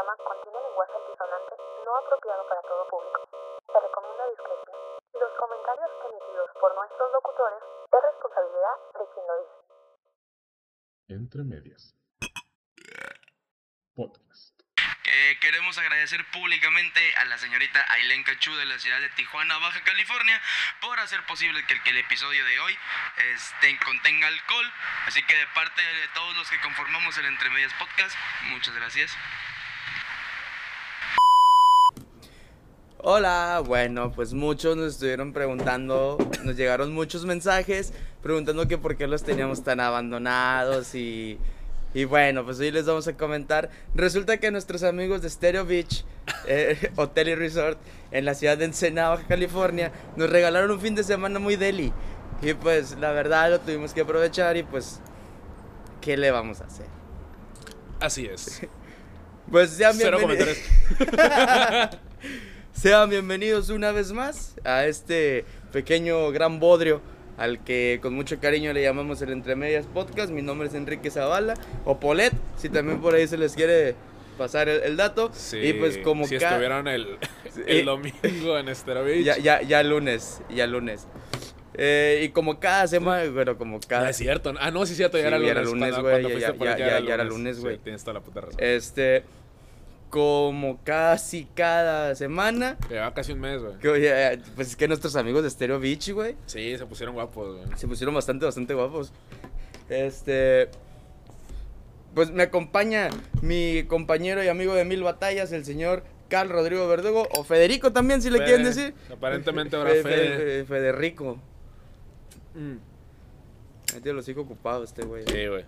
programa contiene lenguaje altisonante no apropiado para todo público. Se recomienda discreción. Los comentarios emitidos por nuestros locutores es responsabilidad de quien lo dice. Entre medias. Podcast. Eh, queremos agradecer públicamente a la señorita Ailén Cachú de la ciudad de Tijuana, Baja California, por hacer posible que, que el episodio de hoy este, contenga alcohol. Así que de parte de todos los que conformamos el Entre Medias Podcast, muchas gracias. Hola, bueno, pues muchos nos estuvieron preguntando, nos llegaron muchos mensajes preguntando que por qué los teníamos tan abandonados y, y bueno, pues hoy les vamos a comentar. Resulta que nuestros amigos de Stereo Beach, eh, Hotel y Resort en la ciudad de Ensenada, Baja California, nos regalaron un fin de semana muy deli. Y pues la verdad lo tuvimos que aprovechar y pues, ¿qué le vamos a hacer? Así es. Pues sean Cero bienvenidos. Sean bienvenidos una vez más a este pequeño gran bodrio al que con mucho cariño le llamamos el Entre Medias Podcast. Mi nombre es Enrique Zavala o Polet, si también por ahí se les quiere pasar el, el dato. Sí, y pues como si ca- estuvieron el, el domingo en Estero Beach. ya, ya, ya lunes, ya lunes. Eh, y como cada semana, bueno, como No cada... es cierto. Ah, no, sí es cierto. Sí, Ya era ya lunes. era lunes, güey, ya- ya- ya- ya era lunes, Sí, güey. tienes toda la puta razón. Este, como casi cada semana... Llevaba casi un mes, güey. oye, pues es que nuestros amigos de Stereo Beach, güey, Sí, se pusieron guapos, güey. Se pusieron bastante, bastante guapos. Este. Pues me acompaña mi compañero y amigo de mil batallas, el señor Carl Rodrigo Verdugo, o Federico también, si le Fede, quieren decir. aparentemente ahora Fe- Fede. Fe- Federico. Mm. Ahí tiene los hijos ocupados este güey. Sí, güey.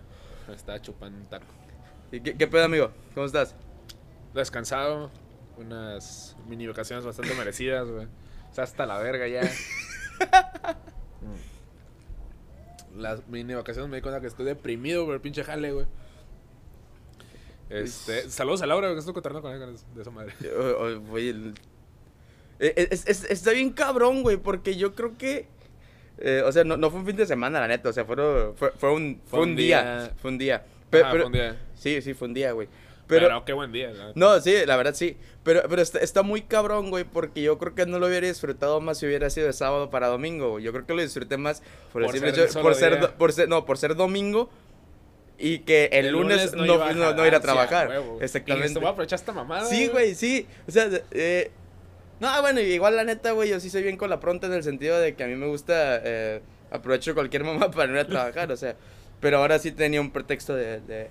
Estaba chupando un taco. ¿Y qué, qué pedo, amigo? ¿Cómo estás? Descansado. Unas mini vacaciones bastante merecidas, güey. O sea, hasta la verga ya. Las mini vacaciones me di cuenta que estoy deprimido por el pinche jale, güey. Este, saludos a Laura, que estoy contando con ella de esa madre. O- o- güey, el- Eh, es- es- está bien cabrón, güey, porque yo creo que. eh, o sea, no, no fue un fin de semana, la neta. O sea, fue, fue un, fue un día. Fue un día. Pe- pero- fue un día. Sí, sí, fue un día, güey. Pero, Pero, qué buen día, neta. no, sí, la verdad sí. Pero, pero está, está muy cabrón, güey, porque yo creo que no lo hubiera disfrutado más si hubiera sido de sábado para domingo, güey. Yo creo que lo disfruté más por, Por ser por ser, por no, por ser domingo y que el, El lunes, no, iba no, a no ir a trabajar. huevo. Exactamente. esto voy a aprovechar esta mamada. Sí, güey, sí. O sea, eh, no, bueno, igual la neta, güey, yo sí soy bien con la pronta en el sentido de que a mí me gusta, eh, aprovecho cualquier mamá para no ir a trabajar, o sea, pero ahora sí tenía un pretexto de... de,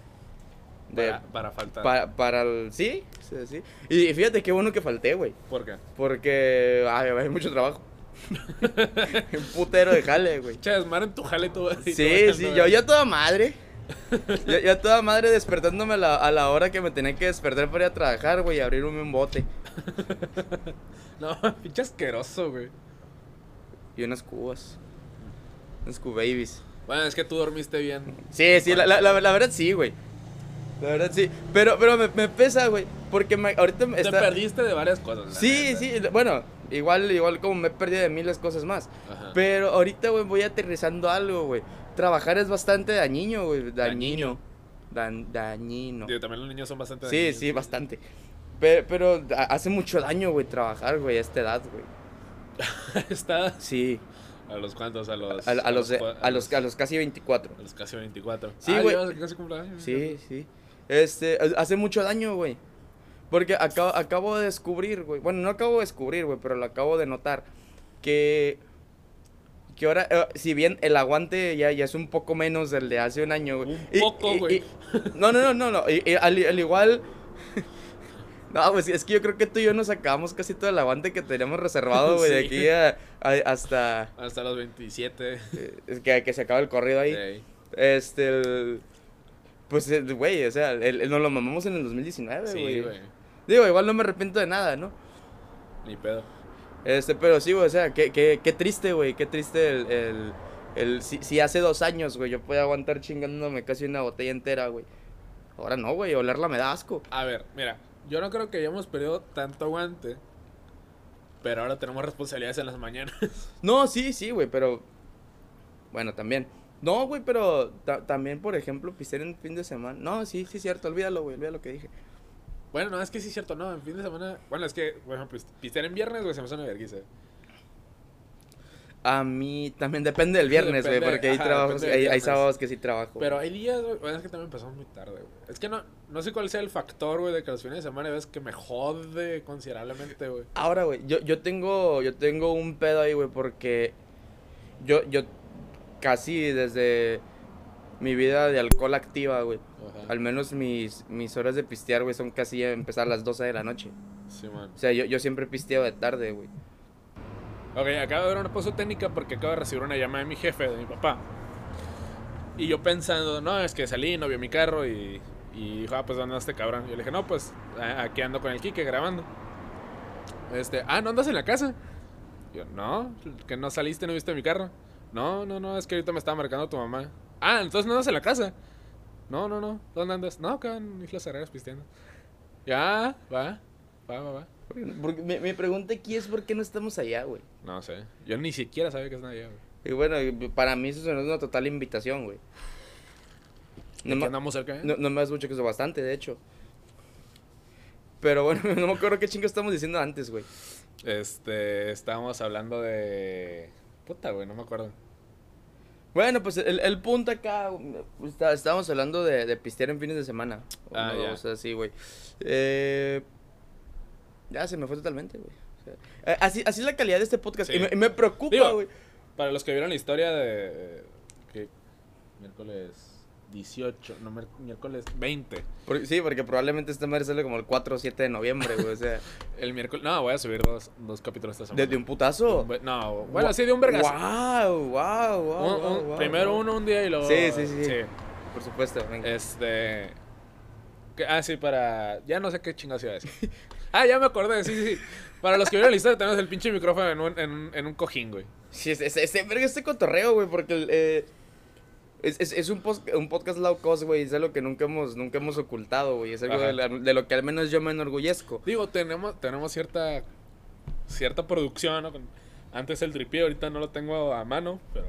de- Para, para faltar. pa- para el... Sí, sí, sí. Y, fíjate qué bueno que falté, güey, ¿Por qué? porque ay, hay mucho trabajo. un putero de jale, güey. Che, desmadre en tu jale todo. Sí, sí, yo ya toda madre. Yo ya toda madre despertándome a la, a la hora que me tenía que despertar para ir a trabajar, güey, y abrirme un bote. No, pinche asqueroso, güey. Y unas cubas. Unas cubabies. Bueno, es que tú dormiste bien. Sí, sí, la, la verdad sí, güey. La verdad sí. Pero, pero me, me pesa, güey. Porque me- ahorita me Te está... perdiste de varias cosas. Sí, sí. Bueno, igual, igual como me he perdido de miles cosas más. Ajá. Pero ahorita, güey, voy aterrizando algo, güey. Trabajar es bastante dañino, güey. Dañino. Dan- dañino. Digo, también los niños son bastante. Sí, dañinos, sí, bastante. Pero, pero ha- hace mucho daño, güey, trabajar, güey, a esta edad, güey. Está. Sí. ¿A los cuantos? A los. A, a los, a, los, a los casi 24. a los casi 24. Sí, Ah, güey. casi cumpleaños. Sí, sí. Este, hace mucho daño, güey. Porque acabo, acabo de descubrir, güey. Bueno, no acabo de descubrir, güey, pero lo acabo de notar. Que. Que ahora, eh, si bien el aguante ya, ya es un poco menos del de hace un año, güey. Un Y- poco, güey. no, no, no, no, no. y- y al, al igual. No, pues es que yo creo que tú y yo nos acabamos casi todo el aguante que teníamos reservado, güey, de Sí. aquí a- a- hasta. Hasta los 27. eh, es que, que se acaba el corrido ahí. Ey. Este, el- pues, el- güey, o sea, el- el- nos lo mamamos en el 2019, Sí, güey. güey. Digo, igual no me arrepiento de nada, ¿no? Ni pedo. Este, pero sí, güey, o sea, qué, qué, qué triste, güey, qué triste el, el, el- si, si hace dos años, güey, yo podía aguantar chingándome casi una botella entera, güey. Ahora no, güey, olerla me da asco. A ver, mira. Yo no creo que hayamos perdido tanto aguante. Pero ahora tenemos responsabilidades en las mañanas. No, sí, sí, güey, pero, bueno, también. No, güey, pero ta- también, por ejemplo, pisar en fin de semana. No, sí, sí, cierto, olvídalo, güey, olvídalo lo que dije. Bueno, no, es que sí es cierto, no, en fin de semana. Bueno, es que, por ejemplo, pistear en viernes, güey, se me hace una vergüenza. A mí también depende del viernes, güey, porque hay ajá, trabajos, hay, hay sábados que sí trabajo. Pero hay días, güey, bueno, es que también empezamos muy tarde, güey. Es que no, no sé cuál sea el factor, güey, de que los fines de semana ves que me jode considerablemente, güey. Ahora, güey, yo, yo tengo yo tengo un pedo ahí, güey, porque yo yo casi desde mi vida de alcohol activa, güey, Ajá. al menos mis, mis horas de pistear, güey, son casi a empezar a las 12 de la noche. Sí, man. O sea, yo, yo siempre pisteo de tarde, güey. Ok, acabo de ver una pausa técnica porque acabo de recibir una llamada de mi jefe, de mi papá. Y yo pensando, no, es que salí, no vio mi carro y, y dijo, ah, pues ¿dónde anda este cabrón? Y yo le dije, no, pues aquí ando con el Kike grabando. Este, ah, ¿no andas en la casa? Y yo, no, que no saliste, no viste mi carro. No, no, no, es que ahorita me estaba marcando tu mamá. Ah, entonces no andas en la casa. No, no, no, ¿dónde andas? No, acá en Islas Herreras pisteando. Ya, va, va, va, va. Porque mi, mi pregunta aquí es por qué no estamos allá, güey. No sé, yo ni siquiera sabía que es nadie, güey. Y bueno, para mí eso es una total invitación, güey. No, ma- andamos cerca, ¿eh? no, no me das mucho que eso bastante, de hecho. Pero bueno, no me acuerdo qué chingo estamos diciendo antes, güey. Este, estábamos hablando de... Puta, güey, no me acuerdo. Bueno, pues el, el punto acá, está- estábamos hablando de, de pistear en fines de semana. O, Ah, no, ya. o sea, sí, güey. Eh, ya se me fue totalmente, güey. O sea, eh, así, así es la calidad de este podcast. Sí. Y, me, y me preocupa, güey. Para los que vieron la historia de... que Miércoles 18, no, miércoles 20. Porque- sí, porque probablemente esta madre sale como el 4 o 7 de noviembre, güey. O sea, El miércoles... No, voy a subir dos, dos capítulos esta semana. desde un putazo. No, bueno, sí, de un vergazo. Wow, wow, wow. Un- un- wow, wow, primero wow. uno un día y luego... Sí, sí, sí, sí. Por supuesto, venga. Este... que- ah, sí, para... Ya no sé qué chingados iba a decir. ah, ya me acordé, sí, sí, sí. Para los que vieron la historia tenemos el pinche micrófono en un, en, un- en un cojín, güey. Sí, es, es, es- verga este cotorreo, güey, porque el, eh, es, es, es un, pos- un podcast low cost, güey, es algo que nunca hemos, nunca hemos ocultado, güey, es algo de, la- de lo que al menos yo me enorgullezco. Digo, tenemos, tenemos cierta cierta producción, ¿no? Antes el tripié, ahorita no lo tengo a mano, pero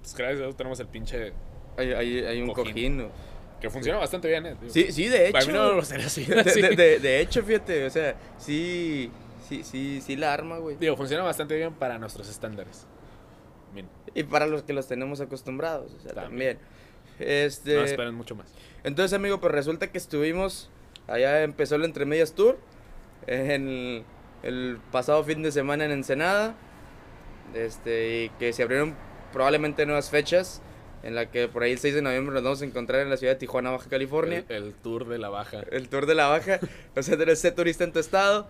pues, gracias a tenemos el pinche Hay, hay, hay un Cojín. cojín. ¿no? que funciona bastante bien, ¿eh? Digo, Sí, sí, de hecho. Para mí no lo sería así. de, de- de hecho, fíjate, o sea, sí, sí, sí, sí la arma, güey. Digo, funciona bastante bien para nuestros estándares. Bien, Y para los que los tenemos acostumbrados, o sea, también. También. Este... no esperen mucho más. Entonces, amigo, pues resulta que estuvimos. Allá empezó el Entre Medias Tour. En el, el pasado fin de semana en Ensenada. Este, y que se abrieron probablemente nuevas fechas. En la que por ahí el 6 de noviembre nos vamos a encontrar en la ciudad de Tijuana, Baja California. El, el tour de la baja. El, tour de la Baja. o sea, ser turista en tu estado.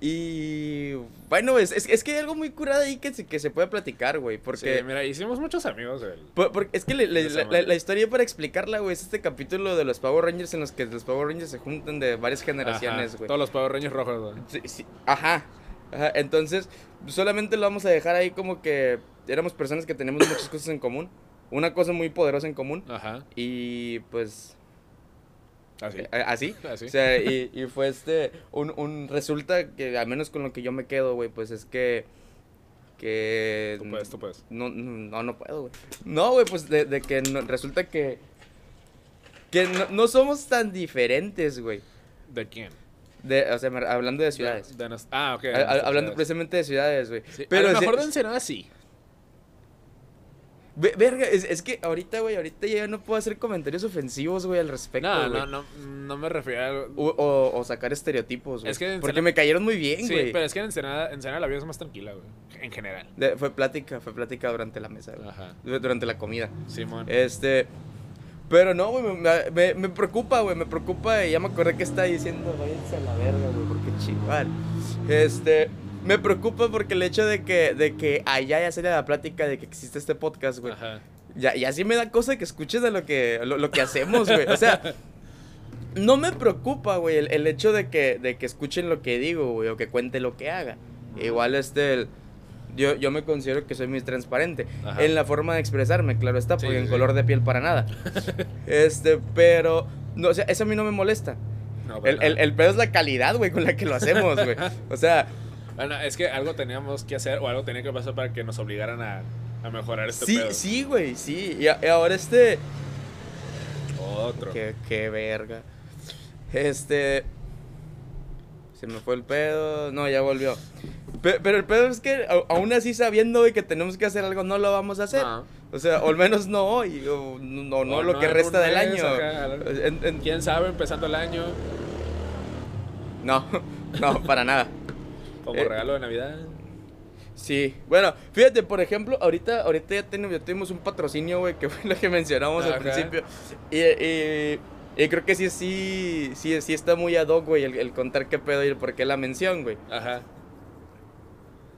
Y bueno, es, es, es que hay algo muy curado ahí que se, que se puede platicar, güey. Porque. Sí, mira, hicimos muchos amigos. del- Por- es que le- le- De la, semana. la- la historia para explicarla, güey, es este capítulo de los Power Rangers en los que los Power Rangers se juntan de varias generaciones, Ajá, güey. Todos los Power Rangers rojos, güey. Sí, sí, Ajá. Ajá, Entonces, solamente lo vamos a dejar ahí como que éramos personas que tenemos muchas cosas en común. Una cosa muy poderosa en común. Ajá, Y pues. Así. eh, Así. Así. O sea, y, y fue este. Un, un. Resulta que, al menos con lo que yo me quedo, güey, pues es que. Que. Tú puedes, tú puedes. No, no, no puedo, güey. No, güey, pues de, de que no- resulta que. Que no, no somos tan diferentes, güey. ¿De quién? De, o sea, hablando de ciudades. De nos- ah, ok. hablando ciudades. precisamente de ciudades, güey. Sí, Pero a lo mejor de Ensenada sí. Ve- Verga, es, es que ahorita, güey, ahorita ya no puedo hacer comentarios ofensivos, güey, al respecto, No, no, no, no me refería a... O, o- o sacar estereotipos, güey. Es que en Porque me cayeron muy bien, Sí, güey. pero es que en Ensenada, Ensenada la vida es más tranquila, güey. En general. De- fue plática, fue plática durante la mesa, güey. Ajá. Du- Durante la comida. Simón. Este. Pero no, güey, me, me- me preocupa, güey, me preocupa. Y ya me acordé que está diciendo, váyanse a la verga, güey, porque chival. Este. Me preocupa porque el hecho de que, de que allá ya sale la plática de que existe este podcast, güey. Ajá. Ya, ya sí me da cosa que escuches de lo que, lo, lo que hacemos, güey. O sea, no me preocupa, güey, el, el hecho de que, de que escuchen lo que digo, güey, o que cuente lo que haga. Igual, este, el- yo, yo me considero que soy muy transparente. Ajá. En la forma de expresarme, claro está, porque sí, en sí. color de piel para nada. este, pero, no, o sea, eso a mí no me molesta. No, pero El, el, el pedo es la calidad, güey, con la que lo hacemos, güey. O sea, Bueno, es que algo teníamos que hacer o algo tenía que pasar para que nos obligaran a, a mejorar este sí, pedo. sí, güey, sí. Y, a- y ahora este... Otro. Qué, qué verga. Este. Se me fue el pedo. No, ya volvió. Pe- Pero, el pedo es que aún así sabiendo güey, que tenemos que hacer algo, no lo vamos a hacer. No. O sea, o al menos no hoy, o no, no lo no que resta del año. ajá. En- en- ¿Quién sabe empezando el año? No, no, para nada. Como Eh, regalo de Navidad. Sí, bueno, fíjate, por ejemplo, ahorita, ahorita ya tenemos, ya tuvimos un patrocinio, güey, que fue lo que mencionamos al principio. Y, y- y creo que sí, sí, sí, sí está muy ad hoc, güey, el, el contar qué pedo y el por qué la mención, güey. Ajá.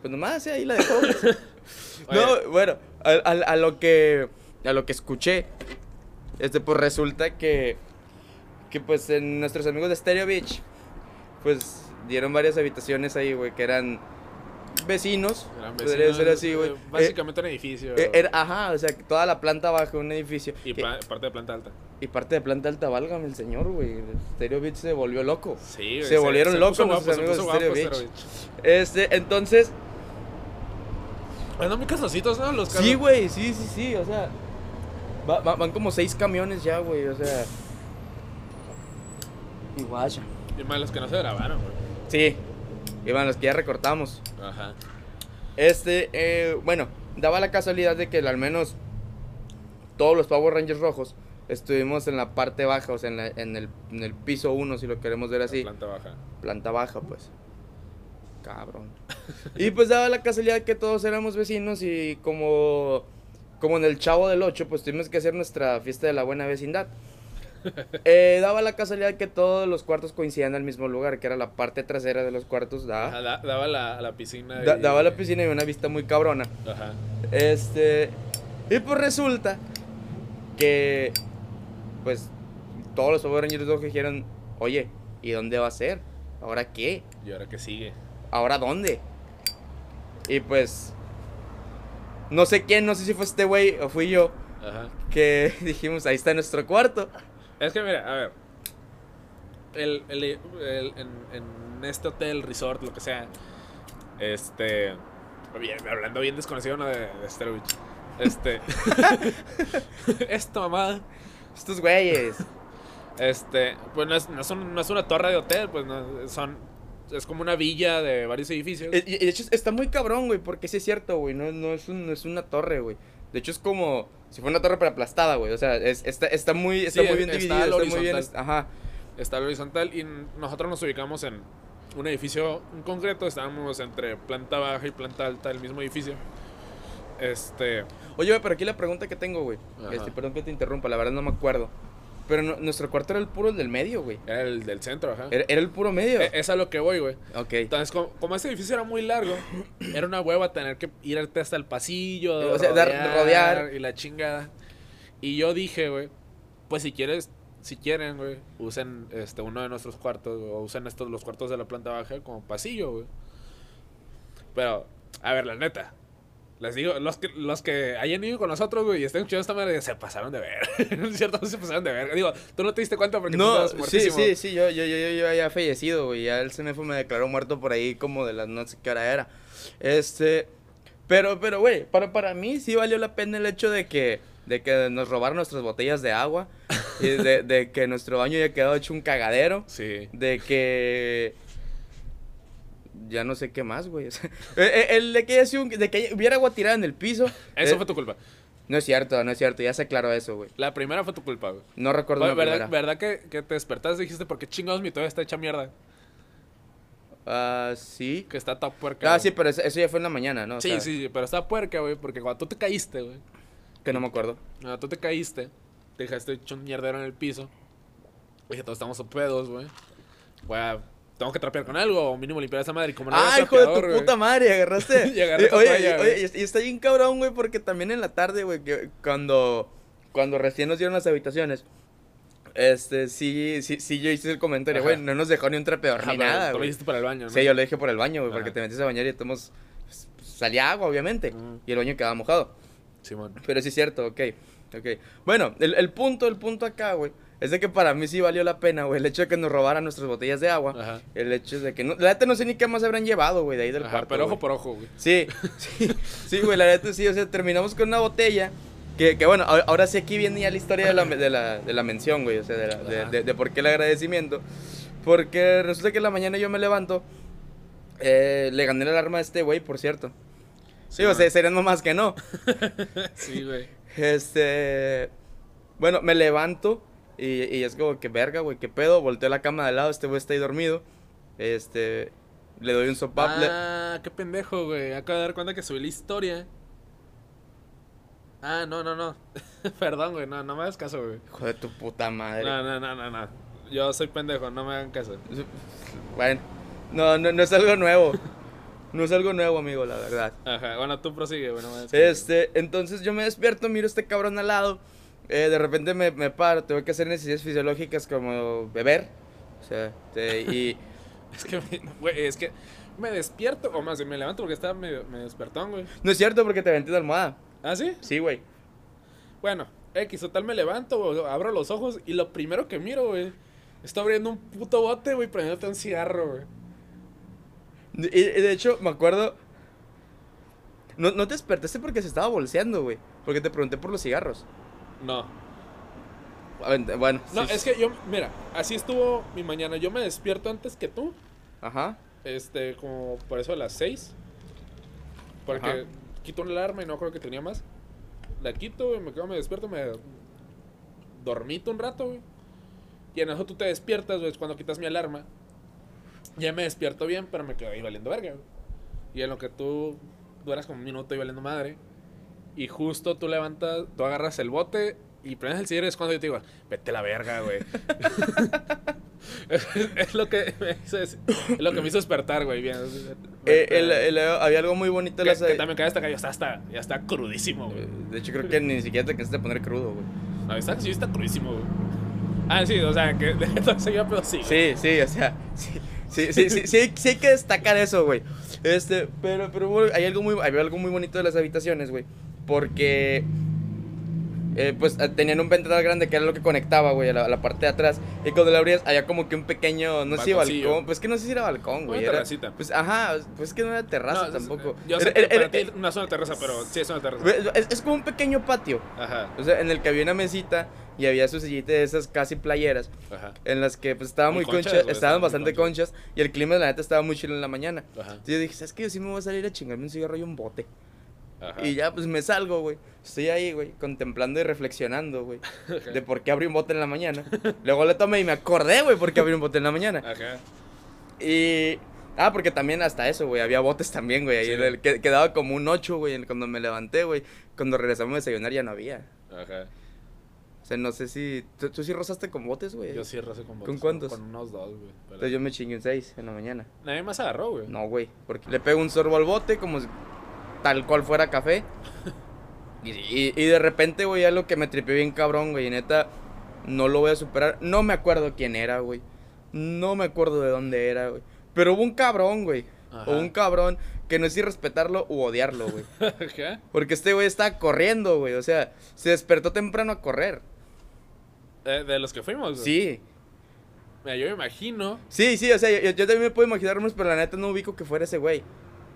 Pues nomás, sí, ahí la. Oye. no, bueno, a, a- a lo que, a lo que escuché, este, pues resulta que, que pues en nuestros amigos de Stereo Beach, pues dieron varias habitaciones ahí, güey, que eran vecinos, Eran podría vecinos, ser así, güey. eh, Básicamente un edificio. Eh, era- ajá, o sea, toda la planta baja un edificio. y que- parte de planta alta. y parte de planta alta, válgame el señor, güey. Stereo Beach se volvió loco. Sí, güey, Se volvieron locos nuestros guapo, amigos de Stereo Beach. Stereo Este, entonces. Andan muy casositos, ¿no? Los sí, güey, sí, sí, sí, o sea. va- va- van como seis camiones ya, güey, o sea. Y guaya. Y más los que no se grabaron, güey. Sí, iban los que ya recortamos. Ajá. Este, eh, bueno, daba la casualidad de que al menos todos los Power Rangers rojos estuvimos en la parte baja, o sea, en, la- en el, en el piso 1, si lo queremos ver así. La planta baja. Planta baja, pues. Cabrón. Y pues daba la casualidad que todos éramos vecinos y como, como en el Chavo del 8, pues tuvimos que hacer nuestra fiesta de la buena vecindad. Eh, daba la casualidad que todos los cuartos coincidían el mismo lugar, que era la parte trasera de los cuartos. Daba, Ajá, da- daba la, la piscina. da- y- daba la piscina y una vista muy cabrona. Ajá. Este. Y pues resulta que. Pues. Todos los Power Rangers dijeron: Oye, ¿y dónde va a ser? ¿Ahora qué? Y ahora que sigue. ¿Ahora dónde? Y pues. No sé quién, no sé si fue este güey o fui yo. Ajá. Que dijimos: Ahí está nuestro cuarto. Es que mira, a ver. El, el- el- en, en este hotel, resort, lo que sea. Este. bien, hablando bien desconocido, ¿no? De, de Stereo Beach. Este. Esto, mamada. Estos güeyes. Este. Pues no es, no, es un- no es una torre de hotel, pues no. Son. Es como una villa de varios edificios. Y, y de hecho está muy cabrón, güey, porque sí es cierto, güey. No, no, es un- no es una torre, güey. De hecho es como si fuera una torre pero aplastada, güey. O sea, es- está, está muy, está Sí, muy bien está dividido, al está muy bien. horizontal. Ajá. Está al horizontal y nosotros nos ubicamos en un edificio en concreto. Estábamos entre planta baja y planta alta del mismo edificio. Este. Oye, pero aquí la pregunta que tengo, güey. Este, perdón que te interrumpa, la verdad no me acuerdo. Pero no- nuestro cuarto era el puro del medio, güey. Era el del centro, ajá. Era, era el puro medio. E- Es a lo que voy, güey. ok. Entonces, como, como ese edificio era muy largo, era una hueva tener que irte hasta el pasillo, O sea, dar- rodear. y la chingada. Y yo dije, güey, pues si quieres, si quieren, güey, usen este uno de nuestros cuartos o usen estos los cuartos de la planta baja como pasillo, güey. Pero, a ver, la neta. Les digo, los que, los que hayan ido con nosotros, güey, y estén escuchando esta madre, se pasaron de ver. ¿No es cierto? Se pasaron de ver. Digo, tú no te diste cuenta porque tú No, estabas sí, muertísimo. sí, sí, yo, yo, yo, yo, yo había fallecido, güey. Ya el CNF me declaró muerto por ahí como de las no sé qué hora era. Este, pero, pero, güey, para, para mí sí valió la pena el hecho de que, de que nos robaron nuestras botellas de agua. y de, de que nuestro baño ya quedó hecho un cagadero. Sí. De que. Ya no sé qué más, güey. o sea, eh, eh, el de que, haya sido un- de que hubiera agua tirada en el piso. Eso eh, fue tu culpa. No es cierto, no es cierto. Ya se aclaró eso, güey. La primera fue tu culpa, güey. No recuerdo Oye, la ¿verdad, primera. ¿Verdad que, que te despertaste y dijiste, ¿por qué chingados mi toalla está hecha mierda? Ah, sí. Que está toda puerca. Ah, güey. sí, pero eso, eso ya fue en la mañana, ¿no? O Sí, sea, sí, sí, pero está puerca, güey, porque cuando tú te caíste, güey. Que no me acuerdo. Cuando tú te caíste, te dejaste hecho un mierdero en el piso. Dije, todos estamos pedos, güey. Voy a... Tengo que trapear con algo, o mínimo limpiar esa madre. Y como no ah, hijo de tu güey, puta madre, agarraste. Y agarré Eh, oye, toalla, oye, y está bien cabrón, güey, porque también en la tarde, güey, que cuando, cuando recién nos dieron las habitaciones, este, sí, sí, sí, yo hice el comentario, Ajá. güey, no nos dejó ni un trapeador Ajá, ni pero nada, Tú lo hiciste para el baño, ¿no? Sí, yo lo dije por el baño, güey, porque te metes a bañar y tomamos, pues, salía agua, obviamente, y el baño quedaba mojado. Simón. Pero sí es cierto, ok, ok. Bueno, el, el punto, el punto acá, güey, es de que para mí sí valió la pena, güey, el hecho de que nos robaran nuestras botellas de agua. Ajá. El hecho de que, no, la neta no sé ni qué más habrán llevado, güey, de ahí del Ajá, cuarto, pero ojo por ojo, güey. Sí, sí, sí, güey, la neta sí, o sea, terminamos con una botella que, que bueno, ahora, ahora sí aquí viene ya la historia de la, de la, de la mención, güey, o sea, de, la- de, de- de por qué el agradecimiento. Porque resulta que en la mañana yo me levanto. eh, le gané la alarma a este güey, por cierto. Sí, o sea, serían más que no. Sí, güey. Este. Bueno, me levanto y, y es como que verga, güey, qué pedo. Volteo la cama de lado, este güey está ahí dormido. Este. Le doy un sopap. le- Ah, qué pendejo, güey. Acabo de dar cuenta que subí la historia. Ah, no, no, no. Perdón, güey. No, no me hagas caso, güey. Hijo de tu puta madre. No, no, no, no, no. Yo soy pendejo, no me hagan caso. Bueno, no, no, no es algo nuevo. No es algo nuevo, amigo, la verdad. Ajá, bueno, tú prosigue, güey. No me hagas caso. Este, entonces yo me despierto, miro a este cabrón al lado. Eh, de repente me, me paro, tengo que hacer necesidades fisiológicas como beber. O sea, este, y. Es que, me, güey, es que me despierto, o más me levanto porque estaba medio, medio despertón, güey. No es cierto porque te aventé de almohada. ¿Ah, sí? Sí, güey. Bueno, X, total me levanto, güey, abro los ojos y lo primero que miro, güey, está abriendo un puto bote, güey, prendiéndote un cigarro, güey. Y, y de hecho, me acuerdo. No, no te despertaste porque se estaba bolseando, güey. Porque te pregunté por los cigarros. No. Bueno. No, sí, es que yo, mira, así estuvo mi mañana. Yo me despierto antes que tú, Ajá. este, como por eso a las 6. Porque Ajá. quito una alarma y no creo que tenía más. La quito, güey, me quedo, me despierto, me dormito un rato, güey. Y en eso tú te despiertas, güey, es cuando quitas mi alarma. Ya me despierto bien, pero me quedo ahí valiendo verga, güey. Y en lo que tú duras como un minuto y valiendo madre. Y justo tú levantas, tú agarras el bote y prendes el cigarro es cuando yo te digo, vete a la verga, güey. es, es lo que me hizo, es lo que me hizo despertar, güey. Bien. Eh, el- el- había algo muy bonito que, las. que también cada hasta acá, ya está, hasta, ya está crudísimo, güey. De hecho, creo que ni siquiera te cansaste de poner crudo, güey. No, está, sí, está crudísimo, güey. Ah, sí, o sea, que entonces yo, pero sí. Sí, sí, o sea, sí, sí, sí, sí, sí, sí hay que destacar eso, güey. Este, pero, pero hay algo muy, había algo muy bonito de las habitaciones, güey, porque, eh, pues, eh, tenían un ventanal grande que era lo que conectaba, güey, a la, a la parte de atrás, y cuando la abrías, había como que un pequeño, no sé si balcón, pues que no sé si era balcón, güey, Una era, terracita. pues, ajá, pues que no era terraza No, tampoco. Yo sé Era- que era- para ti es una terraza, pero sí es una terraza. es, es como un pequeño patio, Ajá, o sea, en el que había una mesita y había su sillita de esas casi playeras. ajá, en las que pues estaban Muy muy conchas, güey, estaban bastante conchas. y el clima de la neta estaba muy chido en la mañana. ajá, Entonces yo dije, ¿sabes qué? Yo sí me voy a salir a chingarme un cigarro y un bote. Ajá. Y ya pues me salgo, güey. Estoy ahí, güey, contemplando y reflexionando, güey, Ajá. de por qué abrí un bote en la mañana. Luego le tomé y me acordé, güey, por qué abrí un bote en la mañana. Ajá. Y ah, porque también hasta eso, güey, había botes también, güey, ahí Sí. en el que quedaba como un 8, güey, cuando me levanté, güey. Cuando regresamos a desayunar ya no había. Ajá. O sea, no sé si tú, tú sí rozaste con botes, güey. Yo sí roce con ¿Con botes, cuántos? Con unos dos, güey. Entonces yo me chingué un 6 en la mañana. Nadie más agarró, güey. No, güey, porque le pego un sorbo al bote como si tal cual fuera café. Y, y- y de repente, güey, algo que me tripió bien cabrón, güey, y neta, no lo voy a superar. No me acuerdo quién era, güey. No me acuerdo de dónde era, güey. Pero hubo un cabrón, güey. Ajá. O un cabrón que no sé si respetarlo u odiarlo, güey. Ajá. Porque este güey está corriendo, güey. O sea, se despertó temprano a correr. Eh, de los que fuimos, güey. Sí. Mira, yo me imagino. Sí, sí, o sea, yo, yo también me puedo imaginar más, pero la neta no ubico que fuera ese güey.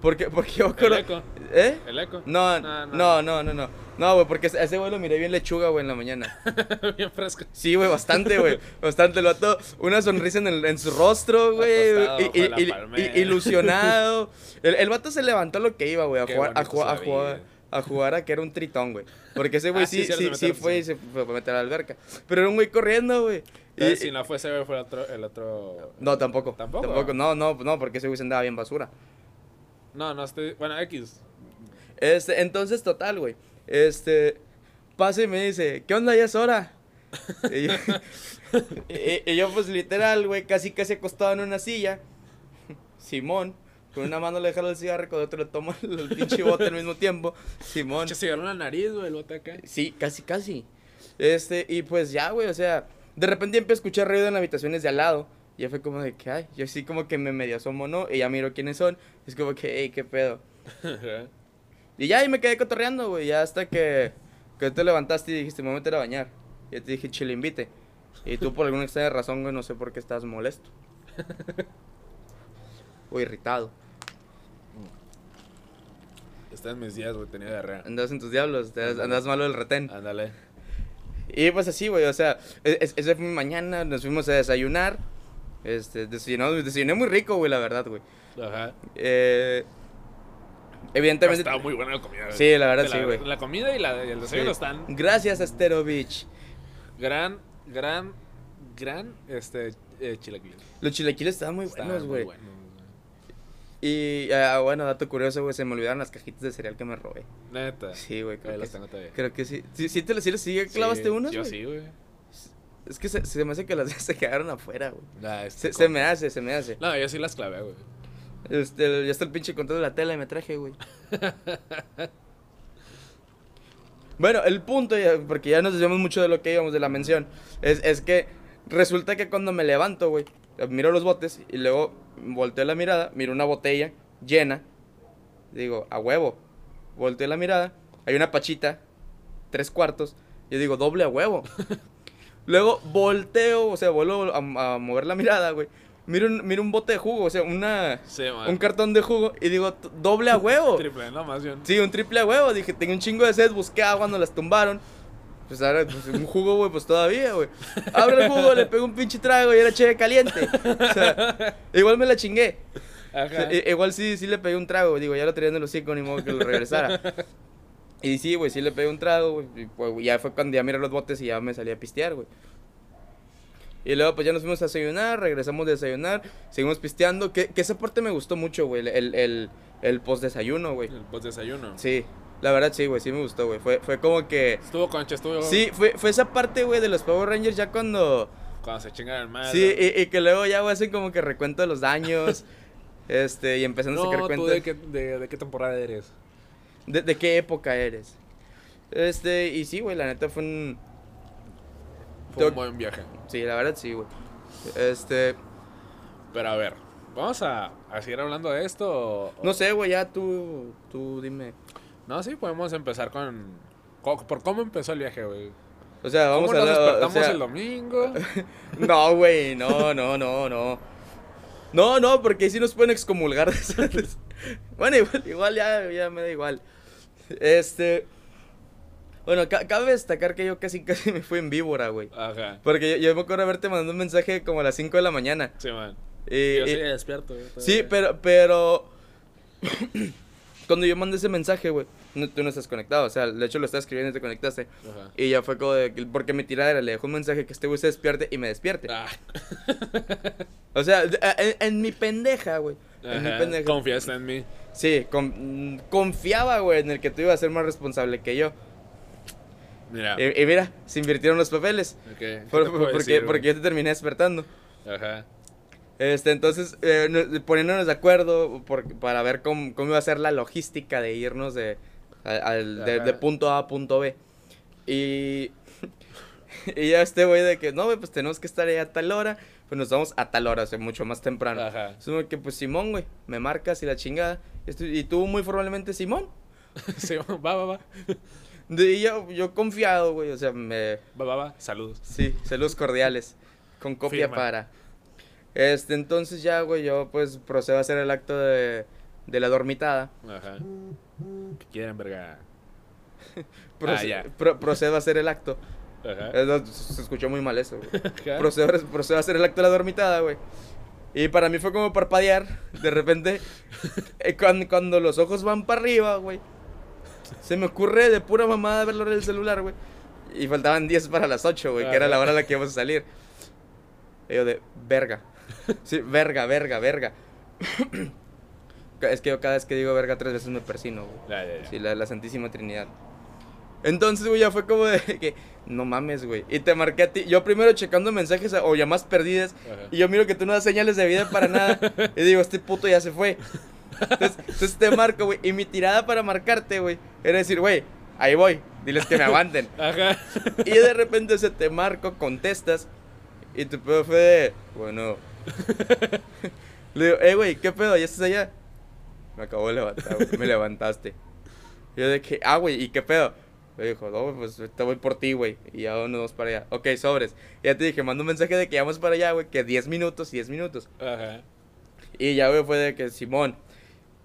Porque, porque yo me El eco. ¿Eh? El eco. No, No, no, no. no, no, no. No, güey, porque ese güey lo miré bien lechuga, güey, en la mañana. Bien fresco. Sí, güey, bastante, güey. Bastante. El vato, una sonrisa en, el- en su rostro, güey. Y- y- y- Ilusionado. El, el vato se levantó lo que iba, güey, a Qué jugar, a jugar, a jugar, a jugar a que era un tritón, güey. Porque ese güey Ah, sí, sí, sí, sí fue y se fue a meter a la alberca. Pero era un güey corriendo, güey. Y- si no fue ese, güey, fue el otro. El otro... No, tampoco. ¿Tampoco? Tampoco, no, no, no, porque ese güey se andaba bien basura. No, no estoy. Bueno, X. Este, entonces, total, güey. Este, pasa y me dice, ¿qué onda? Ya es hora. y, yo, y- y yo, pues, literal, güey, casi, casi acostado en una silla. Simón, con una mano le jalo el cigarro y con otra le tomo el, pinche bote al mismo tiempo. Simón. Se agarró la nariz, güey, el bote acá. Sí, casi, casi. Este, y pues ya, güey, o sea, de repente empecé a escuchar ruido en habitaciones de al lado. Y ya fue como de que, ay, yo sí como que me medio asomo, ¿no? Y ya miro quiénes son. Es como que, hey, qué pedo. Y ya, y me quedé cotorreando, güey, ya hasta que, que te levantaste y dijiste, me voy a meter a bañar. Y yo te dije, chile, invite. Y tú por alguna extraña razón, güey, no sé por qué estás molesto. o irritado. Está en mis días, güey, tenía diarrea. Andas en tus diablos, te- andas malo del retén. Ándale. Y pues así, güey, o sea, es- esa fue mi mañana, nos fuimos a desayunar. Este, desayunamos, desayuné muy rico, güey, la verdad, güey. Ajá. Eh, evidentemente. Estaba muy buena la comida. güey. Sí, la verdad, sí, güey. La comida y, la, y el desayuno Sí. están Gracias, Astero Beach. gran, gran, gran, este, eh, chilaquiles. Los chilaquiles estaban muy Estaban buenos, muy güey. buenos, güey. Y, ah, bueno, dato curioso, güey, se me olvidaron las cajitas de cereal que me robé. Neta. Sí, güey, creo que, las tengo todavía. creo que sí. ¿Sí, sí te las sí, las- sí clavaste Sí, unas, Yo sí, güey. Es que se, se me hace que las se quedaron afuera, güey. Nah, este, Se, me hace, se me hace. No, yo sí las clavé, güey. Este, ya está el pinche control de la tela y me traje, güey. bueno, el punto, porque ya nos desviamos mucho de lo que íbamos de la mención, es, es que resulta que cuando me levanto, güey, miro los botes y luego volteo la mirada, miro una botella llena, digo, a huevo, volteo la mirada, hay una pachita, tres cuartos, yo digo, doble a huevo. luego volteo, o sea, vuelvo a, a mover la mirada, güey. Miro un, miro un bote de jugo, o sea, una, Sí, un cartón de jugo y digo, "T- doble a huevo. Triple, no, más bien. Sí, un triple a huevo. Dije, tengo un chingo de sed, busqué agua, no las tumbaron. Pues ahora, pues, un jugo, güey, pues todavía, güey. Abro el jugo, le pego un pinche trago y era chévere caliente. O sea, igual me la chingué. O Ajá. sea, igual sí, sí le pegué un trago, digo, ya lo tenía en el hocico, ni modo que lo regresara. Y sí, güey, sí le pegué un trago, güey. y, pues, ya fue cuando ya miré los botes y ya me salí a pistear, güey. Y luego, pues ya nos fuimos a desayunar, regresamos de desayunar, seguimos pisteando. Que, que esa parte me gustó mucho, güey, el, el, el post desayuno, güey. El post desayuno. Sí, la verdad sí, güey, sí me gustó, güey. Fue, fue como que. Estuvo concha, estuvo. Sí, fue, fue esa parte, güey, de los Power Rangers ya cuando. Cuando se chingan el mar. Sí, y, y que luego ya, güey, hacen como que recuento de los daños. este, y empezando a sacar tú cuenta. de qué, de, de qué temporada eres. ¿De, de qué época eres? Este, y sí, güey, la neta fue un... Fue un buen viaje. Sí, la verdad sí, güey. Este, Pero a ver, ¿vamos a, a seguir hablando de esto? o- no sé, güey, ya tú, tú dime. No, sí, podemos empezar con. co- ¿Por cómo empezó el viaje, güey? O sea, vamos ¿Cómo a nos hablar- o despertamos sea, el domingo? No, güey, no, no, no, no. No, no, porque ahí sí nos pueden excomulgar. bueno, igual, igual ya, ya me da igual. Este... Bueno, ca- cabe destacar que yo casi casi me fui en víbora, güey. Ajá. Porque yo, yo me acuerdo haberte mandado un mensaje como a las 5 de la mañana. Sí, man. Y, Yo sí y- despierto, güey. Sí, pero, pero. Cuando yo mandé ese mensaje, güey, no, tú no estás conectado. O sea, de hecho lo estás escribiendo y te conectaste. Ajá. Y ya fue como de. que- Porque mi tiradera le dejó un mensaje que este güey se despierte y me despierte. Ah, O sea, en mi pendeja, güey. En. Confías en mí. Sí, con- confiaba, güey, en el que tú ibas a ser más responsable que yo. Mira. Y, y mira, se invirtieron los papeles. ok, ¿qué Por- puedo porque, decir, porque yo te terminé despertando. Ajá. Este, entonces, eh, nos- poniéndonos de acuerdo por- para ver cómo, cómo iba a ser la logística de irnos de, al- de, de punto A a punto B. Y, y ya este güey de que, no, pues tenemos que estar ahí a tal hora. Pues nos vamos a tal hora, o sea, mucho más temprano. Ajá. Es como que, pues Simón, güey, me marcas y la chingada. Y estoy- Y tú muy probablemente Simón. Sí, va, va, va. Y yo, yo confiado, güey, o sea, me... Va, va, va. Saludos. Sí, saludos cordiales. Con copia Firma. para. Este, entonces ya, güey, yo pues procedo a hacer el acto de, de la dormitada. Ajá. ¿Qué quieren, verga? Proce- Ah, ya. pro- procedo a hacer el acto. Ajá. No, se escuchó muy mal eso, güey. Procedo a hacer el acto de la dormitada, güey. Y para mí fue como parpadear. De repente, eh, cuando, cuando los ojos van para arriba, güey. Se me ocurre de pura mamada ver la hora del celular, güey. Y faltaban 10 para las 8, güey, que era la hora a la que íbamos a salir. Y yo de, verga. Sí, verga, verga, verga. es que yo cada vez que digo verga tres veces me persino, güey. Ya, ya, ya. Sí, la, la Santísima Trinidad. Entonces, güey, ya fue como de que, no mames, güey. Y te marqué a ti. Yo primero checando mensajes o llamadas perdidas. Ajá. Y yo miro que tú no das señales de vida para nada. y digo, este puto ya se fue. Entonces, entonces te marco, güey. Y mi tirada para marcarte, güey, era decir, güey, ahí voy. Diles que me aguanten. Ajá. y de repente se te marco, contestas. Y tu pedo fue de, bueno. Le digo, eh, güey, ¿qué pedo? ¿Ya estás allá? Me acabo de levantar, güey. Me levantaste. Yo de que, ah, güey, ¿y qué pedo? Me dijo, no, güey, pues te voy por ti, güey. Y ya nos vamos para allá. Ok, sobres. Y ya te dije, mando un mensaje de que ya vamos para allá, güey, que 10 minutos, 10 minutos. Ajá. Y ya, güey, fue de que, Simón,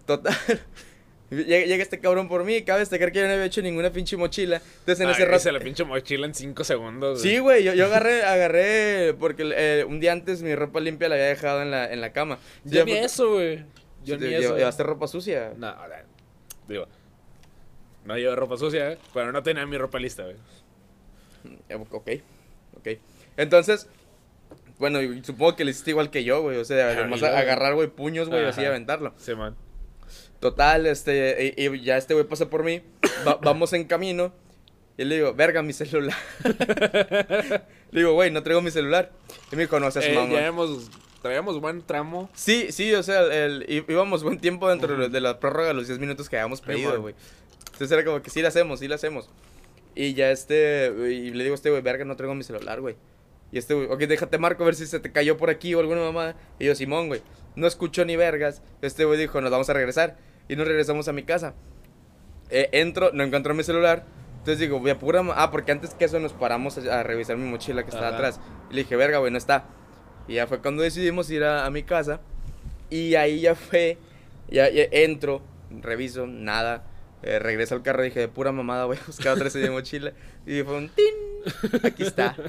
total. Llega, este cabrón por mí, cabe destacar que yo no había hecho ninguna pinche mochila. Entonces en Ay, ese rato... hice la pinche mochila en 5 segundos. Sí, güey, yo, yo agarré, agarré, porque eh, un día antes mi ropa limpia la había dejado en la, en la cama. Yo ni fue- eso, güey. Yo ¿Te- ni eso. ¿Llevaste ropa sucia? No, ahora, digo. No llevo ropa sucia, ¿eh? pero no tenía mi ropa lista, güey. Eh, Ok, ok. Entonces, bueno, supongo que le hiciste igual que yo, güey. O sea, además agarrar, güey, puños, güey, así y aventarlo. Sí, man. Total, este, y, y ya este güey pasa por mí, va- vamos en camino, y le digo, verga, mi celular. le digo, güey, no traigo mi celular. Y me dijo, no seas Eh, mamón. ya hemos, traíamos buen tramo. Sí, sí, o sea, el, íbamos buen tiempo dentro de la prórroga, los 10 minutos que habíamos pedido, güey. Entonces era como que sí la hacemos, sí la hacemos. Y ya este, y le digo a este güey, verga, no traigo mi celular, güey. Y este güey, ok, déjate marco a ver si se te cayó por aquí o alguna mamada. Y yo, Simón, güey, no escucho ni vergas. Este güey dijo, nos vamos a regresar. Y nos regresamos a mi casa. Eh, entro, no encuentro mi celular. Entonces digo, voy a pura... Ah, porque antes que eso nos paramos a, a revisar mi mochila que estaba Ajá. atrás. Y le dije, verga, güey, no está. Y ya fue cuando decidimos ir a, a mi casa. Y ahí ya fue, ya, ya entro, reviso, nada. Eh, regreso al carro y dije, de pura mamada voy a buscar otra vez mi mochila. Y fue un tin. Aquí está.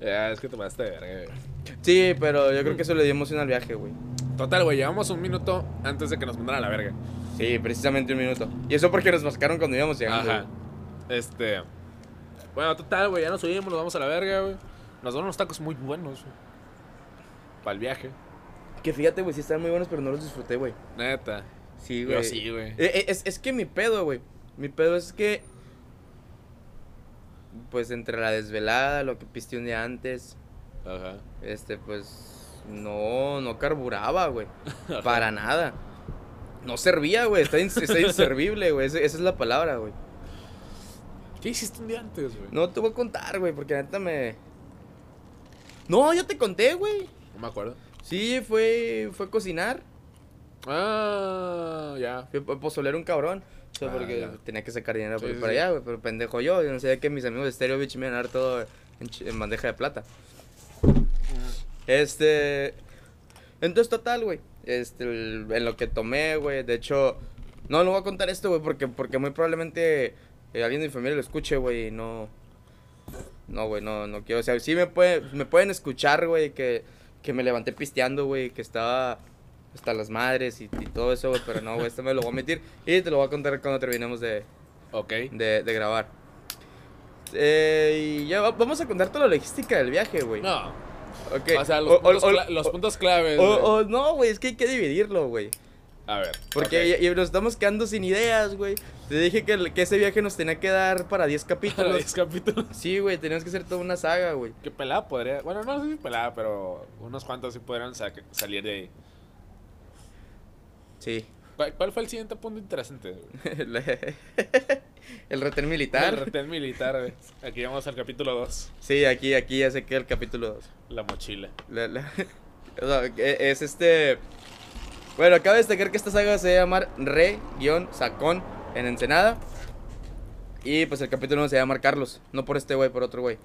Ya, es que te pasaste de verga, güey. Sí, pero yo creo que eso le dio emoción al viaje, güey. Total, güey, llevamos un minuto antes de que nos mandaran a la verga. Sí, precisamente un minuto. Y eso porque nos mascaron cuando íbamos llegando. Ajá. Este. Bueno, total, güey, ya nos subimos, nos vamos a la verga, güey. Nos dan unos tacos muy buenos, Para el viaje. güey. Que fíjate, güey, sí estaban muy buenos, pero no los disfruté, güey. Neta. Sí, Yo güey. sí, güey. Eh, eh, Es, es que mi pedo, güey. Mi pedo es que. Pues entre la desvelada, lo que piste un día antes. Ajá. Este, pues. No, no carburaba, güey. Para nada. No servía, güey. Está, está inservible, güey. Esa, esa es la palabra, güey. ¿Qué hiciste un día antes, güey? No te voy a contar, güey, porque neta me. No, yo te conté, güey. No me acuerdo. Sí, fue, fue cocinar. Ah, ya. Fue a pozolear un cabrón. O sea, Ah, porque ya. tenía que sacar dinero Sí, por- sí, para sí. allá, güey. Pero pendejo yo. Yo no sabía que mis amigos de Stereo Beach me iban a dar todo en, bandeja de plata. Este. Entonces, total, güey. Este, el- en lo que tomé, güey. De hecho, no, no voy a contar esto, güey, porque, porque muy probablemente eh, alguien de mi familia lo escuche, güey, y no. No, güey, no, no quiero. O sea, sí me, puede, me pueden escuchar, güey, que, que me levanté pisteando, güey, que estaba hasta las madres y, y todo eso, güey, pero no, güey, esto me lo voy a omitir y te lo voy a contar cuando terminemos de, Ok. de, de grabar. Eh, y ya va- vamos a contar toda la logística del viaje, güey. No. Ok. O sea, los, O- puntos, o- cla- los o- puntos claves. o- güey. o no, güey, es que hay que dividirlo, güey. A ver. Porque ok. y- y nos estamos quedando sin ideas, güey. Te dije que, que ese viaje nos tenía que dar para 10 Para capítulos. 10 capítulos. Sí, güey, teníamos que hacer toda una saga, güey. Que pelada podría. Bueno, no sé si pelada, pero unos cuantos sí podrían sa- salir de ahí. Sí. ¿Cuál, cuál fue el siguiente punto interesante? el retén El militar. retén militar, güey. Aquí vamos al capítulo 2. Sí, aquí, aquí ya se queda el capítulo 2. La mochila. La- la- o sea, que es este. Bueno, acaba de destacar que esta saga se va a llamar Re-Sacón en Ensenada. Y pues el capítulo 1 se va a llamar Carlos. No por este güey, por otro güey.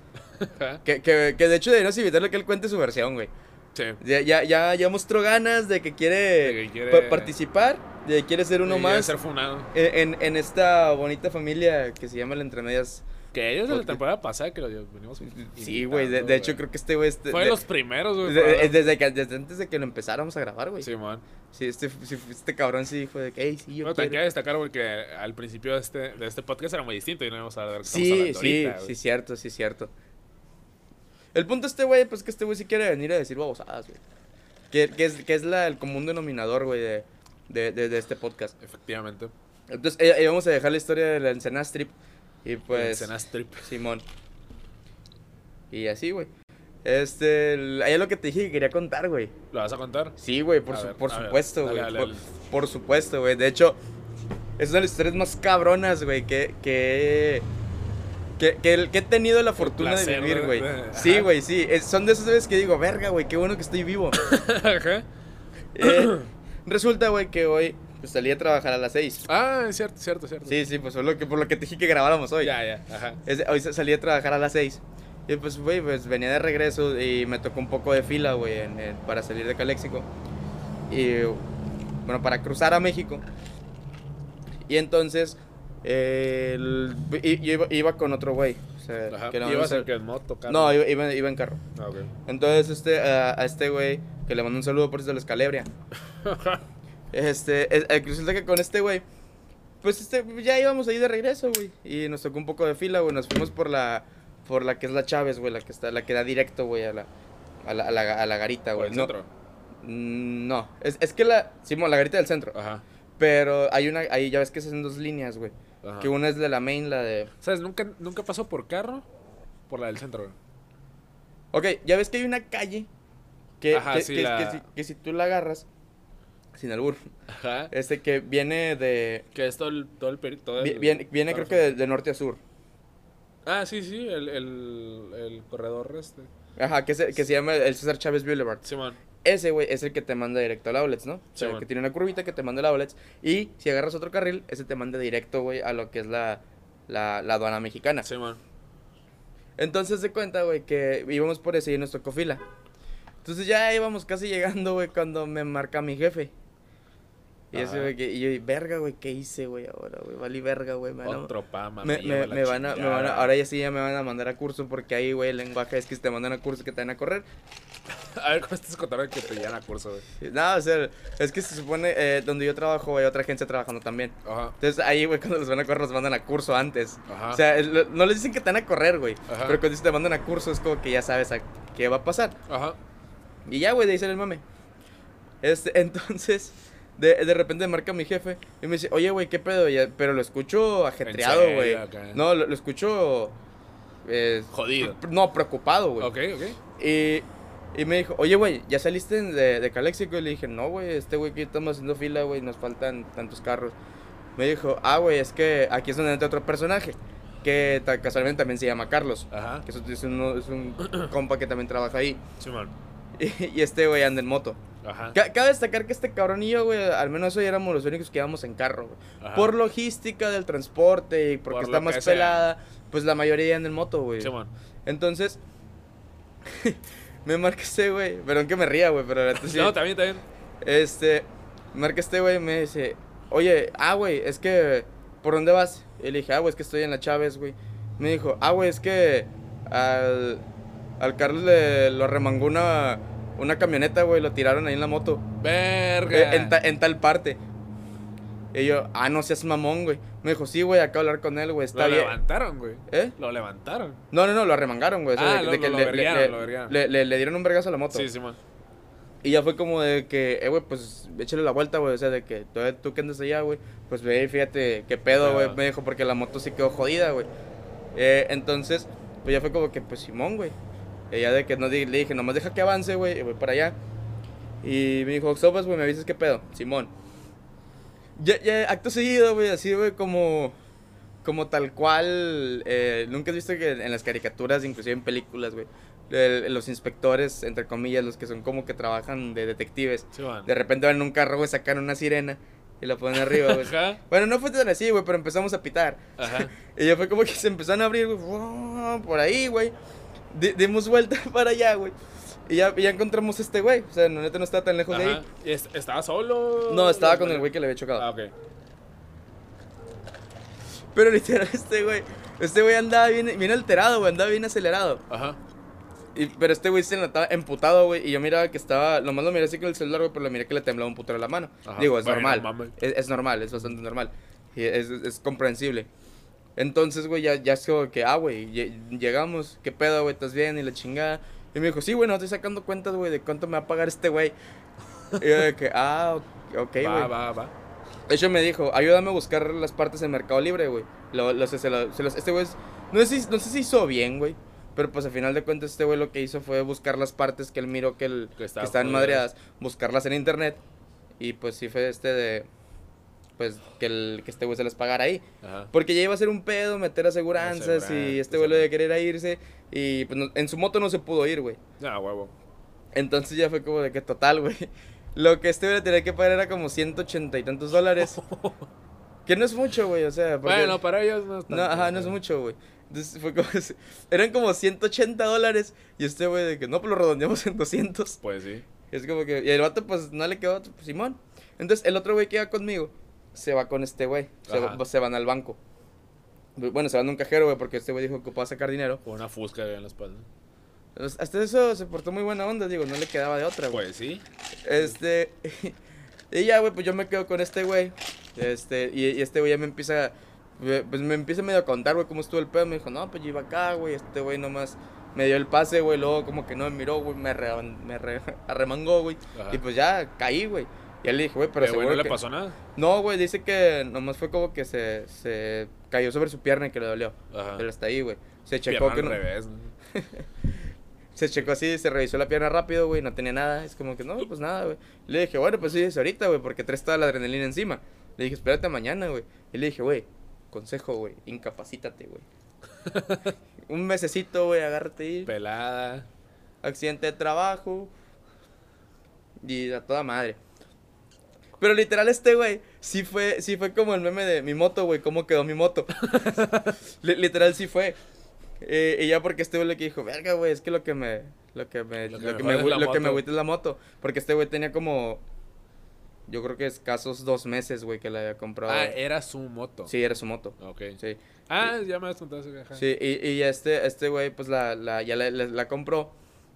Que, que, que de hecho deberíamos invitarle a que él cuente su versión, güey. Sí. Ya, ya, ya, ya mostró ganas de que quiere, De que quiere- pa- participar, de que quiere ser uno ya más ser funado. en, en, esta bonita familia que se llama el Entre Medias. Que ellos de la temporada pasada que los venimos. Sí, güey. De, de hecho, creo que este güey. Este, Fue de de- los primeros, güey. de- de- desde, que, desde antes de que lo empezáramos a grabar, güey. Sí, este, sí, este cabrón sí dijo de que, hey, sí, yo también quiero". queda destacar porque al principio de este, de este podcast era muy distinto y no íbamos a ver de lo Sí, sí, ahorita, sí, cierto, sí, cierto. El punto de este güey, pues que este güey sí quiere venir a decir babosadas, güey. Que, que es, que es la, el común denominador, güey, de, de, de, de este podcast. Efectivamente. Entonces, eh, eh, vamos a dejar la historia de la Ensenada Strip. Y pues. Escena strip. Simón. Y así, güey. Este. el- Ahí es lo que te dije que quería contar, güey. ¿Lo vas a contar? Sí, güey, por, A su- ver, por supuesto, güey. por supuesto, güey. De hecho, es una de las historias más cabronas, güey, que, que, que, que, que he tenido la fortuna de placer, vivir, ¿no? güey. Sí, güey, sí. Es- son de esas veces que digo, verga, güey, qué bueno que estoy vivo. Ajá. Eh, resulta, güey, que hoy pues, salí a trabajar a las 6. Ah, es cierto, cierto, cierto. Sí, sí, pues fue lo que, por lo que te dije que grabáramos hoy. Ya, ya, ajá. Es de- hoy sa- salí a trabajar a las 6. Y pues, güey, pues venía de regreso y me tocó un poco de fila, güey, para salir de Caléxico. Y, bueno, para cruzar a México. Y entonces, el- iba, iba con otro güey. O sea, Ajá. que ¿Ibas en qué? ¿En moto, carro? no, iba, iba- iba en carro. Ah, ok. Entonces, este, a, a este güey, que le mando un saludo por eso de la escalebria. Este, es- eh, resulta que con este güey, pues este, ya íbamos ahí de regreso, güey. Y nos tocó un poco de fila, güey. Nos fuimos por la, por la que es la Chávez, güey, la que está, la que da directo, güey, a la, a la, a la, a la garita, ¿Por güey. el No, centro? mm, no, es, es que la, Simón, la garita del centro. Ajá. Pero hay una, ahí ya ves que se hacen dos líneas, güey. Ajá. Que una es de la main, la de... ¿Sabes? ¿Nunca, ¿Nunca pasó por carro? Por la del centro, güey. Ok, ya ves que hay una calle que, Ajá, que, sí, que- la- que si, que si tú la agarras, sin albur, Ajá. este que viene de... Que es todo el, todo el todo el- Viene, viene creo que de, de norte a sur. Ah, sí, sí, el, el, el corredor este. Ajá, que se, que se llama el César Chávez Boulevard. Simón. Ese, güey, es el que te manda directo al outlets, ¿no? O sea, Simón. que tiene una curvita que te manda al outlets. Y si agarras otro carril, ese te manda directo, güey, a lo que es la, la, la aduana mexicana. Simón. Entonces se cuenta, güey, que íbamos por ese y nos tocó fila. Entonces ya íbamos casi llegando, güey, cuando me marca mi jefe. Y, Ajá. güey, que, y yo, verga, güey, ¿qué hice, güey, ahora, güey? Valí verga, güey. Me, van a- Otro pama. me, me, me van a, me van a, ahora ya sí ya me van a mandar a curso porque ahí, güey, el lenguaje es que si te mandan a curso que te van a correr. A ver, ¿cómo estás contando que te llevan a curso, güey? No, o sea, es que se supone, eh, donde yo trabajo, hay otra agencia trabajando también. Ajá. Entonces ahí, güey, cuando los van a correr, los mandan a curso antes. Ajá. O sea, no les dicen que te van a correr, güey. Ajá. Pero cuando te mandan a curso es como que ya sabes a qué va a pasar. Ajá. Y ya, güey, de ahí sale el mame. Este, entonces, de, de repente marca mi jefe y me dice, oye, güey, ¿qué pedo? Pero lo escucho ajetreado, güey. acá? No, lo, lo escucho... eh, Jodido. No, preocupado, güey. Ok, ok. Y, y me dijo, oye, güey, ¿ya saliste de, de Caléxico? Y le dije, no, güey, este güey que estamos haciendo fila, güey, nos faltan tantos carros. Me dijo, ah, güey, es que aquí es donde entra otro personaje, que casualmente también se llama Carlos. Ajá. Que es, un, es un compa que también trabaja ahí. Simón. Y, y este güey anda en moto. Ajá. Ca- Cabe destacar que este yo, güey, al menos hoy éramos los únicos que íbamos en carro, güey. Por logística del transporte y porque Por está más pelada, pues la mayoría anda en moto, güey. Entonces, me marca este güey, perdón que me ría, güey, pero la neta sí. No, también, también. Este, me marca este güey y me dice, oye, ah, güey, es que, ¿por dónde vas? Y le dije, ah, güey, es que estoy en la Chávez, güey. Me dijo, ah, güey, es que al, al Carlos le lo remangó una, una camioneta, güey, lo tiraron ahí en la moto. Verga. Eh, en, ta- en tal parte. Y yo, ah, no seas mamón, güey. Me dijo, sí, güey, acabo de hablar con él, güey, está lo bien. levantaron, güey. ¿Eh? Lo levantaron. No, no, no, lo arremangaron, güey. o sea, Ah, de- lo- de que lo le- verguearon, le- lo verguearon. le- le- le dieron un vergazo a la moto. Sí, Simón. Y ya fue como de que, eh, güey, pues échale la vuelta, güey. O sea, de que tú, tú que andas allá, güey, pues ve fíjate qué pedo, güey. Me dijo, porque la moto sí quedó jodida, güey. Eh, entonces, pues ya fue como que, pues Simón, güey. Ya de que no le dije, nomás deja que avance, güey, y voy para allá. Y me dijo, Sopas, güey, me avisas qué pedo, Simón. Ya, ya, acto seguido, güey, así, güey, como. Como tal cual. eh, Nunca has visto que en las caricaturas, inclusive en películas, güey. el- Los inspectores, entre comillas, los que son como que trabajan de detectives. Simón. De repente van en un carro, güey, sacan una sirena y la ponen arriba, güey. Ajá. Bueno, no fue tan así, güey, pero empezamos a pitar. Ajá. Y ya fue como que se empezaron a abrir, güey, por ahí, güey. Di- dimos vuelta para allá, güey. Y ya, ya encontramos a este güey. O sea, no, neta no estaba tan lejos de ahí. ¿Y est- ¿Estaba solo? No, estaba con el güey que le había chocado. Ah, ok. Pero literal, este güey, este güey andaba bien, bien alterado, güey, andaba bien acelerado. Ajá. Y, pero este güey se notaba emputado, güey, y yo miraba que estaba, nomás lo miré así con el celular, güey, pero lo miré que le temblaba un putero la mano. Ajá. Digo, es Bueno, normal, es, es normal, es bastante normal, y es- es comprensible. Entonces, güey, ya, ya es como que, ah, güey, lle- llegamos, ¿qué pedo, güey? ¿Estás bien? Y la chingada. Y me dijo, sí, güey, no estoy sacando cuentas, güey, de cuánto me va a pagar este güey. y yo de que, ah, ok, güey. va, va, va. De hecho, me dijo, ayúdame a buscar las partes en Mercado Libre, güey. Lo, lo- se lo- se los- este güey, es- no, sé si, no sé si hizo bien, güey. Pero pues al final de cuentas este güey lo que hizo fue buscar las partes que él miró que, el, Que que, estaban madreadas, buscarlas en internet. Y pues sí fue este de, pues que, el, que este güey se las pagara ahí. Ajá. Porque ya iba a ser un pedo meter aseguranzas y este güey lo de querer irse. Y pues no- en su moto no se pudo ir, güey. Ah, huevo. Entonces ya fue como de que total, güey. Lo que este güey le tenía que pagar era como 180 y tantos dólares. que no es mucho, güey, o sea. porque- Bueno, para ellos no es No, tanto, ajá, no es mucho, güey. Entonces fue como. Eran como 180 dólares. Y este güey de que no, pues lo redondeamos en 200. Pues sí. Es como que. Y el vato, pues no le quedó, pues Simón. Entonces el otro güey que iba conmigo. Se va con este güey. Se, va- se van al banco. Bueno, se van a un cajero, güey, porque este güey dijo que ocupaba sacar dinero. Con una fusca en la espalda. Pues, Hasta eso se portó muy buena onda, digo, no le quedaba de otra, güey. Pues sí. Este. y ya, güey, pues yo me quedo con este güey. Este, y, y este güey ya me empieza. Pues me empieza medio a contar, güey, cómo estuvo el pedo. Me dijo, no, pues yo iba acá, güey. Este güey nomás me dio el pase, güey. Luego, como que no me miró, güey. Me, re- me re- arremangó, güey. Y pues ya caí, güey. Y él le dije, güey, pero Pero no le que- pasó nada. No, güey, dice que nomás fue como que se, se cayó sobre su pierna y que le dolió. Ajá. Pero hasta ahí, güey. Se checó Pierna que al no, revés. ¿no? se checó así, se revisó la pierna rápido, güey, no tenía nada. Es como que no, pues nada, güey. Le dije, bueno, pues sí, es ahorita, güey, porque traes toda la adrenalina encima. Le dije, espérate mañana, güey. Y le dije, güey, consejo, güey, incapacítate, güey. Un mesecito, güey, agárrate ahí. Pelada. Accidente de trabajo. Y a toda madre. Pero literal este güey, sí fue, sí fue como el meme de mi moto, güey, cómo quedó mi moto. Li- literal sí fue. Eh, y ya porque este güey le dijo, verga, güey, es que lo que me, lo que me, Lo lo que me la lo que me moto". agüita es la moto. Porque este güey tenía como, yo creo que escasos dos meses, güey, que le había comprado. Ah, era su moto. Sí, era su moto. Ok. Sí. Ah, ya me has contado ese viaje. Sí, y, y este, este güey, pues la, la, ya la, la- la compró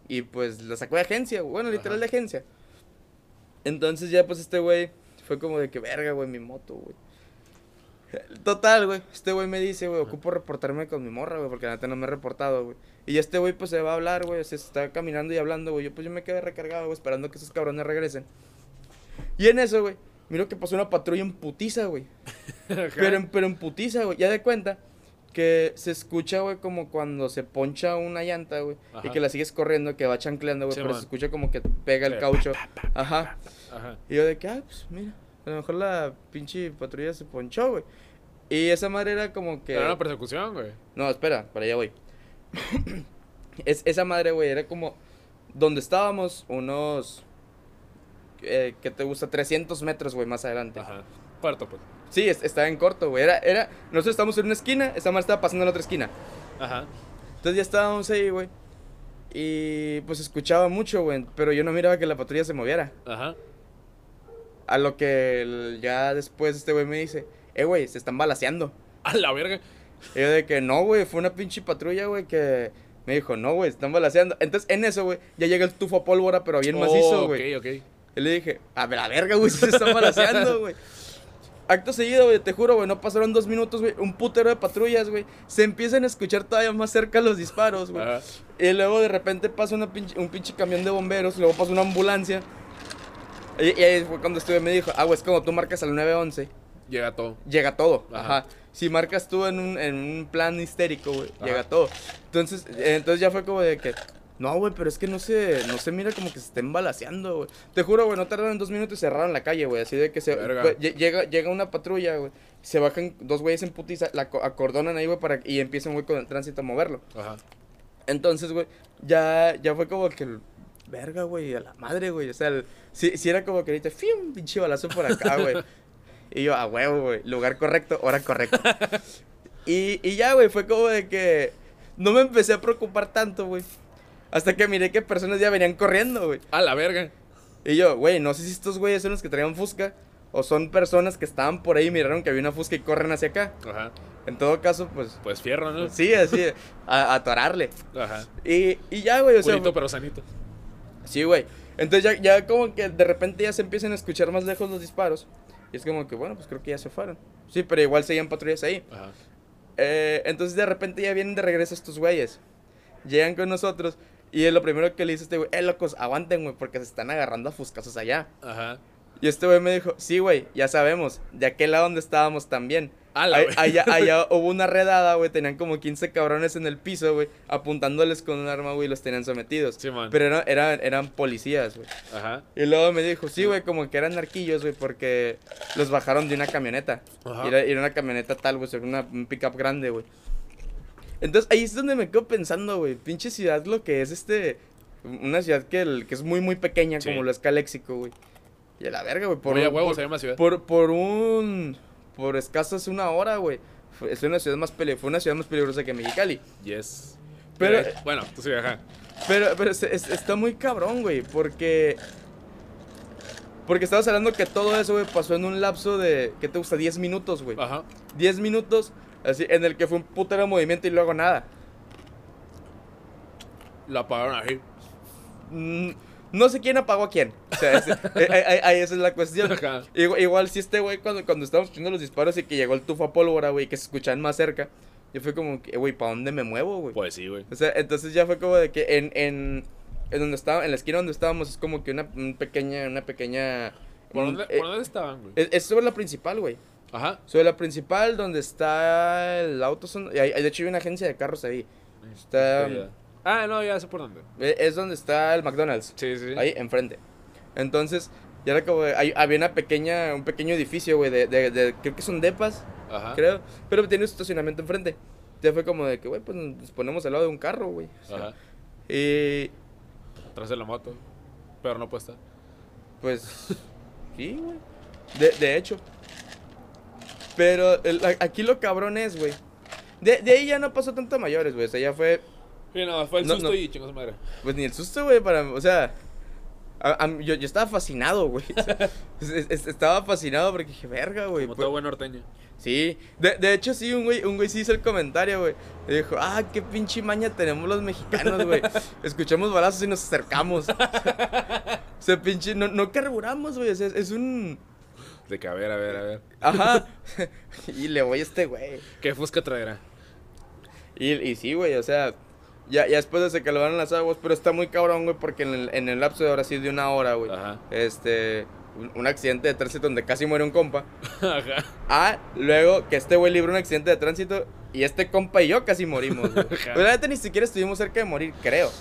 y pues la sacó de agencia, bueno, literal Ajá. de agencia. Entonces ya pues este güey fue como de que verga, güey, mi moto, güey. Total, güey, este güey me dice, güey, ocupo reportarme con mi morra, güey, porque la neta no me he reportado, güey. Y este güey pues se va a hablar, güey, se está caminando y hablando, güey. Yo pues yo me quedé recargado, güey, esperando que esos cabrones regresen. Y en eso, güey, miro que pasó una patrulla en putiza, güey. Pero, en- pero en putiza, güey. Ya de cuenta que se escucha, güey, como cuando se poncha una llanta, güey. Y que la sigues corriendo, que va chancleando, güey. Sí, pero man. se escucha como que pega el caucho. Ajá. Ajá. Y yo de que, ah, pues mira. A lo mejor la pinche patrulla se ponchó, güey. Y esa madre era como que. Era una persecución, güey. No, espera, para allá voy. es, esa madre, güey, era como donde estábamos, unos. Eh, que te gusta? 300 metros, güey, más adelante. Ajá. Cuarto, pues. Sí, es- estaba en corto, güey. Era, era, nosotros estábamos en una esquina, esa madre estaba pasando en la otra esquina. Ajá. Entonces ya estábamos ahí, güey. Y pues escuchaba mucho, güey. Pero yo no miraba que la patrulla se moviera. Ajá. A lo que el- ya después este güey me dice, eh, güey, se están balaseando. A la verga. Y yo de que no, güey, fue una pinche patrulla, güey, que me dijo, no, güey, están balaseando. Entonces en eso, güey, ya llega el tufo a pólvora, pero bien macizo, güey. Ok, ok. Y le dije, a ver, la verga, güey, se están balaseando, güey. Acto seguido, güey, te juro, güey, no pasaron dos minutos, güey, un putero de patrullas, güey. Se empiezan a escuchar todavía más cerca los disparos, güey. Ajá. Y luego de repente pasa una pinche- un pinche camión de bomberos, luego pasa una ambulancia. Y, y ahí fue cuando estuve, me dijo, ah, güey, es como tú marcas al 911, Llega todo. llega todo. Ajá. Ajá. Si marcas tú en un, en un plan histérico, güey, llega todo. Entonces, eh, entonces ya fue como de que, no, güey, pero es que no se, no se mira como que se estén balaseando, güey. Te juro, güey, no tardaron dos minutos y cerraron la calle, güey. Así de que se, llega, llega una patrulla, güey. Se bajan dos güeyes en putiza, la co- acordonan ahí, güey, para, y empiezan, güey, con el tránsito a moverlo. Ajá. Entonces, güey, ya, ya fue como que el verga, güey, a la madre, güey. O sea, el- sí, sí era como que ahorita, ¡fium! Pinche balazo por acá, güey. y yo, a huevo, güey, lugar correcto, hora correcta. y, y ya, güey, fue como de que no me empecé a preocupar tanto, güey. Hasta que miré que personas ya venían corriendo, güey. A la verga. Y yo, güey, no sé si estos güeyes son los que traían Fusca o son personas que estaban por ahí y miraron que había una Fusca y corren hacia acá. Ajá. En todo caso, pues, Pues fierro, ¿no? sí, así, a, a atorarle. Ajá. Y, y ya, güey, o sea, Purito pero sanito. Sí, güey. Entonces ya, ya como que de repente ya se empiezan a escuchar más lejos los disparos. Y es como que, bueno, pues creo que ya se fueron. Sí, pero igual seguían patrullas ahí. Ajá. Eh, entonces de repente ya vienen de regreso estos güeyes. Llegan con nosotros. Y es lo primero que le dice este güey, eh, locos, aguanten, güey, porque se están agarrando a fuscazos allá. Ajá. Y este güey me dijo, sí, güey, ya sabemos, de aquel lado donde estábamos también. A la Ay- allá, allá hubo una redada, güey, tenían como 15 cabrones en el piso, güey, apuntándoles con un arma, güey, y los tenían sometidos. Sí, man. Pero era- eran, eran policías, güey. Ajá. Y luego me dijo, sí, güey, como que eran narquillos, güey, porque los bajaron de una camioneta. Ajá. Y era, era una camioneta tal, güey, era una, un pickup grande, güey. Entonces ahí es donde me quedo pensando, güey, pinche ciudad lo que es este, una ciudad que, el- que es muy, muy pequeña, Sí. como lo es Caléxico, güey. Y a la verga, güey, por, un- huevo por, ciudad. por, por un, por escasas una hora, güey. Fue, es una ciudad más pele, fue una ciudad más peligrosa que Mexicali. Yes. Pero- Eh, bueno, tú sí, ajá. Pero, pero es- es- está muy cabrón, güey, porque... Porque estabas hablando que todo eso, güey, pasó en un lapso de, ¿qué te gusta? 10 minutos, güey. Ajá. 10 minutos, así, en el que fue un putero movimiento y luego nada. Lo apagaron ahí. Mm, no sé quién apagó a quién. O sea, ese- eh, eh, ahí esa es la cuestión. Igual, igual si este güey, cuando, cuando estábamos escuchando los disparos y que llegó el tufo a pólvora, güey, que se escuchaban más cerca, yo fue como, güey, ¿para dónde me muevo, güey? Pues sí, güey. O sea, entonces ya fue como de que en, en, en donde estaba, en la esquina donde estábamos es como que una, un pequeña, una pequeña... ¿Por un- dónde, eh, ¿por dónde estaban, güey? es, es sobre la principal, güey. Ajá. Sobre la principal donde está el auto, son- y hay- de hecho hay una agencia de carros ahí. Está, Ah, no, ya sé por dónde. eh, es donde está el McDonald's. Sí, sí. Ahí, enfrente. Entonces, ya era como, hay- había una pequeña, un pequeño edificio, güey, de, de, de- creo que son depas, Ajá. creo, pero tiene su estacionamiento enfrente. Ya fue como de que, güey, pues nos ponemos al lado de un carro, güey. O sea, Ajá. Y, Atrás de la moto. Pero no puesta. pues, sí, güey. De, de hecho. Pero el- aquí lo cabrón es, güey. De, de ahí ya no pasó tanto a mayores, güey. O sea, ya fue, Sí, no, fue el No, susto no. y chingó su madre. pues ni el susto, güey, para, o sea... a- a- yo, yo estaba fascinado, güey. O sea, es- es- estaba fascinado porque dije, verga, güey. Como pues- todo buen norteño. Sí, de, de hecho sí, un güey, un güey sí hizo el comentario, güey. Y dijo, ah, qué pinche maña tenemos los mexicanos, güey. Escuchamos balazos y nos acercamos. o sea, pinche, no, no carburamos, güey. O sea, es, es un... De que a ver, a ver, a ver. Ajá. y le voy a este güey. ¿Qué Fusca traerá? Y, y sí, güey, o sea, ya, ya después de se calmaron las aguas, pero está muy cabrón, güey, porque en el, en el lapso de ahora sí de una hora, güey. Ajá. Este, un, un accidente de tránsito donde casi muere un compa. Ajá. Ah, luego que este güey libró un accidente de tránsito y este compa y yo casi morimos, güey. Ajá. Pues la neta ni siquiera estuvimos cerca de morir, creo.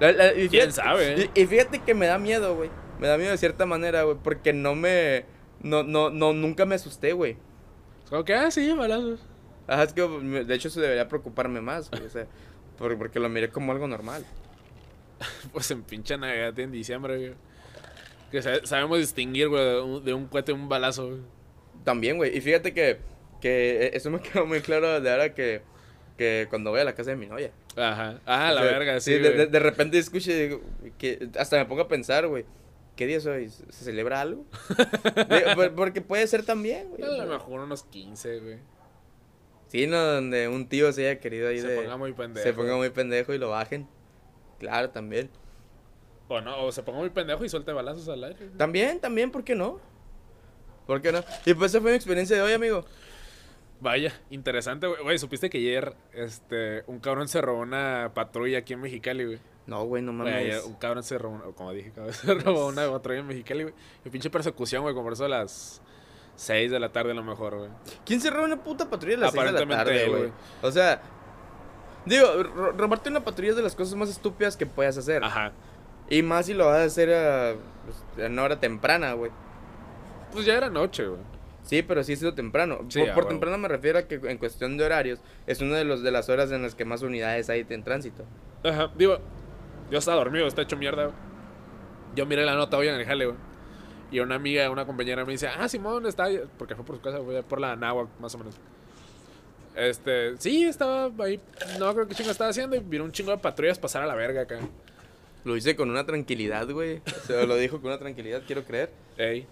La- la- y ¿Quién sabe? Y, y fíjate que me da miedo, güey. Me da miedo de cierta manera, güey, porque no me... No, no, no, nunca me asusté, güey. Es como que, ah, sí, balazos. Ajá, es que de hecho eso debería preocuparme más, güey. O sea, por- porque lo miré como algo normal. Pues en pinche Navidad en diciembre, güey. Que sa- sabemos distinguir, güey, de un, de un cohete un balazo, güey. También, güey. Y fíjate que, que eso me quedó muy claro de ahora que, que cuando voy a la casa de mi novia. Ajá. Ah, la O sea, verga, sí. de, de, de repente digo, que hasta me pongo a pensar, güey. ¿Qué día es hoy? ¿Se se celebra algo? Porque puede ser también, güey. A lo mejor unos 15, güey. Sí, no, donde un tío se haya querido ahí Se de... ponga muy pendejo. Se ponga muy pendejo y lo bajen. Claro, también. O no, o se ponga muy pendejo y suelte balazos al aire. También, también, ¿por qué no? ¿Por qué no? Y pues esa fue mi experiencia de hoy, amigo. Vaya, interesante, güey. Güey, ¿supiste que ayer este, un cabrón se robó una patrulla aquí en Mexicali, güey? No, güey, no Güey, ayer mames. un cabrón se robó, una- como dije, cabrón, se robó una patrulla en Mexicali, güey. Y pinche persecución, güey, como eso a las 6 de la tarde a lo mejor, güey. ¿Quién se roba una puta patrulla a las 6 de la tarde, güey? O sea, digo, ro- robarte una patrulla es de las cosas más estúpidas que puedas hacer. Ajá. Y más si lo vas a hacer a, pues, a una hora temprana, güey. Pues ya era noche, güey. Sí, pero sí ha sido temprano. Sí, por a por temprano me refiero a que en cuestión de horarios es una de, los, de las horas en las que más unidades hay en tránsito. Ajá, digo, yo estaba dormido, está hecho mierda, güey. Yo miré la nota hoy en el jale, güey. Y una amiga, una compañera me dice, ah, Simón está ahí", porque fue por su casa, güey, por la Náhuac, más o menos. Este, sí, estaba ahí, no creo que chingo estaba haciendo y vino un chingo de patrullas pasar a la verga acá. Lo hice con una tranquilidad, güey. O sea, lo dijo con una tranquilidad, quiero creer. Ey.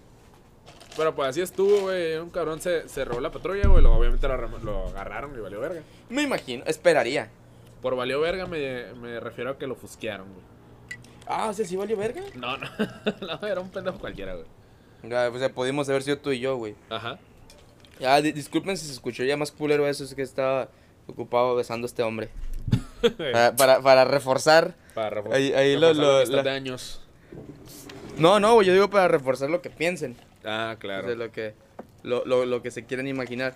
Pero pues así estuvo, güey. Un cabrón se, se robó la patrulla, güey. Obviamente lo, lo agarraron y valió verga. Me imagino, esperaría. Por valió verga me, me refiero a que lo fusquearon, güey. Ah, o sea, sí valió verga. No, no, no, era un pendejo cualquiera, güey. Ya, O sea, pudimos haber sido tú y yo, güey. Ajá. Ya, di- disculpen si se escuchó ya más culero eso, es que estaba ocupado besando a este hombre. Para, para, para reforzar. Para Ahí- ahí lo- reforzar la lo- amistad la- de años. No, no, güey, yo digo para reforzar lo que piensen. Ah, claro. sea, lo que, lo, lo, lo que se quieren imaginar.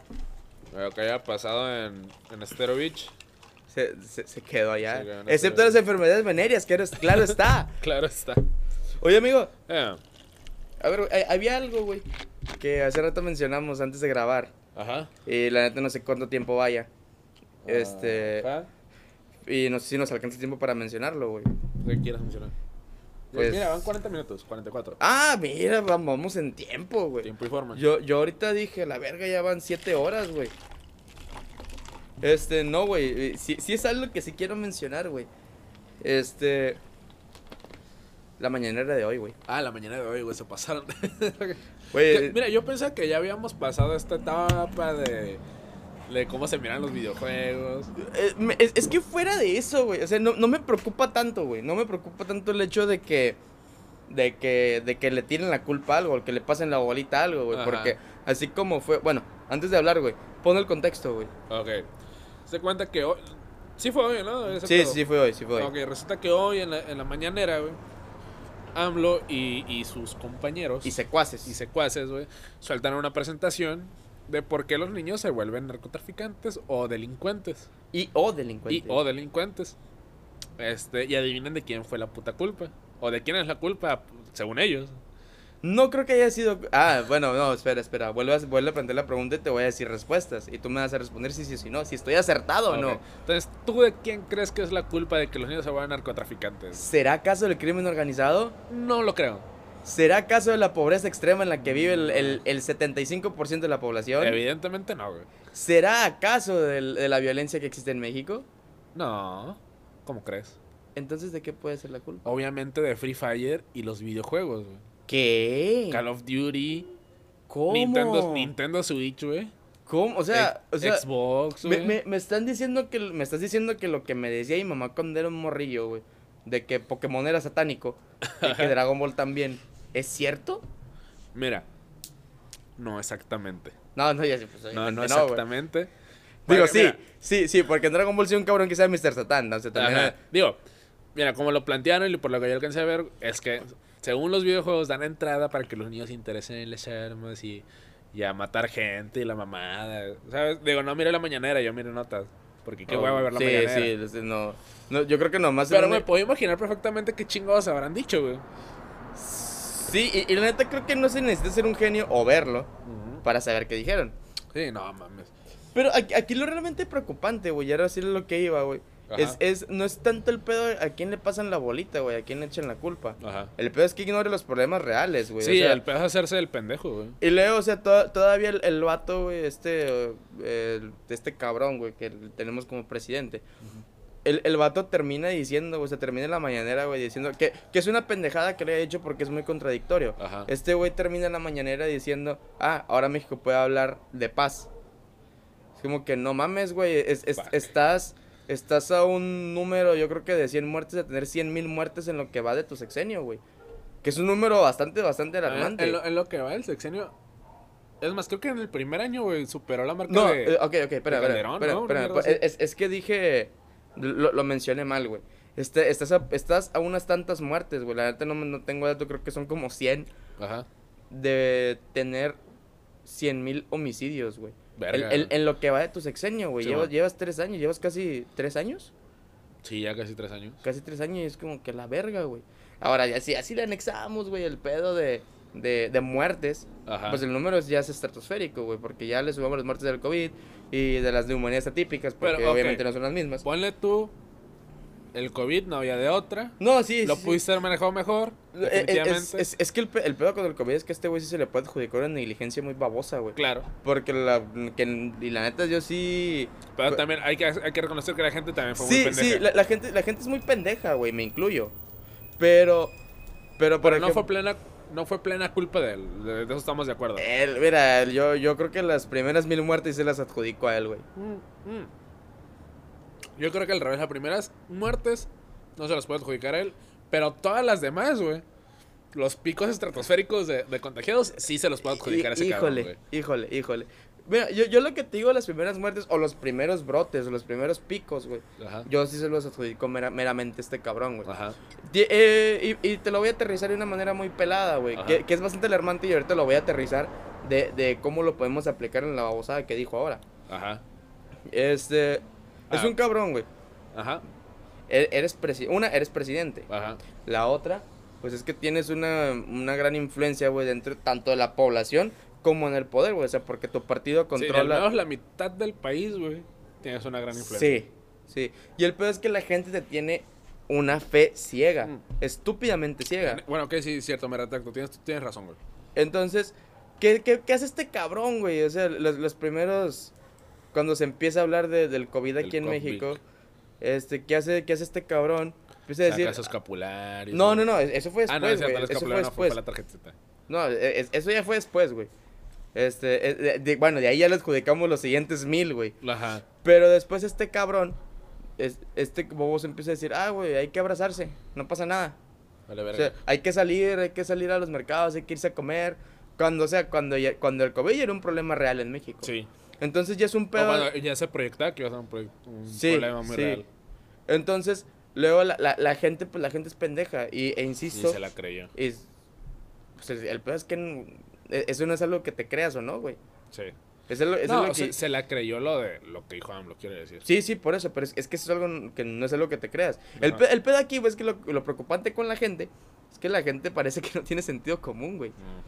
Lo que haya pasado en, en Estero Beach. Se, se, se quedó allá. Se quedó en Excepto las enfermedades venéreas, que eres, claro está. Claro está. Oye, amigo, Eh, a ver, hay- había algo, güey, que hace rato mencionamos antes de grabar. Ajá. Y la neta no sé cuánto tiempo vaya. Este. Ajá. Y no sé si nos alcanza tiempo para mencionarlo, güey. ¿Qué quieres mencionar? Pues- Mira, van 40 minutos, 44. Ah, mira, vam- vamos en tiempo, güey. Tiempo y forma. Yo, yo ahorita dije, la verga, ya van siete horas, güey. Este, no, güey. Sí, sí es algo que sí quiero mencionar, güey. Este. La mañanera de hoy, güey. Ah, la mañana de hoy, güey, se pasaron. Güey, mira, yo pensaba que ya habíamos pasado esta etapa de, de cómo se miran los videojuegos. Eh, es, es que fuera de eso, güey. O sea, no, no me preocupa tanto, güey. No me preocupa tanto el hecho de que. De que, de que le tiren la culpa a algo, que le pasen la bolita a algo, güey. Porque así como fue. Bueno, antes de hablar, güey, pon el contexto, güey. Ok. Se cuenta que hoy. Sí fue hoy, ¿no? Ese Sí, pedo. sí, fue hoy, sí fue hoy. Ok, resulta que hoy en la, en la mañanera, güey, AMLO y, y sus compañeros Y secuaces. y secuaces, güey, sueltan una presentación de por qué los niños se vuelven narcotraficantes o delincuentes. Y o delincuentes. Y o delincuentes. Este, y adivinen de quién fue la puta culpa. O de quién es la culpa, según ellos. No creo que haya sido. Ah, bueno, no, espera, espera. Vuelve a, vuelve a plantear la pregunta y te voy a decir respuestas. Y tú me vas a responder si sí o si no. Si estoy acertado o no. Entonces, ¿tú de quién crees que es la culpa de que los niños se vuelvan narcotraficantes? ¿Será acaso del crimen organizado? No lo creo. ¿Será acaso de la pobreza extrema en la que vive el, el, el 75% de la población? Evidentemente no, güey. ¿Será acaso de la violencia que existe en México? No. ¿Cómo crees? Entonces, ¿de qué puede ser la culpa? Obviamente de Free Fire y los videojuegos, güey. ¿Qué? Call of Duty, ¿Cómo? Nintendo, Nintendo Switch, güey. ¿Cómo? O sea, o sea Xbox, me, güey. me, me están diciendo que me estás diciendo que lo que me decía mi mamá cuando era un morrillo, güey, de que Pokémon era satánico y que Dragon Ball también, ¿es cierto? Mira, no exactamente. No, no, ya sí, pues No, no exactamente. Digo, Porque, sí, mira, sí, sí, porque en Dragon Ball sí un cabrón que sea Mr. Satan, o sea, también... Ajá. Digo, mira, como lo plantearon y por lo que yo alcancé a ver, es que según los videojuegos dan entrada para que los niños se interesen en las armas y, y a matar gente y la mamada. ¿Sabes? Digo, no mire la mañanera, yo mire notas. Porque qué Oh, hueva ver la sí, mañanera. Sí, sí, no, no, yo creo que nomás... Pero me puedo imaginar perfectamente qué chingados habrán dicho, güey. Sí, y, y la neta creo que no se necesita ser un genio o verlo para saber qué dijeron. Sí, no mames. Pero aquí, aquí lo realmente preocupante, güey, ahora sí es lo que iba, güey. Es, es, no es tanto el pedo a quién le pasan la bolita, güey, a quién le echan la culpa. Ajá. El pedo es que ignore los problemas reales, güey. o Sí, sea, el pedazo de hacerse el pendejo, güey. Y luego, o sea, to- todavía el, el vato, güey, este, eh, este cabrón, güey, que tenemos como presidente. El, el vato termina diciendo, güey, se termina en la mañanera, güey, diciendo que, que es una pendejada que le he dicho porque es muy contradictorio. Ajá. Este güey termina en la mañanera diciendo, ah, ahora México puede hablar de paz. Es como que no mames, güey, es- es- estás, estás a un número, yo creo que de 100 muertes, de tener 100 mil muertes en lo que va de tu sexenio, güey. Que es un número bastante, bastante alarmante. En lo, en lo que va el sexenio. Es más, creo que en el primer año, güey, superó la marca No, de. eh, ok, ok, espera, espera, pues, es, es que dije, lo, lo mencioné mal, güey. Este, estás, a, estás a unas tantas muertes, güey. La neta no, no tengo dato, creo que son como 100 Ajá. de tener 100 mil homicidios, güey. El- Verga. el- en lo que va de tu sexenio, güey. Sí, llevas, man. llevas tres años, llevas casi tres años. Sí, ya casi tres años. Casi tres años y es como que la verga, güey. Ahora, ya si así le anexamos, güey, el pedo de, de, de muertes, Ajá. pues el número ya es estratosférico, güey, porque ya le subamos las muertes del COVID y de las neumonías atípicas, porque Pero, obviamente no son las mismas. Ponle tú. El COVID no había de otra. No, sí, Lo sí, sí. pudiste haber manejado mejor. Eh, eh, Es, es- es que el, el pedo con el COVID es que a este güey sí se le puede adjudicar una negligencia muy babosa, güey. Claro. Porque la, que, y la neta yo sí... Pero también hay que, hay que reconocer que la gente también fue muy Sí, pendeja. sí, la, la gente, la gente es muy pendeja, güey, me incluyo. Pero, pero por Pero no fue plena. No fue plena culpa de él. De, eso estamos de acuerdo. Él, mira, yo, yo creo que las primeras mil muertes se las adjudico a él, güey. Mm, mm. Yo creo que al revés, las primeras muertes no se las puede adjudicar a él. Pero todas las demás, güey. Los picos estratosféricos de, de contagiados sí se los puede adjudicar a ese híjole, cabrón, güey. híjole, híjole. Mira, yo, yo lo que te digo, las primeras muertes o los primeros brotes o los primeros picos, güey. Ajá. Yo sí se los adjudico mera- meramente a este cabrón, güey. Ajá. Eh, y, y te lo voy a aterrizar de una manera muy pelada, güey. Que es bastante alarmante y ahorita lo voy a aterrizar de, de cómo lo podemos aplicar en la babosada que dijo ahora. Ajá. Este. Es Ah. un cabrón, güey. Ajá. E- Eres presi- una, eres presidente. Ajá. La otra, pues es que tienes una, una gran influencia, güey, dentro tanto de la población como en el poder, güey. O sea, porque tu partido Sí, al controla. menos la mitad del país, güey. Tienes una gran influencia. Sí, sí. Y el peor es que la gente te tiene una fe ciega, Mm. estúpidamente ciega. Bueno, ok, sí, cierto, me retracto. Tienes, tienes razón, güey. Entonces, ¿qué, qué, qué hace este cabrón, güey? O sea, los, los primeros. Cuando se empieza a hablar de- del COVID aquí en COVID. México, este, ¿qué hace, ¿qué hace este cabrón? empieza a decir... Escapulario. No, no, no, eso fue Ah, no, después, es cierto, el eso fue no fue después. para la tarjetita. No, es- eso ya fue después, güey. Este, eh, de- de- bueno, de ahí ya le adjudicamos los siguientes mil, güey. Ajá. Pero después este cabrón, es- este bobo se empieza a decir, ah, güey, hay que abrazarse, no pasa nada. Vale, O sea, hay que salir, hay que salir a los mercados, hay que irse a comer. Cuando, o sea, cuando, ya- cuando el COVID era un problema real en México. sí. Entonces ya es un pedo. cuando ya se proyectaba que iba a ser un, proye- un Sí, problema muy sí. real. Entonces, luego la, la, la gente, pues la gente es pendeja. Y, e Y insisto, se la creyó. es, pues, el, el pedo es que eso no es algo que te creas o no, güey. Sí. Eso es lo, eso no, es lo se, que... se la creyó lo de lo que dijo AMLO, quiere decir. Sí, sí, por eso, pero es, es que eso es algo que no es algo que te creas. El, pedo aquí, güey, es que lo, lo preocupante con la gente es que la gente parece que no tiene sentido común, güey. Mm.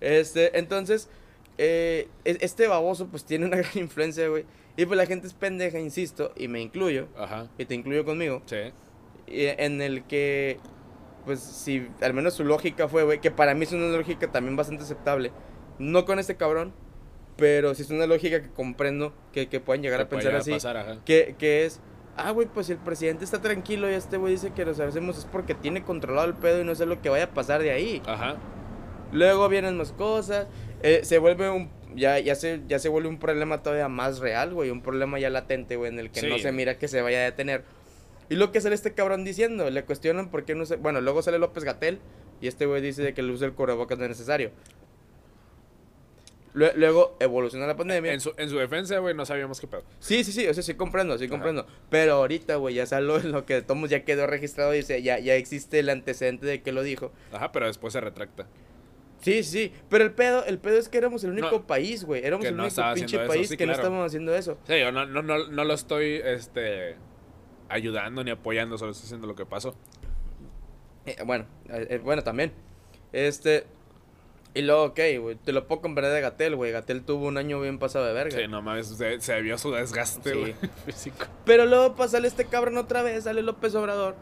Este, entonces, eh, es- este baboso pues tiene una gran influencia, güey. Y pues la gente es pendeja, insisto, y me incluyo, Ajá. y te incluyo conmigo, Sí. y en el que, pues si al menos su lógica fue, güey, que para mí es una lógica también bastante aceptable. No con este cabrón, pero sí es una lógica que comprendo que, que pueden llegar Que a pensar llegar a así. pasar. Que, que es, ah, güey, pues si el presidente está tranquilo y este güey dice que nos hacemos es porque tiene controlado el pedo y no sé lo que vaya a pasar de ahí. Ajá. Luego vienen más cosas, eh, se vuelve un, ya, ya, se, ya se vuelve un problema todavía más real, güey, un problema ya latente, güey, en el que no se mira que se vaya a detener. Y lo que sale este cabrón diciendo, le cuestionan por qué no se, bueno, luego sale López Gatel y este güey dice de que el uso del cubrebocas no es necesario. Lue- Luego evoluciona la pandemia. En su, en su defensa, güey, no sabíamos qué pedo. Sí, sí, sí, o sea, sí comprendo, sí Ajá. comprendo. Pero ahorita, güey, ya salió lo que Tomos ya quedó registrado y se- ya, ya existe el antecedente de que lo dijo. Ajá, pero después se retracta. Sí, sí. Pero el pedo, el pedo es que éramos el único No, país, güey. Éramos el no único pinche país sí, que no estábamos haciendo eso. Sí, yo no, no, no, no lo estoy este, ayudando ni apoyando, solo estoy haciendo lo que pasó. Eh, bueno, eh, eh, bueno, también. Este. Y luego, ok, güey. Te lo puedo comprar de Gatel, güey. Gatel tuvo un año bien pasado de verga. Sí, no mames, se, se vio su desgaste, Sí. güey, físico. Pero luego pues, sale este cabrón otra vez, sale López Obrador.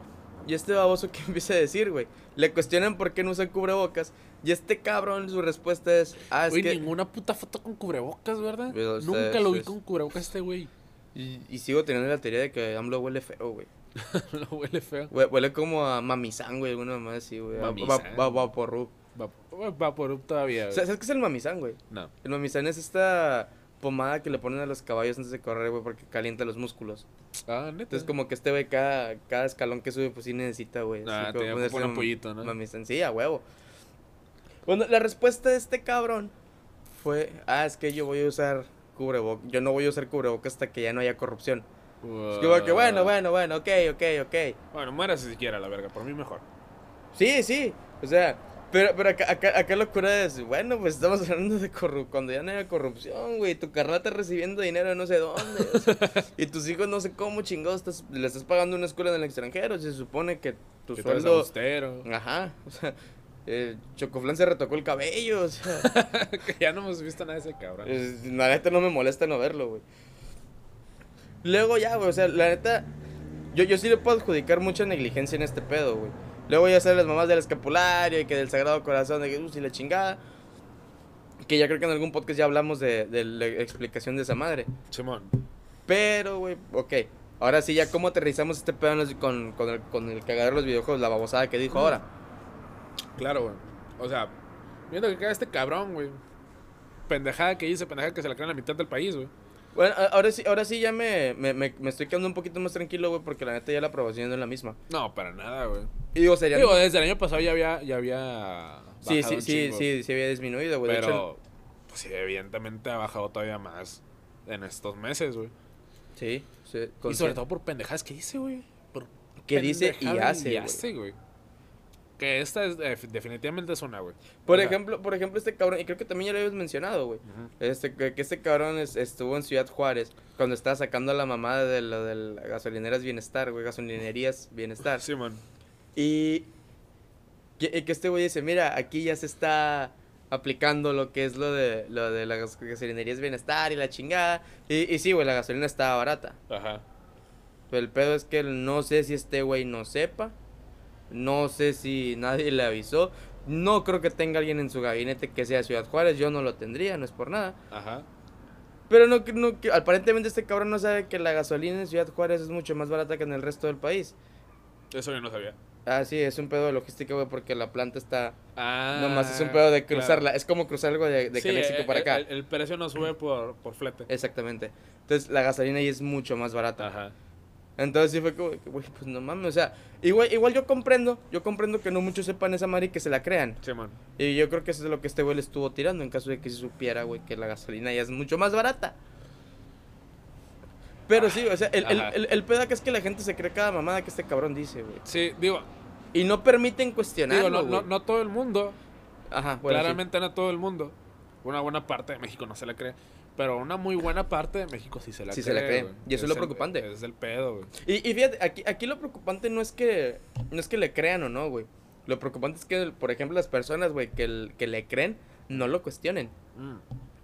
Y este baboso que empieza a decir, güey. Le cuestionan por qué no usa cubrebocas. Y este cabrón, su respuesta es. Ah, es Güey, que. ninguna puta foto con cubrebocas, ¿verdad? Nunca lo vi es- con cubrebocas este güey. Y, y sigo teniendo la teoría de que AMLO huele feo, güey. huele feo. Hue- Huele como a mamizán, güey. Alguna más así, güey. Mamizán. Va, va, vaporub. Va, va por todavía, güey. ¿Sabes qué es el mamizán, güey? No. El mamizán es esta pomada que le ponen a los caballos antes de correr, güey, porque calienta los músculos. Ah, neta. Entonces, como que este güey, cada, cada escalón que sube, pues sí necesita, güey. Ah, ponerse poner un pollito, ¿no? Mamizán, sí, a huevo. Bueno, la respuesta de este cabrón fue, ah, es que yo voy a usar cubrebocas. Yo no voy a usar cubrebocas hasta que ya no haya corrupción. Es como que, bueno, bueno, bueno, ok, ok, ok. Bueno, muera si siquiera la verga, por mí mejor. Sí, sí, o sea, pero, pero acá, acá, acá la cura es, bueno, pues estamos hablando de corrupción, cuando ya no haya corrupción, güey, tu carnal está recibiendo dinero de no sé dónde, o sea, y tus hijos no sé cómo chingados estás, le estás pagando una escuela en el extranjero, se supone que tu Que sueldo, ajá, o sea, eh, Chocoflan se retocó el cabello, o sea, que ya no hemos visto nada de ese cabrón. es- la neta no me molesta no verlo, güey. Luego ya, güey, o sea, la neta, yo, yo sí le puedo adjudicar mucha negligencia en este pedo, güey. Luego ya salen las mamás del escapulario y que del Sagrado Corazón de Jesús y la chingada. Que ya creo que en algún podcast ya hablamos de, de la explicación de esa madre. Simón. Pero, güey, ok. Ahora sí, ya cómo aterrizamos este pedo con, con, el, con el cagadero de los videojuegos, la babosada que dijo ahora. Claro, güey. O sea, viendo que queda este cabrón, güey. Pendejada que dice, pendejada que se la cree en la mitad del país, güey. Bueno, ahora sí, ahora sí ya me, me, me, me estoy quedando un poquito más tranquilo, güey, porque la neta ya la aprobación no es la misma. No, para nada, güey. Y digo, sería... Digo, desde el año pasado ya había, ya había sí, bajado sí, sí, sí, sí había disminuido, güey. hecho, Pero, pues sí, evidentemente ha bajado todavía más en estos meses, güey. Sí, sí. Y sobre todo por pendejadas que dice, güey. Por Que dice y hace, Y hace, güey. Que esta es, def- definitivamente es una, güey. Por O sea, ejemplo, por ejemplo, este cabrón, y creo que también ya lo habías mencionado, güey. Este, que, que este cabrón es- estuvo en Ciudad Juárez cuando estaba sacando a la mamada de lo de las gasolineras Bienestar, güey, gasolinerías Bienestar. Y que, y que este güey dice, mira, aquí ya se está aplicando lo que es lo de lo de las gas- gasolinerías Bienestar y la chingada. Y, y sí, güey, la gasolina estaba barata. Ajá. Pero el pedo es que no sé si este güey no sepa. No sé si nadie le avisó. No creo que tenga alguien en su gabinete que sea Ciudad Juárez. Yo no lo tendría, no es por nada. Ajá. Pero no, no aparentemente este cabrón no sabe que la gasolina en Ciudad Juárez es mucho más barata que en el resto del país. Eso yo no sabía. Ah, sí, es un pedo de logística, güey, porque la planta está... Ah, Nomás es un pedo de claro. cruzarla. Es como cruzar algo de, de Sí, eh, para acá. El, el precio no sube por, por flete. Exactamente. Entonces, la gasolina ahí es mucho más barata. Ajá. Entonces sí fue como, que, güey, pues no mames, o sea, igual, igual yo comprendo, yo comprendo que no muchos sepan esa madre y que se la crean. Simón. Y yo creo que eso es lo que este güey le estuvo tirando en caso de que se supiera, güey, que la gasolina ya es mucho más barata. Pero sí, o sea, el, el, el, el pedo que es que la gente se cree cada mamada que este cabrón dice, güey. Sí, digo, Y no permiten digo cuestionarlo, no, no, no todo el mundo, Ajá, bueno, sí. claramente no todo el mundo. Una buena parte de México no se la cree. Pero una muy buena parte de México sí se la Sí cree. se la cree. Y eso es lo el- preocupante. Es el pedo, güey. Y, y fíjate, aquí, aquí lo preocupante no es que no es que le crean o no, güey. Lo preocupante es que, por ejemplo, las personas, güey, que, el- que le creen, no lo cuestionen. Mm.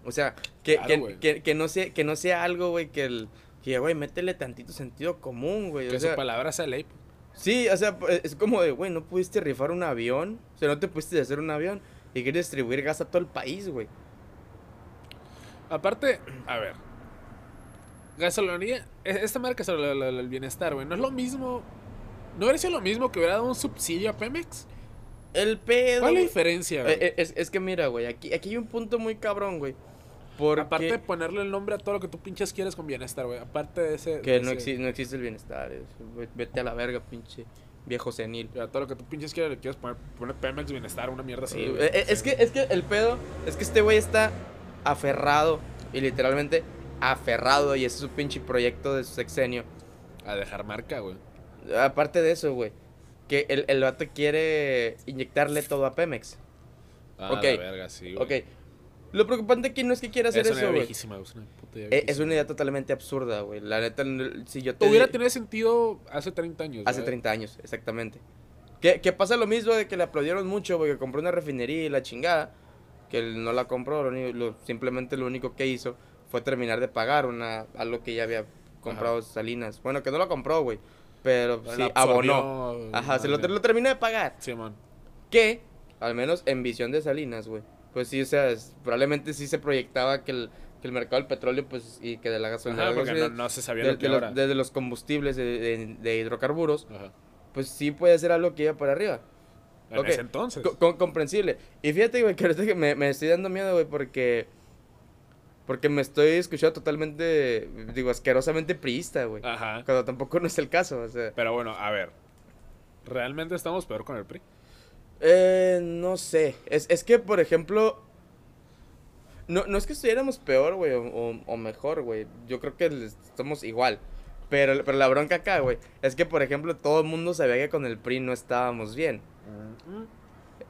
O sea, que, Claro, que, que, que no sea, que no sea algo, güey, que el... Que, güey, métele tantito sentido común, güey. Que O sea, su palabra sea ley. sí, o sea, pues, es como de, güey, no pudiste rifar un avión. O sea, no te pudiste hacer un avión y quieres distribuir gas a todo el país, güey. Aparte, a ver. Gasolinería, e- esta marca sobre el, bienestar, güey. No es lo mismo. ¿No hubiera sido lo mismo que hubiera dado un subsidio a Pemex? El pedo... ¿Cuál es la güey, diferencia, güey? eh, eh, es, es que mira, güey, aquí, aquí hay un punto muy cabrón, güey. Porque... Aparte de ponerle el nombre a todo lo que tú pinches quieres con bienestar, güey. Aparte de ese. Que de no, ese- exi- no existe el bienestar. es- ve- vete a la verga, pinche viejo senil. A todo lo que tú pinches quieres le quieres poner, poner Pemex bienestar, una mierda así. Sí, güey. es, que, es que el pedo es que este güey está aferrado y literalmente aferrado y ese es su pinche proyecto de su sexenio. A dejar marca, güey. Aparte de eso, güey, que el, el vato quiere inyectarle todo a Pemex. Ah, Ok. la verga, sí, güey. Ok. Lo preocupante aquí no es que quiera hacer es eso, güey. Es una puta idea Eh, Es una idea totalmente absurda, güey. La neta, si yo te Hubiera tenido sentido hace 30 años. Hace güey. 30 años, exactamente. Que, que pasa lo mismo de que le aplaudieron mucho, güey, que compró una refinería y la chingada. Que él no la compró, lo único- lo- simplemente lo único que hizo fue terminar de pagar una algo que ya había comprado Salinas. Bueno, que no la compró, güey, pero sí abonó. Ajá, se lo, lo terminé de pagar. Simón. Que, al menos en visión de Salinas, güey, pues sí, o sea, es- probablemente sí se proyectaba que el, que el mercado del petróleo, pues, y que de la gasolina, Ajá, de porque no, no se sabía de, lo que de los, de los combustibles de hidrocarburos, Ajá. pues sí puede ser algo que iba para arriba. En Ok, ese entonces. Co- co- comprensible. Y fíjate, güey, que me, me estoy dando miedo, güey, porque. Porque me estoy escuchando totalmente, digo, asquerosamente priista, güey. Ajá. Cuando tampoco no es el caso, o sea. Pero bueno, a ver. ¿Realmente estamos peor con el PRI? Eh, no sé. Es, es que, por ejemplo. No, no es que estuviéramos peor, güey, o, o- o mejor, güey. Yo creo que estamos igual. Pero, pero la bronca acá, güey, es que, por ejemplo, todo el mundo sabía que con el PRI no estábamos bien.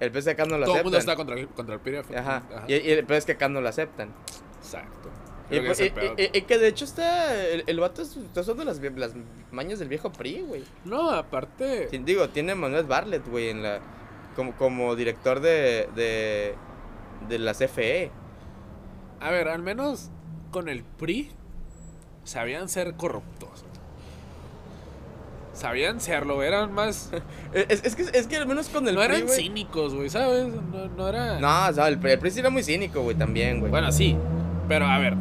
El pez acá no lo Todo el mundo está aceptan. contra el, contra el. Ajá. Ajá. Y, y el pez que acá no lo aceptan. Exacto. Y, que pues, y- que de hecho está. El, el vato es- está usando las, las mañas del viejo PRI, güey. No, aparte. Digo, tiene Manuel Bartlett, güey, en la. Como, como director de. de. de la. CFE. A ver, al menos con el PRI sabían ser corruptos. Sabían serlo, eran más. Es, es que, es que al menos con el no PRI, eran cínicos, güey, ¿sabes? No, no era. No, o sea, el, el PRI sí era muy cínico, güey, también, güey. Bueno, sí. Pero a ver.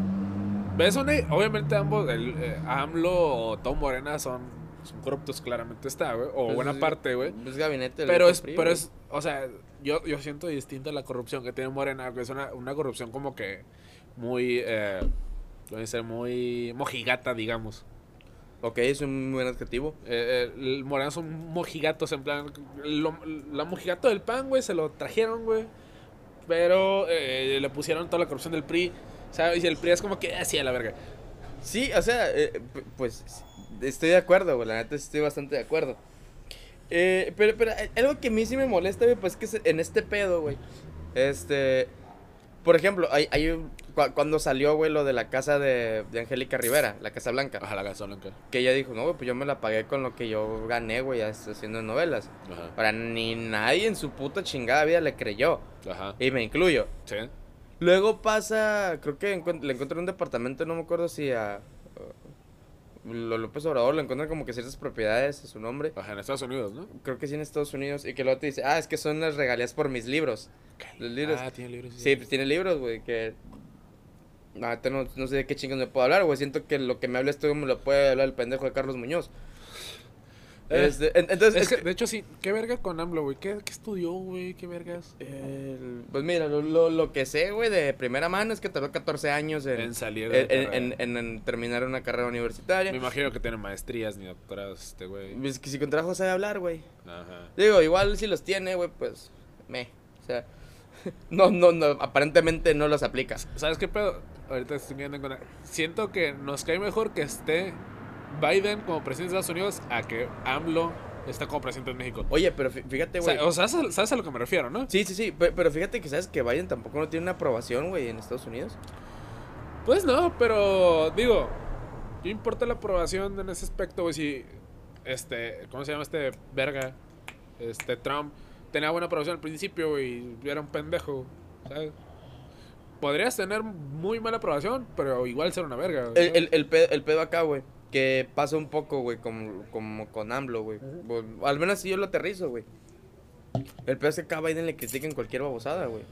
¿Ves una- Obviamente ambos, el, eh, AMLO o Tom Morena son, son corruptos, claramente está, güey. O Pues, buena parte, güey. Es gabinete Pero es, PRI, pero es, o sea, yo, yo siento distinta la corrupción que tiene Morena, que es una, una corrupción como que muy, eh, ¿cómo dice? muy mojigata, digamos. Ok, es un buen adjetivo. Eh, eh, son mojigatos, en plan, lo- la mojigato del pan, güey, se lo trajeron, güey. Pero eh, le pusieron toda la corrupción del PRI, ¿sabes? Y el PRI es como que así a la verga. Sí, o sea, eh, pues estoy de acuerdo, güey. La neta estoy bastante de acuerdo. Eh, pero, pero algo que a mí sí me molesta, güey, pues que es en este pedo, güey. Este. Por ejemplo, hay, hay un- cu- cuando salió, güey, lo de la casa de, de Angélica Rivera, la Casa Blanca. Ajá, la gasolina. Que ella dijo, no, güey, pues yo me la pagué con lo que yo gané, güey, haciendo novelas. Ajá. Ahora, ni nadie en su puta chingada vida le creyó. Ajá. Y me incluyo. Sí. Luego pasa, creo que encuent- le encontré un departamento, no me acuerdo si a uh, lo López Obrador le encuentran como que ciertas propiedades a su nombre. Ajá, en Estados Unidos, ¿no? Creo que sí en Estados Unidos. Y que luego te dice, ah, es que son las regalías por mis libros. Los libros. Ah, tiene libros. sí, pues tiene libros, güey, que... Ahorita no, no sé de qué chingos me puedo hablar, güey. Siento que lo que me habla esto me lo puede hablar el pendejo de Carlos Muñoz. Eh, Este, en- entonces, Es que, de hecho, sí. ¿Qué verga con AMLO, güey? ¿Qué, qué estudió, güey? ¿Qué vergas? el- pues mira, lo, lo, lo que sé, güey, de primera mano es que tardó 14 años en, En salir de en, en- carrera. en- en terminar una carrera universitaria. Me imagino que tiene maestrías ni doctorados este güey. Es que si con trabajo sabe hablar, güey. Ajá. Digo, igual si los tiene, güey, pues me. O sea, no, no, no, aparentemente no los aplica. ¿Sabes qué pedo? Ahorita estoy viendo con... Siento que nos cae mejor que esté Biden como presidente de Estados Unidos a que AMLO está como presidente de México. Oye, pero fí- fíjate, güey. o sea, ¿sabes, sabes a lo que me refiero, no? Sí, sí, sí, pe- pero fíjate que sabes que Biden tampoco no tiene una aprobación, güey, en Estados Unidos. Pues no, pero digo, ¿qué importa la aprobación en ese aspecto, güey? Si, este, ¿cómo se llama este verga? Este, Trump tenía buena aprobación al principio, güey, y era un pendejo, ¿sabes? Podrías tener muy mala aprobación, pero igual ser una verga. El, el, el, pedo, el pedo acá, güey, que pasa un poco, güey, como, como con AMLO, güey. Pues, Al menos así yo lo aterrizo, güey. El pedo es que acá a Biden le critiquen cualquier babosada, güey.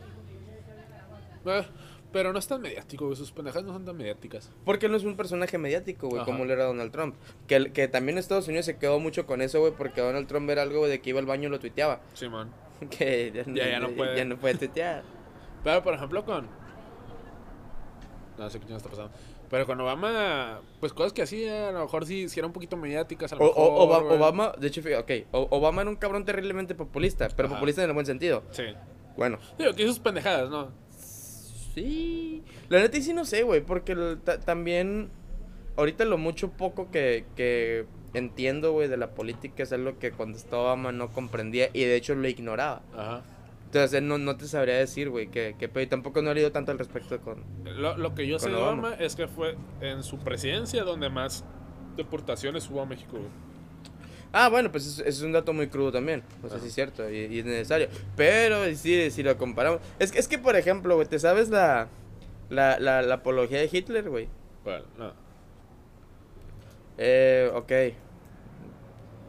Eh, pero no es tan mediático, güey, sus pendejas no son tan mediáticas. Porque no es un personaje mediático, güey, como lo era Donald Trump. Que, que también Estados Unidos se quedó mucho con eso, güey, porque Donald Trump era algo de que iba al baño y lo tuiteaba. Simón. Que ya, Ya- ya no puede. Ya no puede tuitear. Pero, por ejemplo, con... No sé qué está pasando. Pero con Obama, pues cosas que hacía, a lo mejor sí, sí eran un poquito mediáticas. A O, lo mejor, o- Oba- güey. Obama, de hecho, fíjate, ok, o- Obama era un cabrón terriblemente populista, pero Ajá. populista en el buen sentido. Sí. Bueno, Digo, que sus pendejadas, ¿no? Sí. La neta y sí no sé, güey, porque también ahorita lo mucho poco que, que entiendo, güey, de la política es algo que cuando estaba Obama no comprendía y de hecho lo ignoraba. Ajá. Entonces no, no te sabría decir, güey, que, que pero tampoco no he leído tanto al respecto con... Lo, lo que yo sé de Obama. Obama es que fue en su presidencia donde más deportaciones hubo a México. güey. Ah, bueno, pues es, es un dato muy crudo también. O sea, sí es cierto y, y es necesario. Pero sí, si lo comparamos... Es que, es que por ejemplo, güey, ¿te sabes la, la, la, la apología de Hitler, güey? Bueno, no. Eh, ok.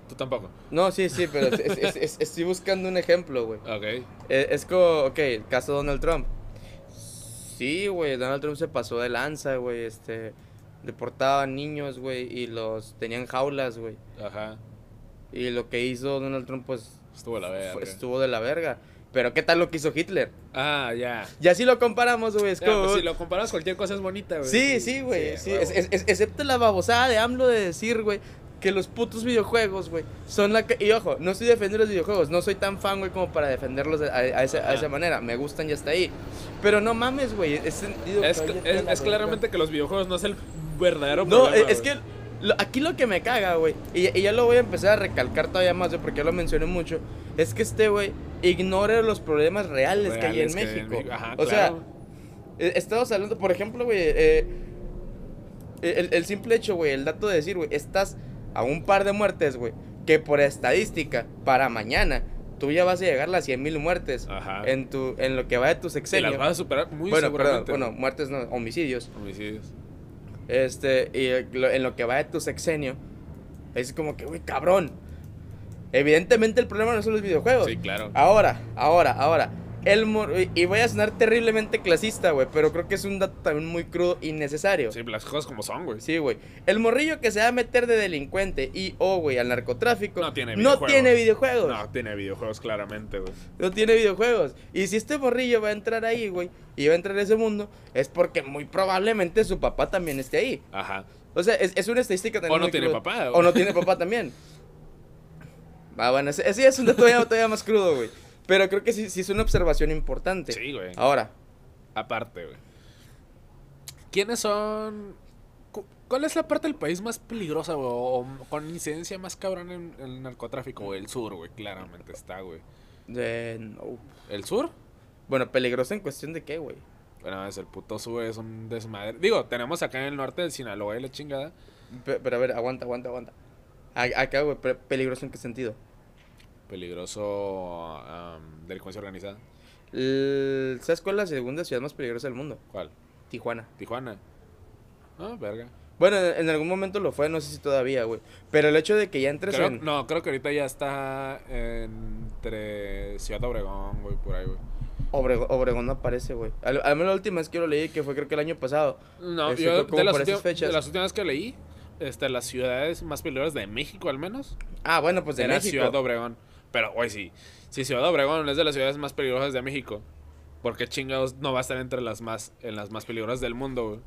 Tú tampoco. No, sí, sí, pero es- es- es- es- estoy buscando un ejemplo, güey. Ok. Eh, es como, ok, el caso de Donald Trump. Sí, güey, Donald Trump se pasó de lanza, güey, este... Deportaba niños, güey, y los tenían jaulas, güey. Ajá. Y lo que hizo Donald Trump, pues, Estuvo la verga. fue- estuvo de la verga. Pero ¿qué tal lo que hizo Hitler? Ah, ya. Y así lo comparamos, güey, es Ya, como... pues, si lo comparas, cualquier cosa es bonita, güey. Sí, sí, güey. Sí, huevo. es- es- es- excepto la babosada de AMLO de decir, güey, que los putos videojuegos, güey, son la... que- Y ojo, no estoy defendiendo los videojuegos, no soy tan fan, güey, como para defenderlos a, a esa, a esa manera. Me gustan y hasta ahí. Pero no mames, güey, es sentido... Es, es, claramente que los videojuegos no es el verdadero No, problema. es, es que lo- aquí lo que me caga, güey, y, y ya lo voy a empezar a recalcar todavía más, güey, porque ya lo mencioné mucho, es que este, güey, ignore los problemas reales, que hay en que México. Ajá, o sea, claro. eh, estamos hablando, por ejemplo, güey, eh, el, el simple hecho, güey, el dato de decir, güey, estás a un par de muertes, güey, que por estadística, para mañana, tú ya vas a llegar a las 100 mil muertes Ajá. en, tu, en lo que va de tu Y sexenio. las vas a superar muy bueno, perdón, seguramente. bueno, muertes no, homicidios. Homicidios. Este, y lo- en lo que va de tu sexenio, es como que, güey, cabrón. Evidentemente el problema no son los videojuegos. Sí, claro. Ahora, ahora, ahora. El y- voy a sonar terriblemente clasista, güey, pero creo que es un dato también muy crudo y necesario. Sí, las cosas como son, güey. Sí, güey. El morrillo que se va a meter de delincuente y o, güey, al narcotráfico. No tiene No videojuegos. tiene videojuegos. No, tiene videojuegos claramente, güey. No tiene videojuegos. Y si este morrillo va a entrar ahí, güey, y va a entrar a ese mundo, es porque muy probablemente su papá también esté ahí. Ajá. O sea, es, es una estadística también. O no muy tiene cruda. papá, O güey. no tiene papá también. Ah, bueno, ese, ese es un dato todavía, todavía más crudo, güey. Pero creo que sí, sí es una observación importante. Sí, güey. Ahora, Aparte, güey. ¿Quiénes son. cu- ¿Cuál es la parte del país más peligrosa, güey? O con incidencia más cabrón en en el narcotráfico, güey. El sur, güey. Claramente está, güey. no. ¿El sur? Bueno, peligroso en cuestión de qué, güey. Bueno, es el puto sur, es un desmadre. Digo, tenemos acá en el norte del Sinaloa y la chingada. Pe- Pero, a ver, aguanta, aguanta, aguanta. Acá, güey, pe- peligroso en qué sentido. Peligroso. am, delincuencia organizada. ¿Sabes cuál es la segunda ciudad más peligrosa del mundo? ¿Cuál? Tijuana. Tijuana. Ah, verga. Bueno, en, algún momento lo fue, no sé si todavía, güey. Pero el hecho de que ya entres Creo- en... no, creo que ahorita ya está entre Ciudad Obregón, güey, por ahí, güey. Obrego- Obregón no aparece, güey. Al, al menos la última vez que lo leí, que fue creo que el año pasado. No, yo de las, últimas, fechas. de las últimas que leí, este, las ciudades más peligrosas de México al menos, Ah, bueno, pues de era México. Ciudad Obregón. Pero, güey, sí. Si Ciudad Obregón es de las ciudades más peligrosas de México. Porque chingados no va a estar entre las más, en las más peligrosas del mundo, güey.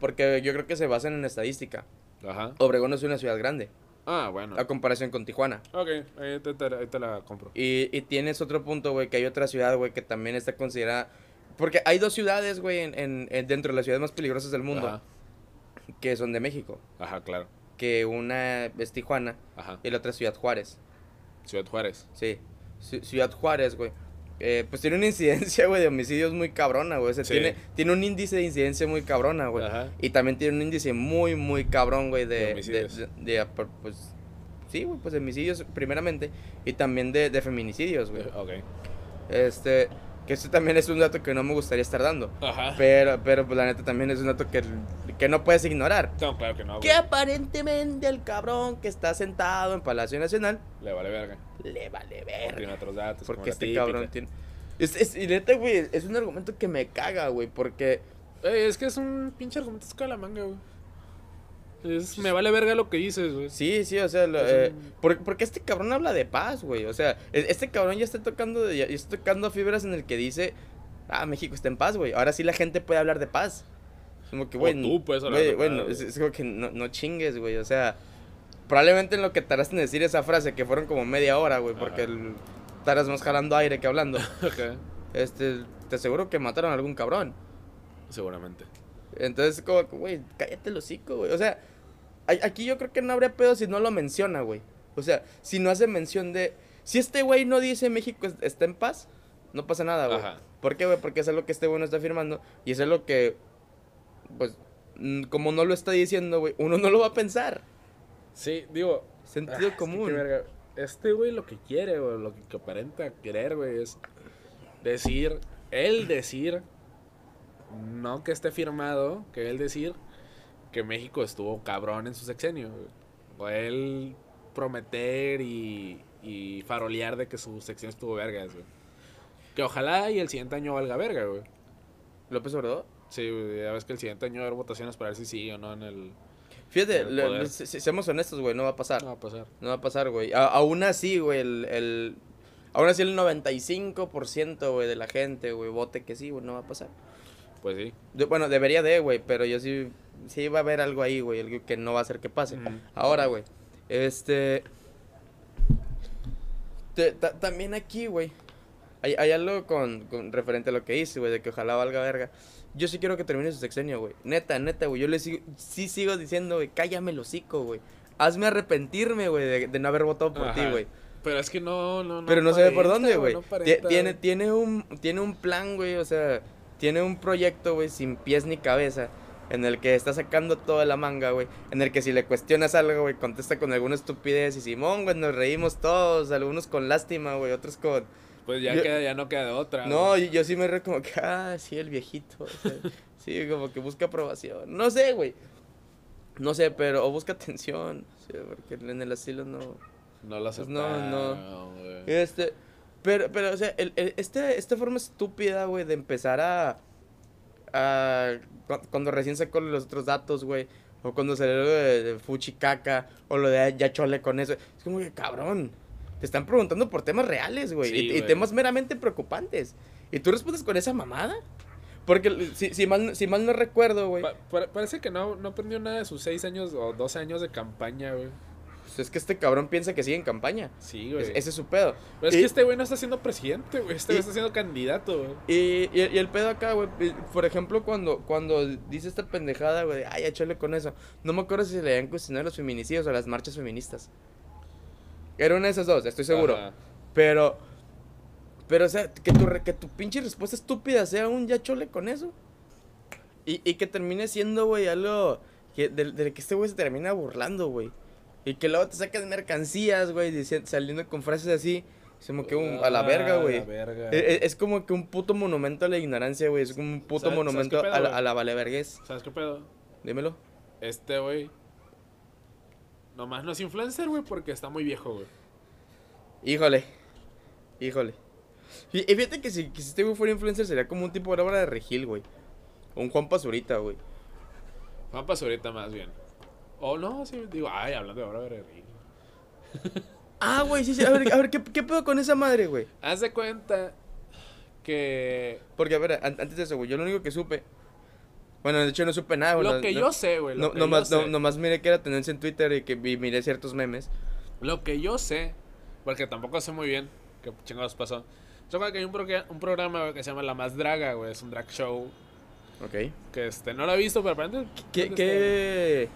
Porque yo creo que se basan en estadística. Ajá. Obregón es una ciudad grande, Ah, bueno. a comparación con Tijuana. Ok, ahí te, te- ahí te la compro. Y, y tienes otro punto, güey, que hay otra ciudad, güey, que también está considerada... Porque hay dos ciudades, güey, en, en- en- dentro de las ciudades más peligrosas del mundo, Ajá. que son de México. Ajá, claro. Que una es Tijuana Ajá. y la otra es Ciudad Juárez. Ciudad Juárez. Sí. Ci- Ciudad Juárez, güey. eh, pues tiene una incidencia, güey, de homicidios muy cabrona, güey. O sea, Sí. tiene, tiene un índice de incidencia muy cabrona, güey. Ajá. Y también tiene un índice muy, muy cabrón, güey, De de... de, homicidios. de- de, pues... Sí, güey, pues de homicidios primeramente. Y también de, de feminicidios, güey. Ok. Este... Que eso también es un dato que no me gustaría estar dando. Ajá. Pero, pero pues la neta también es un dato que, que no puedes ignorar. No, claro que no, Que güey. aparentemente el cabrón que está sentado en Palacio Nacional Le vale verga. le vale verga. Tiene otros datos. Porque este típica. cabrón tiene. Es, es, y neta, güey, es un argumento que me caga, güey, porque. Ey, es que es un pinche argumento de la manga, güey. Es, me vale verga lo que dices, güey. Sí, sí, o sea, lo- eh, porque este cabrón habla de paz, güey. O sea, e- este cabrón ya está tocando, ya, está tocando fibras en el que dice, ah, México está en paz, güey. Ahora sí la gente puede hablar de paz. Como que, güey, tú puedes hablar güey, de bueno, paz, es, es como que no, no chingues, güey. O sea, probablemente en lo que tardaste en decir esa frase, que fueron como media hora, güey, porque el- tardas más jalando aire que hablando. Este, te aseguro que mataron a algún cabrón. Seguramente. Entonces, como güey, cállate el hocico, güey. O sea, aquí yo creo que no habría pedo si no lo menciona, güey. O sea, si no hace mención de. Si este güey no dice México es- está en paz, no pasa nada, güey. Ajá. ¿Por qué, güey? Porque es algo que este güey no está afirmando. Y es algo que, pues, como no lo está diciendo, güey, uno no lo va a pensar. Sí, digo. Sentido ah, es que común. Este güey lo que quiere, güey, lo que, que aparenta querer, güey, es decir, él decir, no que esté firmado, que él decir que México estuvo cabrón en su sexenio, él prometer y, y farolear de que su sección estuvo vergas, güey. Que ojalá y el siguiente año valga verga, güey. López Obrador. Sí, güey, ya ves que el siguiente año va a haber votaciones para ver si sí o no en el... Fíjate, El le- seamos honestos, güey, no va a pasar. No va a pasar. No va a pasar, güey. A- aún así, güey, el, el... Aún así el 95%, güey, de la gente, güey, vote que sí, güey, no va a pasar. Pues sí. De- bueno, debería de, güey, pero yo sí... Sí va a haber algo ahí, güey, algo que no va a hacer que pase. Ahora, güey, este... te- ta- también aquí, güey, hay, hay algo con, con referente a lo que hice, güey, de que ojalá valga verga. Yo sí quiero que termine su sexenio, güey. Neta, neta, güey. Yo le sigo, sí sigo diciendo, güey, cállame el hocico, güey. Hazme arrepentirme, güey, de, de no haber votado por ti, güey. Pero es que no, no, no. Pero no sé por dónde, güey. no tiene, tiene, un, tiene un plan, güey, o sea, tiene un proyecto, güey, sin pies ni cabeza. En el que está sacando toda la manga, güey. En el que si le cuestionas algo, güey, contesta con alguna estupidez. Y Simón, güey, nos reímos todos. Algunos con lástima, güey, otros con. Pues ya, Yo- queda, ya no queda de otra. No, yo, yo sí me re como que, ah, sí, el viejito. o sea, sí, como que busca aprobación. No sé, güey. No sé, pero. O busca atención. sí, porque en el asilo no. No lo Pues no, aceptaron, no. Este, pero, pero, o sea, el, el- este, esta forma estúpida, güey, de empezar a, cu- cuando recién sacó los otros datos, güey, o cuando salió lo de, de Fuchicaca, o lo de ya chole con eso, es como que, cabrón, te están preguntando por temas reales, güey, Sí, y, temas meramente preocupantes, y tú respondes con esa mamada, porque si, si, mal, si mal no recuerdo, güey, Pa- pa- parece que no, no aprendió nada de sus seis años o 12 años de campaña, güey. Pues es que este cabrón piensa que sigue en campaña, Sí, güey. Es- ese es su pedo. Pero es Y- que este güey no está siendo presidente, güey. Este güey está siendo candidato, güey. Y, y, y el pedo acá, güey, por ejemplo, cuando, cuando dice esta pendejada, güey, ay, échale con eso. No me acuerdo si se le habían cuestionado los feminicidios o las marchas feministas. Era una de esas dos, estoy seguro. Ajá. Pero, pero, o sea, que tu, que tu pinche respuesta estúpida sea un ya chole con eso. Y, y que termine siendo, güey, algo que, del, del que este güey se termina burlando, güey. Y que luego te sacas mercancías, güey, saliendo con frases así. Es como que un- a la verga, Ah, güey. la verga. E- e- Es como que un puto monumento a la ignorancia, güey. Es como un puto ¿Sabes- sabes monumento pedo, a, la, güey? a la valeverguez. ¿Sabes qué pedo? Dímelo. Este güey. Nomás no es influencer, güey, porque está muy viejo, güey. Híjole. Híjole. Y, y fíjate que si, que si este güey fuera influencer sería como un tipo de obra de Regil, güey. O un Juan Pazurita, güey. Vamos ahorita más bien. O no, sí, digo, ay, hablando de ahora, güey. Ah, güey, sí, sí. A ver, a ver ¿qué, ¿qué pedo con esa madre, güey? Haz de cuenta que. Porque, a ver, an- antes de eso, güey, yo lo único que supe. Bueno, de hecho no supe nada, güey. Lo no- que no- yo sé, güey. No, nomás, yo no, sé- nomás miré que era tendencia en Twitter y que vi- miré ciertos memes. Lo que yo sé, porque tampoco sé muy bien qué chingados pasó. Yo creo que hay un, progra- un programa güey, que se llama La Más Draga, güey. Es un drag show Ok. que este, no lo he visto, pero aparentemente. ¿Qué, qué...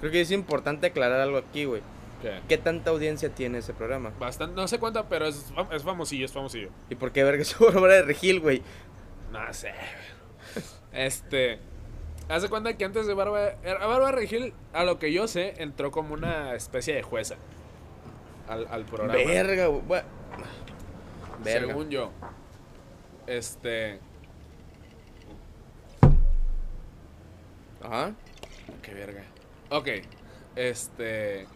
Creo que es importante aclarar algo aquí, güey. ¿Qué? ¿Qué tanta audiencia tiene ese programa? Bastante, no sé cuánta, pero es, es famosillo, es famosillo. ¿Y por qué verga su obra de Regil, güey? No sé. Este. Hace cuenta que antes de Bárbara. Bárbara Regil, a lo que yo sé, entró como una especie de jueza. Al, al programa. Verga, güey. Verga. Según yo. Este. Ajá. Qué verga. Ok. Este.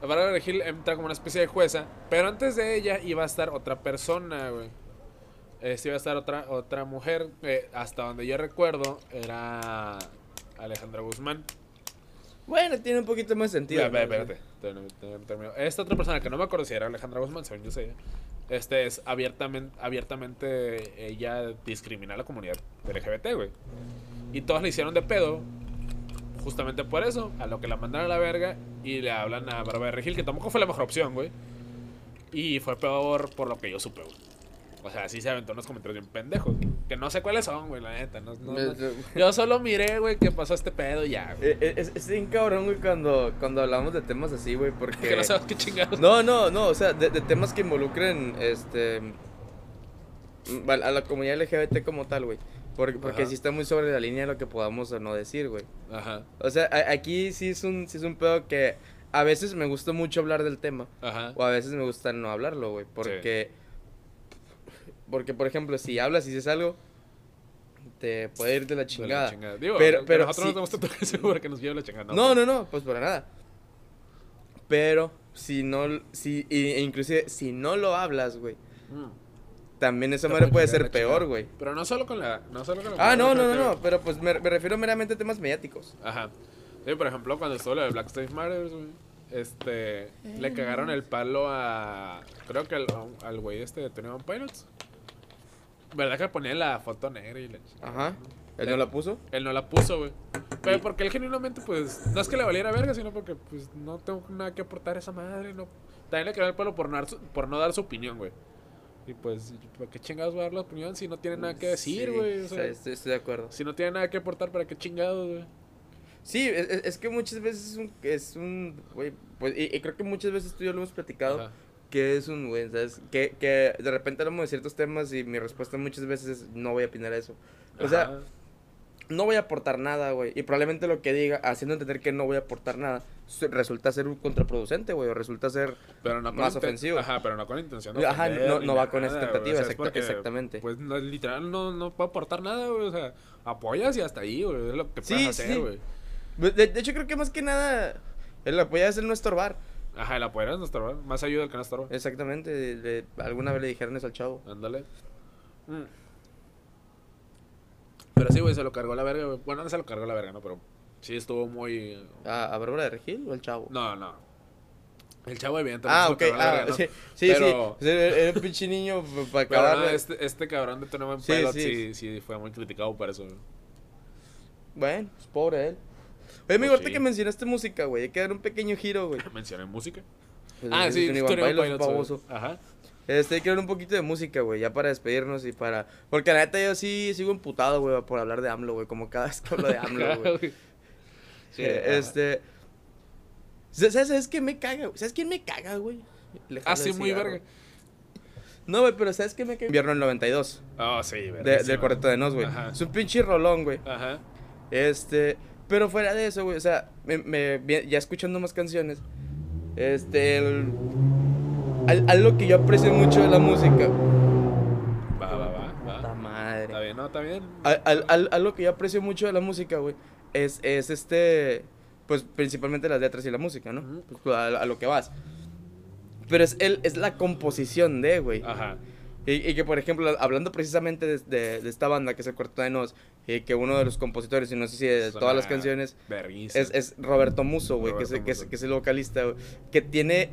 Bárbara Regil entra como una especie de jueza. Pero antes de ella iba a estar otra persona, güey. Este iba a estar otra, otra mujer. eh, hasta donde yo recuerdo, era Alejandra Guzmán. Bueno, tiene un poquito más sentido. Espera, ¿no? espérate, termino. Esta otra persona que no me acuerdo si era Alejandra Guzmán, según yo sé. Este es abiertamente, abiertamente ella discrimina a la comunidad LGBT, güey. Y todos le hicieron de pedo. Justamente por eso, a lo que la mandaron a la verga y le hablan a Bárbara Regil, que tampoco fue la mejor opción, güey. Y fue peor por lo que yo supe, güey. O sea, sí se aventó unos comentarios bien pendejos. Que no sé cuáles son, güey, la neta. no- no- no. Yo solo miré, güey, que pasó este pedo y ya, güey. Eh, eh, Es, es bien cabrón, güey, cuando, cuando hablamos de temas así, güey, porque... Que no sabes qué chingados. No, no, no, o sea, de, de temas que involucren, este... mm, a la comunidad LGBT como tal, güey. Porque, porque sí está muy sobre la línea de lo que podamos o no decir, güey. Ajá, O sea, a- aquí sí es, un, sí es un pedo que a veces me gusta mucho hablar del tema. ajá. O a veces me gusta no hablarlo, güey. Porque, porque, por ejemplo, si hablas y dices algo, te puede ir de la De la chingada. chingada. Digo, Pero- pero nosotros sí- no tenemos tanto que que nos lleve la chingada. No, no, no, pues para nada. Pero si no, si, e inclusive si no lo hablas, güey, Mm. También esa madre puede ser peor, güey. Pero no solo con la. No solo con la Ah, no, no, no, no, pero pues me, me refiero meramente a temas mediáticos. Ajá. Sí, por ejemplo, cuando estuvo lo de Black Lives Matter, güey. Este. Le cagaron el palo a. Creo que al al güey este de Tony One Pilots. ¿Verdad que ponía la foto negra y la chingada? Ajá. ¿Él no la puso? Él no la puso, güey. Pero porque él genuinamente, pues, no es que le valiera verga, sino porque, pues, no tengo nada que aportar a esa madre, no. También le quedó el palo por no dar su, por no dar su opinión, güey. Y pues, ¿para qué chingados va a dar la opinión si no tiene nada que decir, Sí, güey? O sea, estoy, estoy de acuerdo. si no tiene nada que aportar, ¿para qué chingados, güey? Sí, es, es- es que muchas veces es un, es un, güey, pues, y, y creo que muchas veces tú y yo lo hemos platicado, Ajá. que es un, güey, ¿sabes? Que, que de repente hablamos de ciertos temas y mi respuesta muchas veces es, no voy a opinar eso. O sea. No voy a aportar nada, güey. Y probablemente lo que diga, haciendo entender que no voy a aportar nada, resulta ser un contraproducente, güey. O resulta ser. pero no con más ofensivo. Ajá, pero no con intención. Ajá, ofender no- no va con esa nada, güey. tentativa, O sea, exactamente. Pues no, literal no, no puedo aportar nada, güey. O sea, apoyas y hasta ahí, güey. Es lo que Sí, puedes sí. hacer, güey. De, de hecho, creo que más que nada, el apoyar es el no estorbar. Ajá, el apoyar es no estorbar. Más ayuda el que no estorba. Exactamente. de- de- alguna vez le dijeron eso al chavo. Ándale. Mm. Pero sí, güey, se lo cargó la verga, güey. Bueno, no se lo cargó la verga, ¿no? Pero sí estuvo muy... ¿A, a Bárbara de Regil o al chavo? No, no. El chavo, evidentemente. Ah, ok. Ah, ¿no? sí, sí, Pero- sí. Era un pinche niño para no, acabarle. este, este cabrón de Tony One Sí, Pilot sí. sí, sí, fue muy criticado por eso, güey. Bueno, pues pobre él. Oye, amigo, Pues ahorita que mencionaste música, güey, hay que dar un pequeño giro, güey. Mencioné música. Pues, Ah, sí, Tony güey. baboso. Ajá. Este, hay que hablar un poquito de música, güey, ya para despedirnos y para... Porque la neta yo sí sigo emputado, güey, por hablar de AMLO, güey, como cada vez que hablo de AMLO, güey. Sí, Eh, este... ¿Sabes, ¿Sabes qué me caga? güey? ¿Sabes quién me caga, güey? Ah, sí, muy verga. No, güey, pero ¿sabes qué me caga? Invierno del 92, Oh, sí, de, verga. del Cuarteto de Nos, güey. Ajá. Es un pinche rolón, güey. Ajá. Este, pero fuera de eso, güey, o sea, me, me- ya escuchando más canciones, este, el, al- algo que yo aprecio mucho de la música. Va, va, va. Puta va. madre. Está bien, no, está bien. Al- al- al- algo que yo aprecio mucho de la música, güey, es, es este, pues principalmente las letras y la música, ¿no? Pues, a, a lo que vas. Pero es, el, es la composición de, güey. Ajá. Y, y que, por ejemplo, hablando precisamente de, de- de esta banda que es el Cuarto de Nos, y que uno de los compositores, y no sé si de todas las canciones, es, es Roberto Muso, güey, que, que, que es el vocalista, güey, que tiene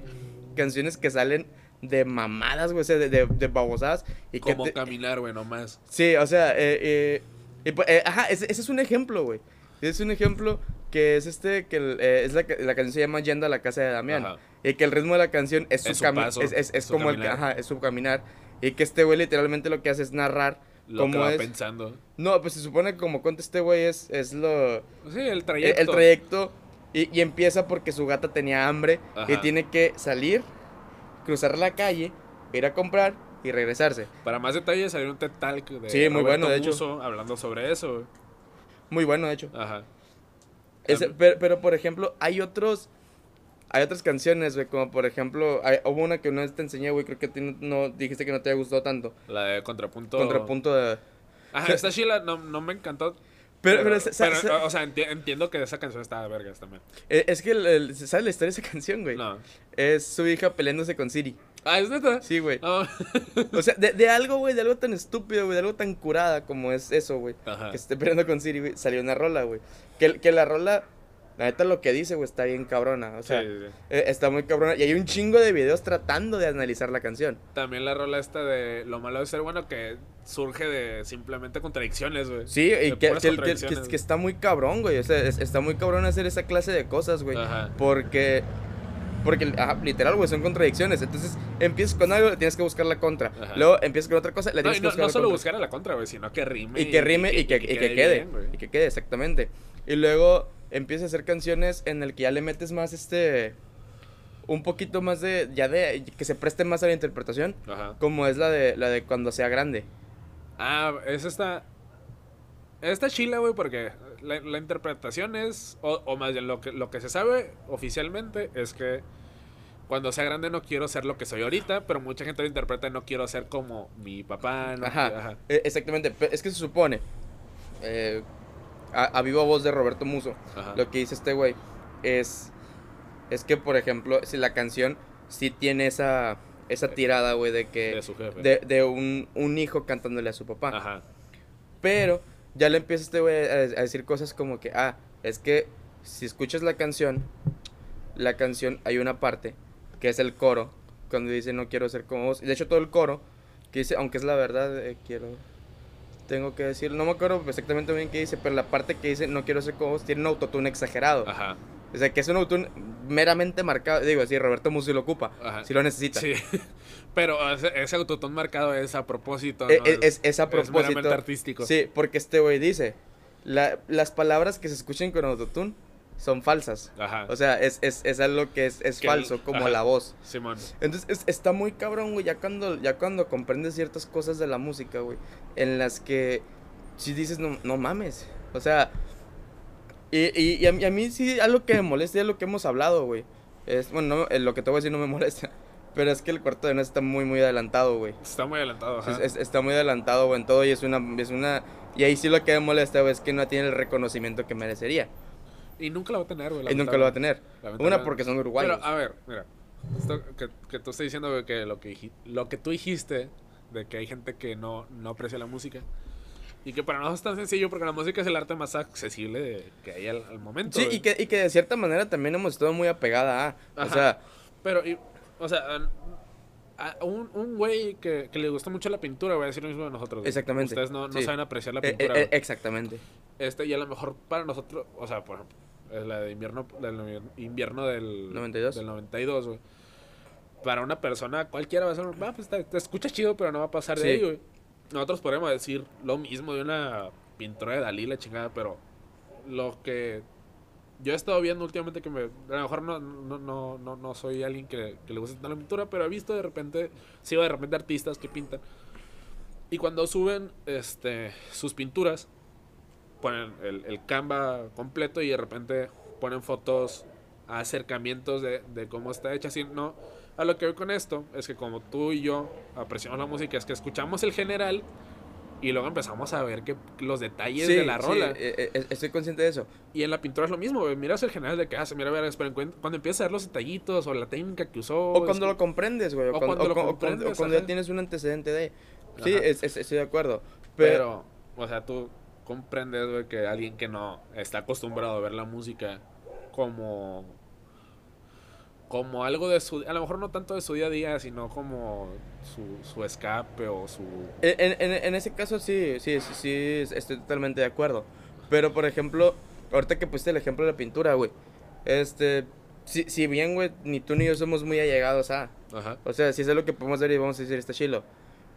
canciones que salen de mamadas, güey, o sea, de, de, de babosadas. Y que Como te- caminar, güey, nomás. Sí, o sea, eh, eh, y pu- eh, ajá, ese, ese es un ejemplo, güey. Es un ejemplo que es este, que el- eh, es la, la canción se llama Yendo a la casa de Damián. Ajá. Y que el ritmo de la canción es su, Es su cami- paso, es, es- es su como el, caminar. ajá, es su caminar. Y que este güey literalmente lo que hace es narrar Lo que va es. pensando. No, pues se supone que como cuenta este güey es, es lo, Sí, el el, trayecto. el trayecto. Y, y empieza porque su gata tenía hambre y tiene que salir, cruzar la calle, ir a comprar y regresarse. Para más detalles, salió un TED Talk de Sí, muy Roberto bueno, de hecho. Hablando sobre eso. Muy bueno, de hecho. Ajá. Ese- pero, pero, por ejemplo, hay otros. Hay otras canciones, güey, como por ejemplo, hay- hubo una que una vez te enseñé, güey, creo que ti no, no- dijiste que no te había gustado tanto. La de contrapunto. Contrapunto de... Ajá, esta chila no, no me encantó. Pero, Pero, pero, sa- sa- pero, sa- o sea, enti- entiendo que esa canción está de vergas también. eh, es que, el, el- ¿sabes la historia de esa canción, güey? No. Es su hija peleándose con Siri. Ah, ¿es neta? Sí, güey. Ah. O sea, de, de algo, güey, de algo tan estúpido, güey, de algo tan curada como es eso, güey. Ajá. Que esté peleando con Siri, güey, salió una rola, güey. Que, que la rola, la neta lo que dice, güey, está bien cabrona. O sea, Sí, sí, sí. eh, está muy cabrona. Y hay un chingo de videos tratando de analizar la canción. También la rola esta de lo malo de ser bueno que surge de simplemente contradicciones, güey. Sí, y que, puras que- que- contradicciones, que- que está muy cabrón, güey. O sea, es- está muy cabrón hacer esa clase de cosas, güey. Ajá. Porque, porque ajá, literal, güey, son contradicciones. Entonces, empiezas con algo, le tienes que buscar la contra. Ajá. Luego empiezas con otra cosa, le No, tienes y que no, buscar no la solo contra. buscar a la contra, güey, sino que rime. Y que rime y que, y que quede. bien, y que quede, exactamente. Y luego empiezas a hacer canciones en el que ya le metes más este. Un poquito más de. Ya de. Que se preste más a la interpretación. Ajá. Como es la de la de cuando sea grande. Ah, es esta. Esta chila, güey, porque la, la interpretación es. O, o más bien, lo que, lo que se sabe oficialmente es que. Cuando sea grande no quiero ser lo que soy ahorita, pero mucha gente lo interpreta no quiero ser como mi papá. No Ajá, eh, exactamente. Es que se supone, eh, a, a viva voz de Roberto Muso, Ajá. lo que dice este güey es, es que, por ejemplo, si la canción sí tiene esa, esa tirada, güey, de que... de su jefe. De, de un, un hijo cantándole a su papá. Ajá. Pero ya le empieza este güey a, a decir cosas como que, ah, es que si escuchas la canción, la canción hay una parte que es el coro, cuando dice no quiero ser como vos. Y de hecho todo el coro, que dice, aunque es la verdad, eh, quiero... Tengo que decir, no me acuerdo exactamente bien qué dice, pero la parte que dice no quiero ser como tiene un autotune exagerado. Ajá. O sea, que es un autotune meramente marcado. Digo, sí, Roberto Musi lo ocupa, Ajá. si lo necesita. Sí. Pero ese, autotune marcado es a propósito. ¿no? eh, es, es a meramente propósito. artístico. Sí, porque este güey dice, la- las palabras que se escuchen con autotune son falsas. Ajá. O sea, es, es, es algo que es, es Que falso, el- como ajá. la voz. Simón. Entonces, es- está muy cabrón, güey, ya cuando, ya cuando comprendes ciertas cosas de la música, güey, en las que si dices, no, no mames. O sea, y, y, y a, mí- a mí sí, algo que me molesta, es lo que hemos hablado, güey. Es, bueno, no, eh, lo que te voy a decir no me molesta, pero es que el cuarto de no está muy, muy adelantado, güey. Está muy adelantado. Ajá. Es- es- está muy adelantado, güey, en todo y es una, es una... Y ahí sí lo que me molesta, güey, es que no tiene el reconocimiento que merecería. Y nunca lo va a tener, güey. Y nunca lo va a tener. Una, porque son uruguayos. Pero, a ver, mira. Esto que, que tú estás diciendo, güey, que lo que, lo que tú dijiste de que hay gente que no, no aprecia la música. Y que para nosotros es tan sencillo porque la música es el arte más accesible de- que hay al, al momento. Sí, güey. y que, y que de cierta manera también hemos estado muy apegada a... O Ajá. sea, Pero, y- o sea, a, un, un güey que, que le gusta mucho la pintura, voy a decir lo mismo de nosotros. güey. Exactamente, Ustedes no, no sí. saben apreciar la eh, pintura. eh, exactamente. Este, y a lo mejor para nosotros, o sea, por ejemplo, la de invierno del invierno del 92. Del 92, güey. Para una persona cualquiera va a ser, va, pues te, te escucha chido, pero no va a pasar de Sí. ahí, güey. Nosotros podemos decir lo mismo de una pintura de Dalí, la chingada, pero lo que yo he estado viendo últimamente que me, a lo mejor no, no, no, no, no soy alguien que, que le guste tanto la pintura, pero he visto de repente, sigo de repente artistas que pintan. Y cuando suben este, sus pinturas, ponen el, el Canva completo y de repente ponen fotos, acercamientos de, de cómo está hecha. Así, no, a lo que voy con esto es que como tú y yo apreciamos la música, es que escuchamos el general Y luego empezamos a ver que los detalles Sí, de la sí, rola. eh, eh, estoy consciente de eso. Y en la pintura es lo mismo. Miras el general de que hace, mira, a ver, cuen- cuando empiezas a ver los detallitos o la técnica que usó. O cuando lo comprendes, güey. O, o cuando, lo o cu- o cuando- comprendes, o cuando ya tienes un antecedente de. Sí, es- es- estoy de acuerdo. Pero, Pero, o sea, tú comprendes, güey, que alguien que no está acostumbrado a ver la música como. Como algo de su. A lo mejor no tanto de su día a día, sino como su, su escape o su. en, en- en ese caso sí, sí, sí, estoy totalmente de acuerdo. Pero, por ejemplo, ahorita que pusiste el ejemplo de la pintura, güey. Este. Si, si bien, güey, ni tú ni yo somos muy allegados a. Ajá. O sea, si es lo que podemos ver y vamos a decir, está chilo.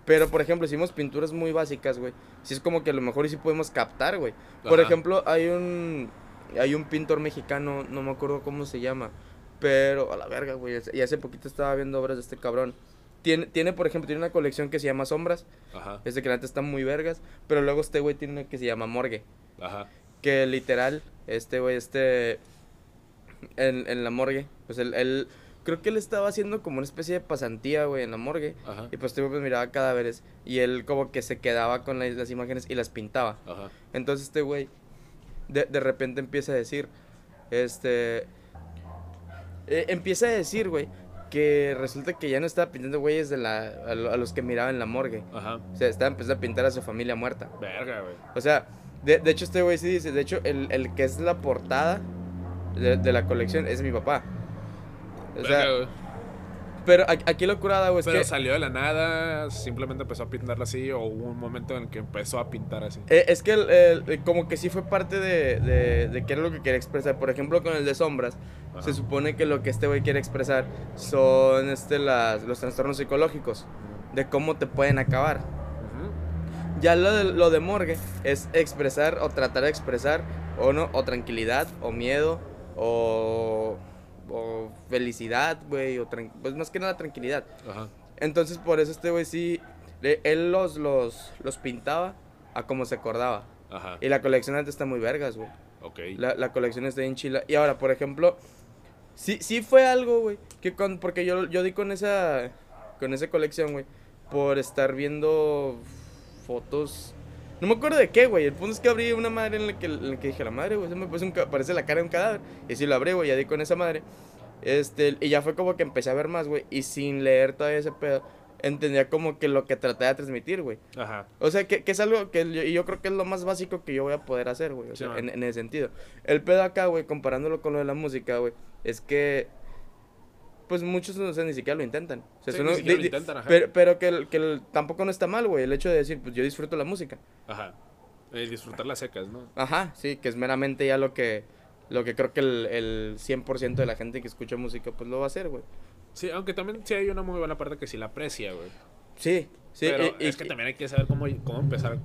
Pero, por ejemplo, hicimos pinturas muy básicas, güey. Si es como que a lo mejor sí podemos captar, güey. Por ejemplo, hay un. Hay un pintor mexicano, no me acuerdo cómo se llama. Pero, a la verga, güey. Y hace poquito estaba viendo obras de este cabrón. Tiene, tiene, por ejemplo, tiene una colección que se llama Sombras. Ajá. Ese que la neta está muy vergas. Pero luego este güey tiene una que se llama Morgue. Ajá. Que literal, este güey, este. En, en la morgue. Pues él, él. Creo que él estaba haciendo como una especie de pasantía, güey, en la morgue. Ajá. Y pues este güey pues, miraba cadáveres. Y él como que se quedaba con la- las imágenes y las pintaba. Ajá. Entonces este güey de, de repente empieza a decir, este, eh, empieza a decir, güey, que resulta que ya no estaba pintando güeyes de la, a, a los que miraba en la morgue. Ajá. O sea, estaba empezando a pintar a su familia muerta. Verga, güey. O sea, de, de hecho este güey sí dice, de hecho el, el que es la portada de, de la colección es mi papá. O sea, pero aquí lo curada, güey, es Pero que... salió de la nada, simplemente empezó a pintarla así, o hubo un momento en el que empezó a pintar así. Eh, es que el- el- como que sí fue parte de, de, de qué era lo que quería expresar. Por ejemplo, con el de sombras, Ajá. se supone que lo que este güey quiere expresar son este, las, los trastornos psicológicos, de cómo te pueden acabar. Ya lo de, lo de morgue es expresar o tratar de expresar o no, o tranquilidad, o miedo, o, o felicidad, güey, o pues más que nada tranquilidad. Ajá. Entonces por eso este güey sí, él los, los, los pintaba a como se acordaba. Ajá. Y la colección antes está muy vergas, güey. Ok. La, la colección está en chila. Y ahora, por ejemplo, sí, sí fue algo, güey. Que con, porque yo, yo di con esa, con esa colección, güey. Por estar viendo fotos. No me acuerdo de qué, güey. El punto es que abrí una madre en la que, en la que dije, la madre, güey, se me parece, un parece la cara de un cadáver. Y sí lo abrí, güey, ya di con esa madre. Este, y ya fue como que empecé a ver más, güey. Y sin leer todavía ese pedo, entendía como que lo que traté de transmitir, güey. Ajá. O sea, que, que es algo que yo, yo creo que es lo más básico que yo voy a poder hacer, güey. O sea, en ese sentido. El pedo acá, güey, comparándolo con lo de la música, güey, es que. Pues muchos no sé, ni siquiera lo intentan. O sea, Sí, ni siquiera lo intentan, ajá. Pero, pero que, el- que el- tampoco no está mal, güey, el hecho de decir, pues yo disfruto la música. Ajá. Disfrutar las secas, ¿no? Ajá, sí, que es meramente ya lo que. Lo que creo que el, el 100% de la gente que escucha música, pues lo va a hacer, güey. Sí, aunque también sí hay una muy buena parte que sí la aprecia, güey. Sí, sí. Pero y- y- es que también hay que saber cómo, cómo empezar.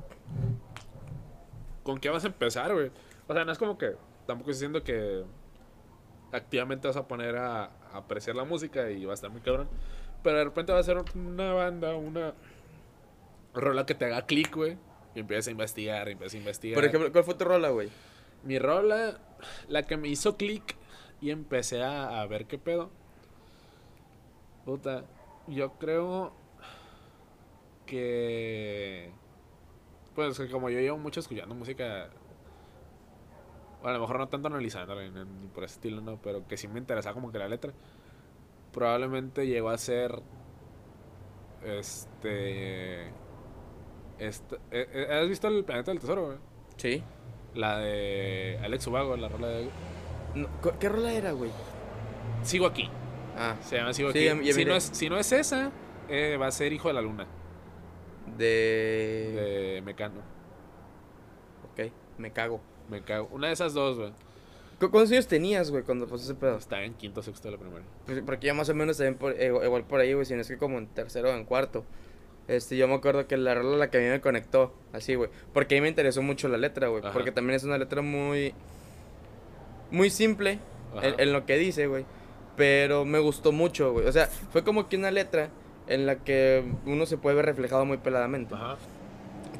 ¿Con qué vas a empezar, güey? O sea, no es como que. Tampoco estoy diciendo que. Activamente vas a poner a, a apreciar la música y va a estar muy cabrón. Pero de repente va a ser una banda, una. Rola que te haga clic, güey. Y empiezas a investigar, empiezas a investigar. Por ejemplo, ¿cuál fue tu rola, güey? Mi rola, la que me hizo clic y empecé a, a ver qué pedo. Puta, yo creo que. Pues que como yo llevo mucho escuchando música. A lo mejor no tanto analizando ni, por ese estilo, no, pero que sí me interesaba como que la letra. Probablemente llegó a ser. Este. este eh, eh, ¿Has visto el planeta del tesoro, güey? Sí. La de Alex Ubago, la rola de... No, ¿cu- ¿Qué rola era, güey? Sigo aquí. Ah, Se llama Sigo Sí, aquí. si, no es, si no es esa, eh, va a ser Hijo de la Luna, de... de Mecano. Ok, me cago. Me cago. Una de esas dos, güey. ¿Cu- ¿Cuántos años tenías, güey, cuando pasó ese pedo? Está en quinto sexto de la primaria. Pues, porque ya más o menos también por, eh, igual por ahí, güey, si no es que como en tercero o en cuarto. Este, yo me acuerdo que la rola la que a mí me conectó, así, güey. Porque a mí me interesó mucho la letra, güey. Porque también es una letra muy... Muy simple en, en lo que dice, güey. Pero me gustó mucho, güey. O sea, fue como que una letra en la que uno se puede ver reflejado muy peladamente. Ajá.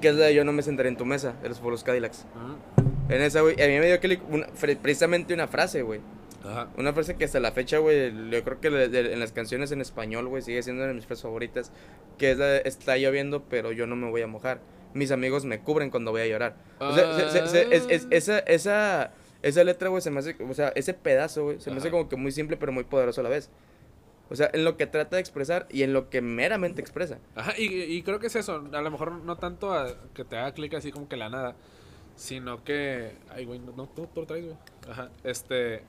Que es la de Yo no me sentaré en tu mesa, de los Polos Cadillacs. Ajá. En esa, güey, a mí me dio clic una- precisamente una frase, güey. Ajá. Una frase que hasta la fecha, güey, yo creo que de- de- en las canciones en español, güey, sigue siendo una de mis frases favoritas. Que es la de, está lloviendo, pero yo no me voy a mojar. mis amigos me cubren cuando voy a llorar. O sea, se- se- se- es- es- esa, esa, esa letra, güey, se me hace, o sea, ese pedazo, güey, se me hace como que muy simple pero muy poderoso a la vez. O sea, en lo que trata de expresar y en lo que meramente expresa. Ajá, y, y creo que es eso. A lo mejor no tanto a que te haga clic así como que la nada. Sino que. Ay, güey, no, no, tú tú lo traes, güey. Ajá. Este.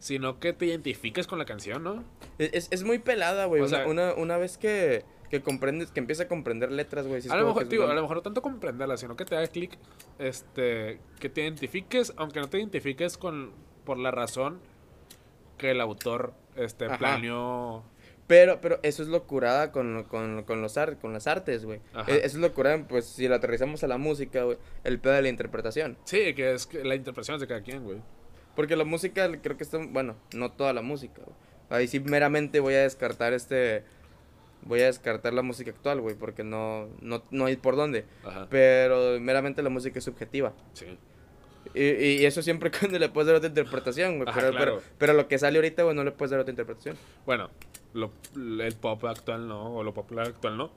Sino que te identifiques con la canción, ¿no? Es, es- muy pelada, güey. O Una, sea- una, una vez que, que comprendes, que empieza a comprender letras, güey. a, lo mejor, tío, a lo mejor no tanto comprenderla, sino que te haga clic. Este. Que te identifiques, aunque no te identifiques con. Por la razón que el autor este, Ajá. planeó. Pero, pero eso es lo curada con, con, con, los ar- con las artes, güey. E- Eso es lo curada, pues, si lo aterrizamos a la música, güey. El pedo de la interpretación. Sí, que es que la interpretación es de cada quien, güey. Porque la música, creo que está, bueno, no toda la música, güey. Ahí sí meramente voy a descartar este... Voy a descartar la música actual, güey, porque no, no, no hay por dónde. Ajá. Pero meramente la música es subjetiva. Sí. Y, y eso siempre cuando le puedes dar otra interpretación, güey. Pero, claro. pero, pero lo que sale ahorita, güey, no le puedes dar otra interpretación. Bueno, lo, el pop actual no, o lo popular actual no.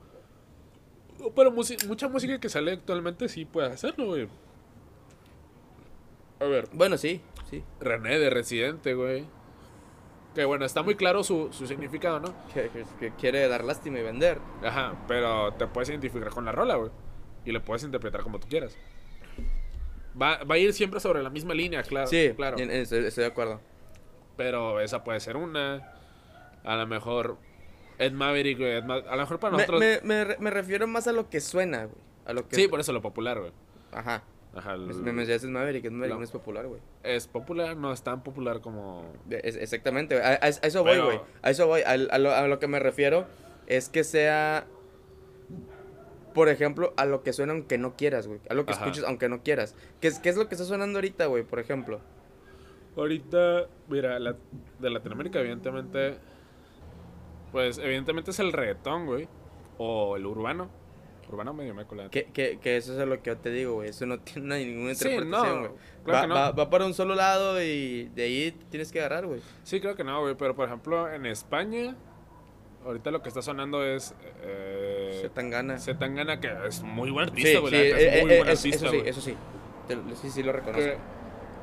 Pero mucha música que sale actualmente sí puede hacerlo, güey. A ver, Bueno, sí, sí. René de Residente, güey. Que bueno, está muy claro su, su significado, ¿no? Que, que- que quiere dar lástima y vender. Ajá, pero te puedes identificar con la rola, güey. Y le puedes interpretar como tú quieras. Va, va a ir siempre sobre la misma línea, claro. Sí, claro. en- en- estoy, estoy de acuerdo. Pero esa puede ser una. A lo mejor Ed Maverick, güey. Ed Ma- a lo mejor para Me, nosotros. me, me, re- me refiero más a lo que suena, güey. A lo que... Sí, por eso lo popular, güey. Ajá. Ajá. Me, el- me mencionaste el Maverick, el Maverick Lo- no es popular, güey. Es popular, no es tan popular como. Es- exactamente, güey. A, a- a eso voy, Pero- güey. A eso voy. Al- A, lo, a lo que me refiero es que sea... Por ejemplo, a lo que suena aunque no quieras, güey. A lo que Ajá. escuches aunque no quieras. ¿Qué es, ¿Qué es lo que está sonando ahorita, güey? Por ejemplo. Ahorita, mira, la- de Latinoamérica, evidentemente. Pues, evidentemente es el reggaetón, güey. O el urbano. Urbano medio me. Que, que, que eso es lo que yo te digo, güey. Eso no tiene una- ninguna Sí, interpretación, no, güey. claro va, no. va, va para un solo lado y de ahí tienes que agarrar, güey. Sí, creo que no, güey. Pero por ejemplo, en España. Ahorita lo que está sonando es. Eh, Se tan gana. Zetangana, que es muy buen Sí, artista, güey. sí, la neta, eh, es muy eh, buen es- artista, eso sí, eso sí. Te lo- sí, sí lo reconozco. Que-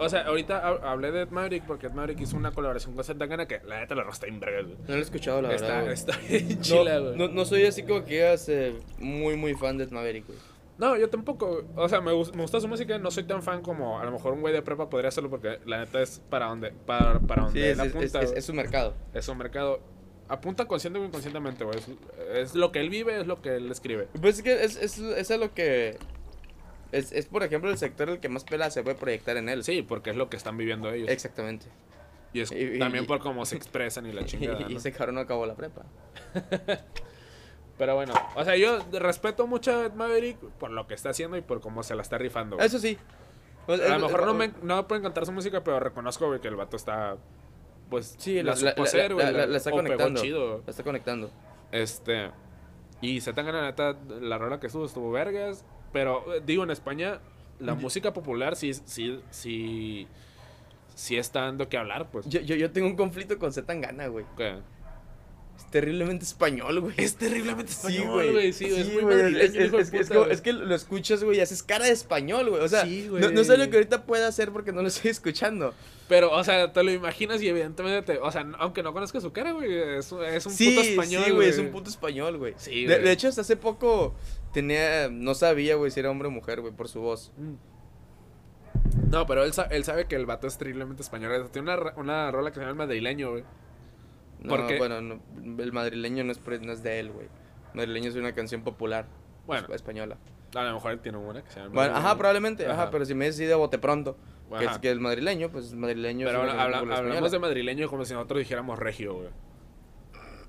o sea, ahorita ha- hablé de Ed Maverick porque Ed Maverick hizo una colaboración con Zetangana que la neta la rosta en verga, güey. No lo he escuchado, la Está, verdad. está bien No, chila, güey. no, no soy así como que digas eh, muy, muy fan de Ed Maverick, güey. No, yo tampoco. O sea, me, gus- me gusta su música. No soy tan fan como a lo mejor un güey de prepa podría hacerlo porque la neta es para donde, para, para donde Sí, es, es, apunta. es- es- es su mercado. Es un mercado. Apunta consciente o inconscientemente, güey. Es, es lo que él vive, es lo que él escribe. Pues es que es, es, es a lo que... Es, es, por ejemplo, el sector el que más pela se puede proyectar en él. Sí, porque es lo que están viviendo ellos. Exactamente. y es y- también y- por cómo se expresan y la chingada. y ¿no? ese cabrón no acabó la prepa. Pero bueno, o sea, yo respeto mucho a Maverick por lo que está haciendo y por cómo se la está rifando. güey. Eso sí. Pues, A lo mejor no me, no me puede encantar su música, pero reconozco, güey, que el vato está. Pues Sí, la, la, hacer, la- güey, la- está o conectando. chido. La está conectando. Este. Y se tengan la neta, la rola que estuvo estuvo vergas. Pero eh, digo, en España, la música popular sí, sí, sí. Sí está dando que hablar, pues. Yo, yo, yo tengo un conflicto con Zetangana, güey. ¿Qué? Es terriblemente español, güey. Es terriblemente Sí, español, güey. Sí, güey, madrileño, es, que- es puta, como- güey. es que lo escuchas, güey, y haces cara de español, güey. O sea, Sí, no, no sé lo que ahorita pueda hacer porque no lo estoy escuchando. Pero, o sea, te lo imaginas y evidentemente, te- o sea, aunque no conozcas su cara, güey, es, un sí, puto español, sí, güey, es un puto español, güey. Sí, de, güey. de hecho, hasta hace poco tenía, no sabía, güey, si era hombre o mujer, güey, por su voz. Mm. No, pero él, sa- él sabe que el vato es terriblemente español. Tiene una, una rola que se llama El Madrileño, güey. No, ¿Por qué? bueno, no, el madrileño no es, por- no es de él, güey. Madrileño es una canción popular. Bueno. es- española. A lo mejor él tiene una que se llama Bueno, ajá, probablemente, ajá, Ajá. pero si me así de bote pronto, que es, que madrileño, pues madrileño Pero es una habla- habla- hablamos de madrileño como si nosotros dijéramos regio, güey.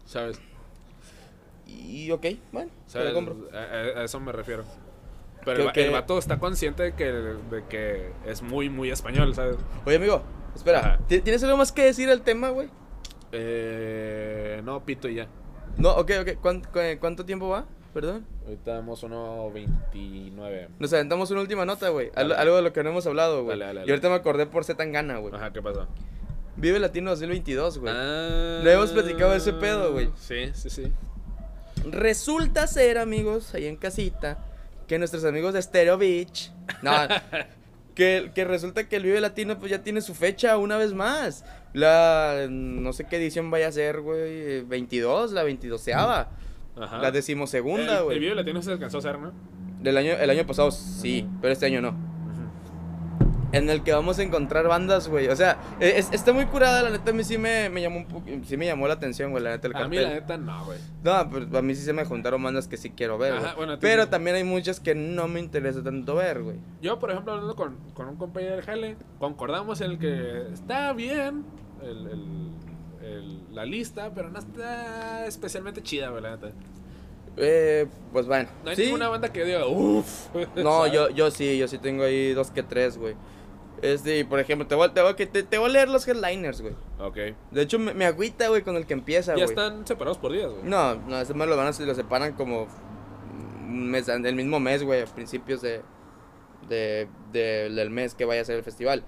¿Sabes? Y ok, bueno, te ¿Sabes? lo compro. A, eso me refiero. Pero el, que- el vato está consciente de que, de que es muy, muy español, ¿sabes? Oye, amigo, espera, Ajá. ¿ti- ¿tienes algo más que decir al tema, güey? Eh, no, pito y ya. No, ok, ok, ¿Cuán- cu- ¿cuánto tiempo va? Perdón. Ahorita damos uno 29. Nos aventamos una última nota, güey. Al-. Algo de lo que no hemos hablado, güey. Y ahorita me acordé por ser tan gana, güey. Ajá, ¿qué pasó? Vive Latino 2022, güey. Ah, Le hemos platicado de ese pedo, güey. Sí, sí, sí. Resulta ser, amigos, ahí en casita, que nuestros amigos de Stereo Beach. No, que, que resulta que el Vive Latino pues ya tiene su fecha una vez más. La, no sé qué edición vaya a ser, güey, 22, la 22 Ajá. La decimosegunda, El- güey. El video latino se alcanzó a hacer, ¿no? Del año, el año pasado sí, pero este año no. En el que vamos a encontrar bandas, güey. O sea, e, es- está muy curada, la neta a mí sí me, me llamó un poco, sí me llamó la atención, güey, la neta el A mí cartel. la neta no, güey. No, pues a mí sí se me juntaron bandas que sí quiero ver, Ajá, bueno, Pero sí. también hay muchas que no me interesa tanto ver, güey. Yo, por ejemplo, hablando con, con un compañero del Jale, concordamos en el que está bien el, el- el- la lista, pero no está especialmente chida, güey, la neta. Eh, pues bueno. No hay sí. ninguna banda que diga, uff. No, yo, yo sí, yo sí tengo ahí dos que tres, güey. Este, y por ejemplo, te voy, te, voy, a te, te voy a leer los headliners, güey. Ok. De hecho, me, me agüita, güey, con el que empieza, Ya güey. están separados por días, güey. No, no, ese más lo van a lo separan como un mes, el mismo mes, güey, a principios de, de, de- del mes que vaya a ser el festival.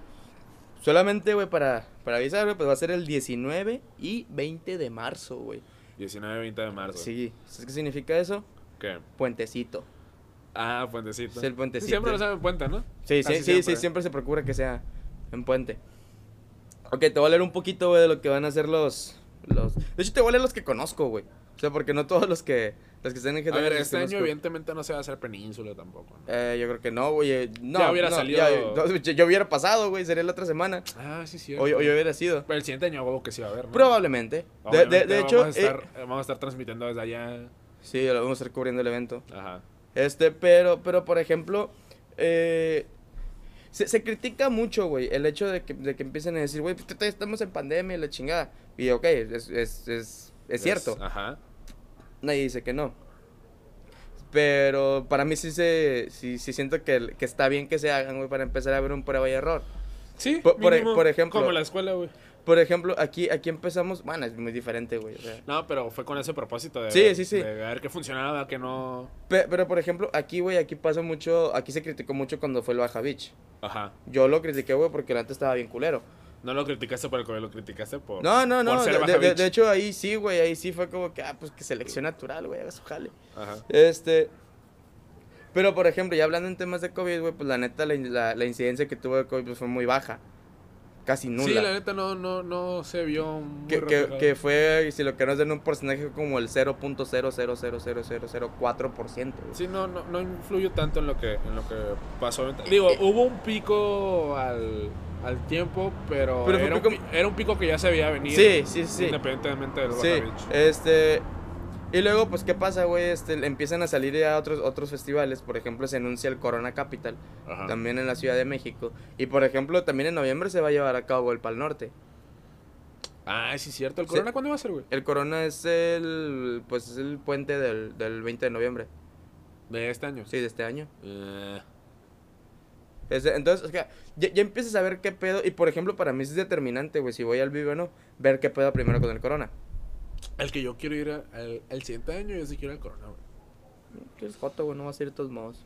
Solamente, güey, para, para avisar, güey, pues va a ser el 19 y 20 de marzo, güey. 19 20 de marzo. Sí, ¿sabes qué significa eso? ¿Qué? Puentecito. Ah, puentecito. Es el puentecito. Siempre lo saben puente, ¿no? Sí, sí, sí, siempre. sí, siempre se procura que sea en puente. Ok, te voy a leer un poquito, güey, de lo que van a hacer los, los... De hecho, te voy a leer los que conozco, güey. O sea, porque no todos los que, los que estén en A ver, este año evidentemente no se va a hacer península tampoco. ¿no? Eh, yo creo que no, güey. eh, No, Ya hubiera no, salido- ya- no, yo, yo hubiera pasado, güey. Sería la otra semana. Ah, sí, sí. O, o yo hubiera sido. Pero el siguiente año huevo que sí va a haber, ¿no? Probablemente. De, de, hecho, vamos a, estar, eh, vamos a estar transmitiendo desde allá. sí, lo vamos a estar cubriendo el evento. Ajá. Este, pero, pero por ejemplo, eh, se, se critica mucho, güey, el hecho de que, de que empiecen a decir, güey, pues todavía estamos en pandemia y la chingada. Y ok, es, es, es, es cierto. Ajá. Nadie dice que no. Pero para mí sí se sí, sí siento que, que está bien que se hagan, güey, para empezar a ver un prueba y error. Sí, Por- por e- por ejemplo- Como la escuela, güey. Por ejemplo, aquí, aquí empezamos, bueno, es muy diferente, güey. o sea. No, pero fue con ese propósito de, Sí, sí, sí. de ver qué funcionaba, qué no. Pe- pero, por ejemplo, aquí, güey, aquí pasa mucho, aquí se criticó mucho cuando fue el Baja Beach. Ajá. Yo lo critiqué, güey, porque antes estaba bien culero. No lo criticaste por el COVID, lo criticaste por. No, no, no, por ser de, hecho ahí sí, güey, ahí sí fue como que, ah, pues que selección natural, güey, haga su jale. Ajá. Este, pero por ejemplo, ya hablando en temas de COVID, güey, pues la neta, la, la incidencia que tuvo de COVID pues, fue muy baja, casi nula. Sí, la neta no, no, no se vio muy que, que, que fue, si lo queremos en un porcentaje como el 0.0000004%. güey. Sí, no, no, no influyó tanto en lo que, en lo que pasó. Digo, hubo un pico al, al tiempo, pero, Pero era, pico- un, pi- era un pico que ya se veía venir. Sí, sí, sí. Independientemente del Sí, este. Y luego, pues, ¿qué pasa, güey? Este, empiezan a salir ya otros, otros festivales. Por ejemplo, se anuncia el Corona Capital, Ajá. también en la Ciudad de México. Y, por ejemplo, también en noviembre se va a llevar a cabo el Pal Norte. Ah, sí, cierto. ¿El Sí. Corona cuándo va a ser, güey? El Corona es el, pues, es el puente del, del 20 de noviembre. De este año. Sí, de este año. Eh, Es entonces, o sea, ya, ya empiezas a ver qué pedo. Y, por ejemplo, para mí es determinante, güey, si voy al vivo o no, ver qué pedo primero con el Corona. El que yo quiero ir a- al, el siguiente año, yo sí quiero ir al Corona, güey. Es joto, güey, no vas a ir de todos modos.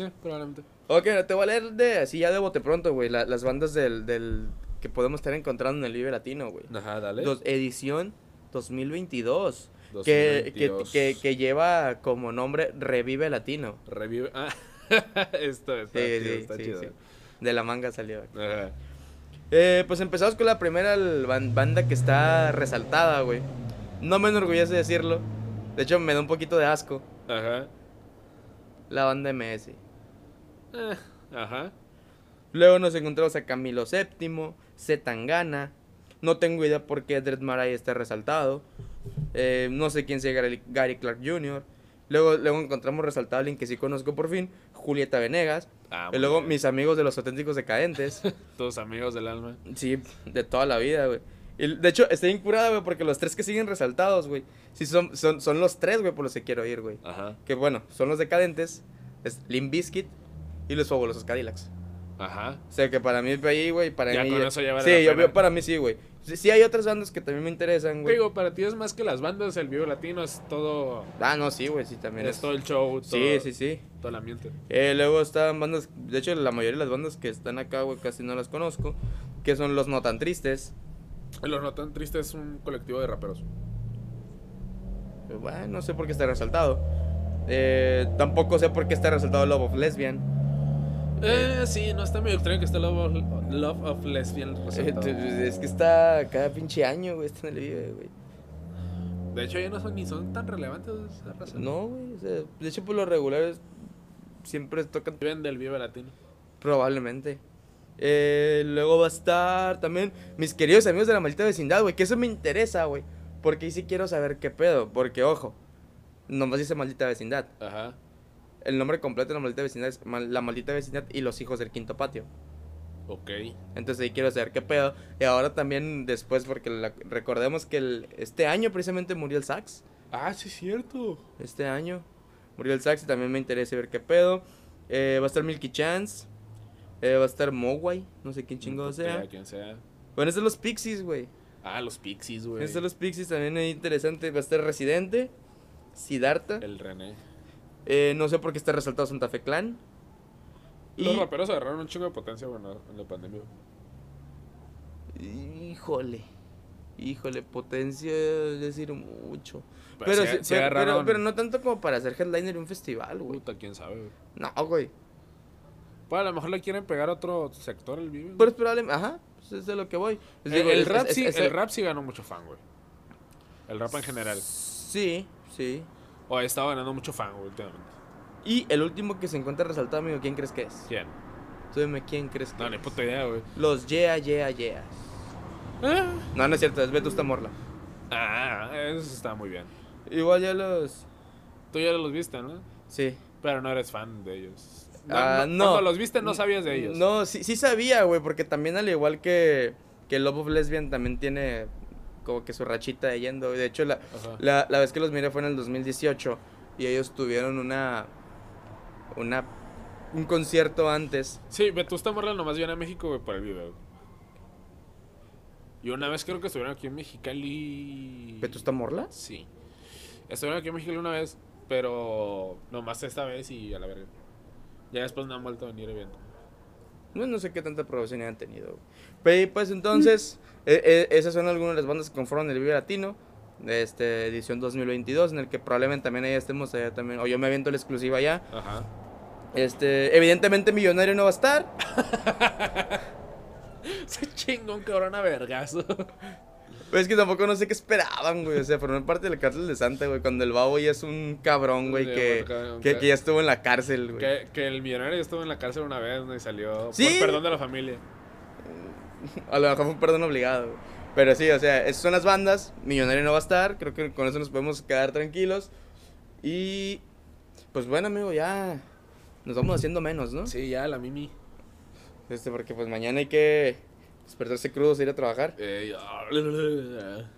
Eh, probablemente. Ok, te voy a leer de así ya de bote pronto, güey. la- las bandas del, del que podemos estar encontrando en el Vive Latino, güey. Ajá, dale. Dos- edición 2022. Que, que, 2022. que, que lleva como nombre Revive Latino. Revive. Ah, esto está Sí, chido, sí, está sí, chido. sí. De la manga salió. Ajá. Eh, pues empezamos con la primera banda que está resaltada, güey. No me enorgullece decirlo. De hecho, me da un poquito de asco. Ajá. La banda MS. Eh, ajá. Luego nos encontramos a Camilo VII, Zetangana. No tengo idea por qué Dread Marai está resaltado. Eh, no sé quién sea Gary, Gary Clark Jr. Luego, luego encontramos resaltado a alguien que sí conozco por fin, Julieta Venegas. Ah, y luego bien. mis amigos de los auténticos decadentes. Tus amigos del alma. sí, de toda la vida, güey. Y de hecho, estoy incurada, güey, porque los tres que siguen resaltados, güey, sí son, son, son los tres, güey, por los que quiero ir, güey. Ajá. Que bueno, son los decadentes, es Limp Bizkit y los fabulosos Cadillacs. Ajá. O sea, que para mí ahí, güey, para Ya mí... con eso ya vale sí, yo veo para mí sí, güey. Sí, sí hay otras bandas que también me interesan, güey. Digo, para ti es más que las bandas, el vivo latino es todo. Ah, no, sí, güey, sí, también Es todo el show, todo, Sí, sí, sí. todo el ambiente. Eh, luego están bandas, de hecho la mayoría de las bandas que están acá, güey, casi no las conozco, que son Los No Tan Tristes. Los No Tan Tristes es un colectivo de raperos. Bueno, no sé por qué está resaltado. Eh, tampoco sé por qué está resaltado Love of Lesbian. Eh, sí, no está medio extraño que esté Love of, Love of Lesbian Eh, resaltado. tu- es que está cada pinche año, güey, está en el Vive, güey. De hecho, ya no son ni son tan relevantes esa raza. No, güey, o sea, de hecho por lo regular siempre tocan Viven del Vive Latino. probablemente. Eh, luego va a estar también mis queridos amigos de la maldita vecindad, güey, que eso me interesa, güey. Porque ahí sí quiero saber qué pedo, porque ojo, nomás dice maldita vecindad. Ajá. El nombre completo de la maldita vecindad es La maldita vecindad y los hijos del quinto patio. Ok. Entonces ahí quiero saber qué pedo. Y ahora también después, porque la- recordemos que el- este año precisamente murió el sax. Ah, sí, es cierto. Este año murió el sax y también me interesa ver qué pedo. Eh, va a estar Milky Chance. Eh, va a estar Mogwai. No sé quién chingado sea. Sea quien sea. Bueno, es de los Pixies, güey. Ah, los Pixies, güey. Es de los Pixies también es interesante. Va a estar Residente. Siddhartha. El René. Eh, no sé por qué está resaltado Santa Fe Clan. Y, Los raperos agarraron un chingo de potencia, bueno, en la pandemia. híjole. Híjole, potencia es decir mucho. Pero Pero, pero, pero- agarraron- pero no tanto como para hacer headliner de un festival, güey. Puta, quién sabe, güey. No, güey. Pues a lo mejor le quieren pegar a otro sector el Vive. Pero es probable, ajá, pues es de lo que voy. El, digo, el es- rap es- sí, el rap sí ganó mucho fan, güey. El rap en general. Sí, sí. O ha estado ganando mucho fan, güey, últimamente. Y el último que se encuentra resaltado, amigo, ¿quién crees que es? ¿Quién? Tú dime quién crees que No, ni es. puta idea, güey. Los Yeah, Yeah, Yeah. Ah, No, no es cierto, es Vetusta Morla. Ah, eso está muy bien. Igual ya los... Tú ya los viste, ¿no? Sí. Pero no eres fan de ellos. Ah, no. Cuando los viste no sabías de ellos. No, sí, sí sabía, güey, porque también al igual que, que Love of Lesbian también tiene como que su rachita de yendo. De hecho, la, la, la vez que los miré fue en el 2018 y ellos tuvieron una... una un concierto antes. Sí, Vetusta Morla nomás viene a México, güey, por el video. Y una vez creo que estuvieron aquí en Mexicali. ¿Vetusta Morla? Sí. Estuvieron aquí en Mexicali una vez, pero nomás esta vez y a la verga. Ya después no han vuelto a venir evento. No, no sé qué tanta producción han tenido. güey. Pero pues entonces, eh, eh, esas son algunas de las bandas que conforman el Vive Latino. De este edición 2022, en el que probablemente también ahí estemos allá también. O yo me aviento la exclusiva allá. Ajá. Este, evidentemente Millonario no va a estar. Se chingó un cabrón a vergazo. Pues es que tampoco no sé qué esperaban, güey. O sea, formar parte del cárcel de Santa, güey. Cuando el babo ya es un cabrón, güey, Sí, que, que, que- que ya estuvo en la cárcel, güey. que, que el millonario estuvo en la cárcel una vez, ¿no? Y salió Sí. por perdón de la familia. A lo mejor fue un perdón obligado. güey. Pero sí, o sea, esas son las bandas. Millonario no va a estar. Creo que con eso nos podemos quedar tranquilos. Y pues bueno, amigo, ya nos vamos haciendo menos, ¿no? Sí, ya, la Mimi. Este, porque pues mañana hay que despertarse crudos e ir a trabajar. Ya.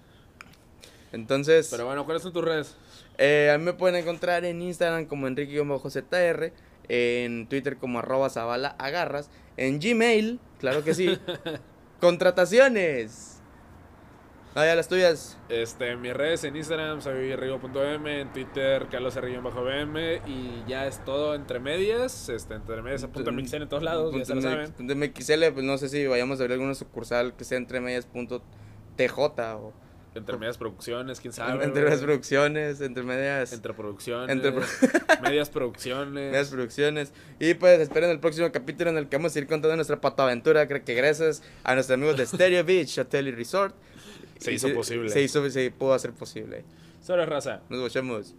Entonces, Pero bueno, ¿cuáles son tus redes? eh, a mí me pueden encontrar en Instagram como Enrique-ZR, en Twitter como arroba Zavala Agarras, en Gmail, claro que sí. Contrataciones. Ah, ya las tuyas. Este, en mis redes en Instagram soy rigo.m, en Twitter carlos bm y ya es todo entre medias, este, entre medias apunta mixel en todos lados, ya se lo saben. De MXL, pues no sé si vayamos a abrir alguna sucursal que sea entre medias punto TJ o Entre medias producciones, quién sabe. entre medias producciones, entre medias, Entre producciones. Entre pro- medias producciones. medias producciones. Y pues esperen el próximo capítulo en el que vamos a ir contando nuestra patoaventura. Creo que gracias a nuestros amigos de Stereo Beach Hotel y Resort. Se y hizo posible. Se hizo, se pudo hacer posible. Sobre raza. Nos vemos.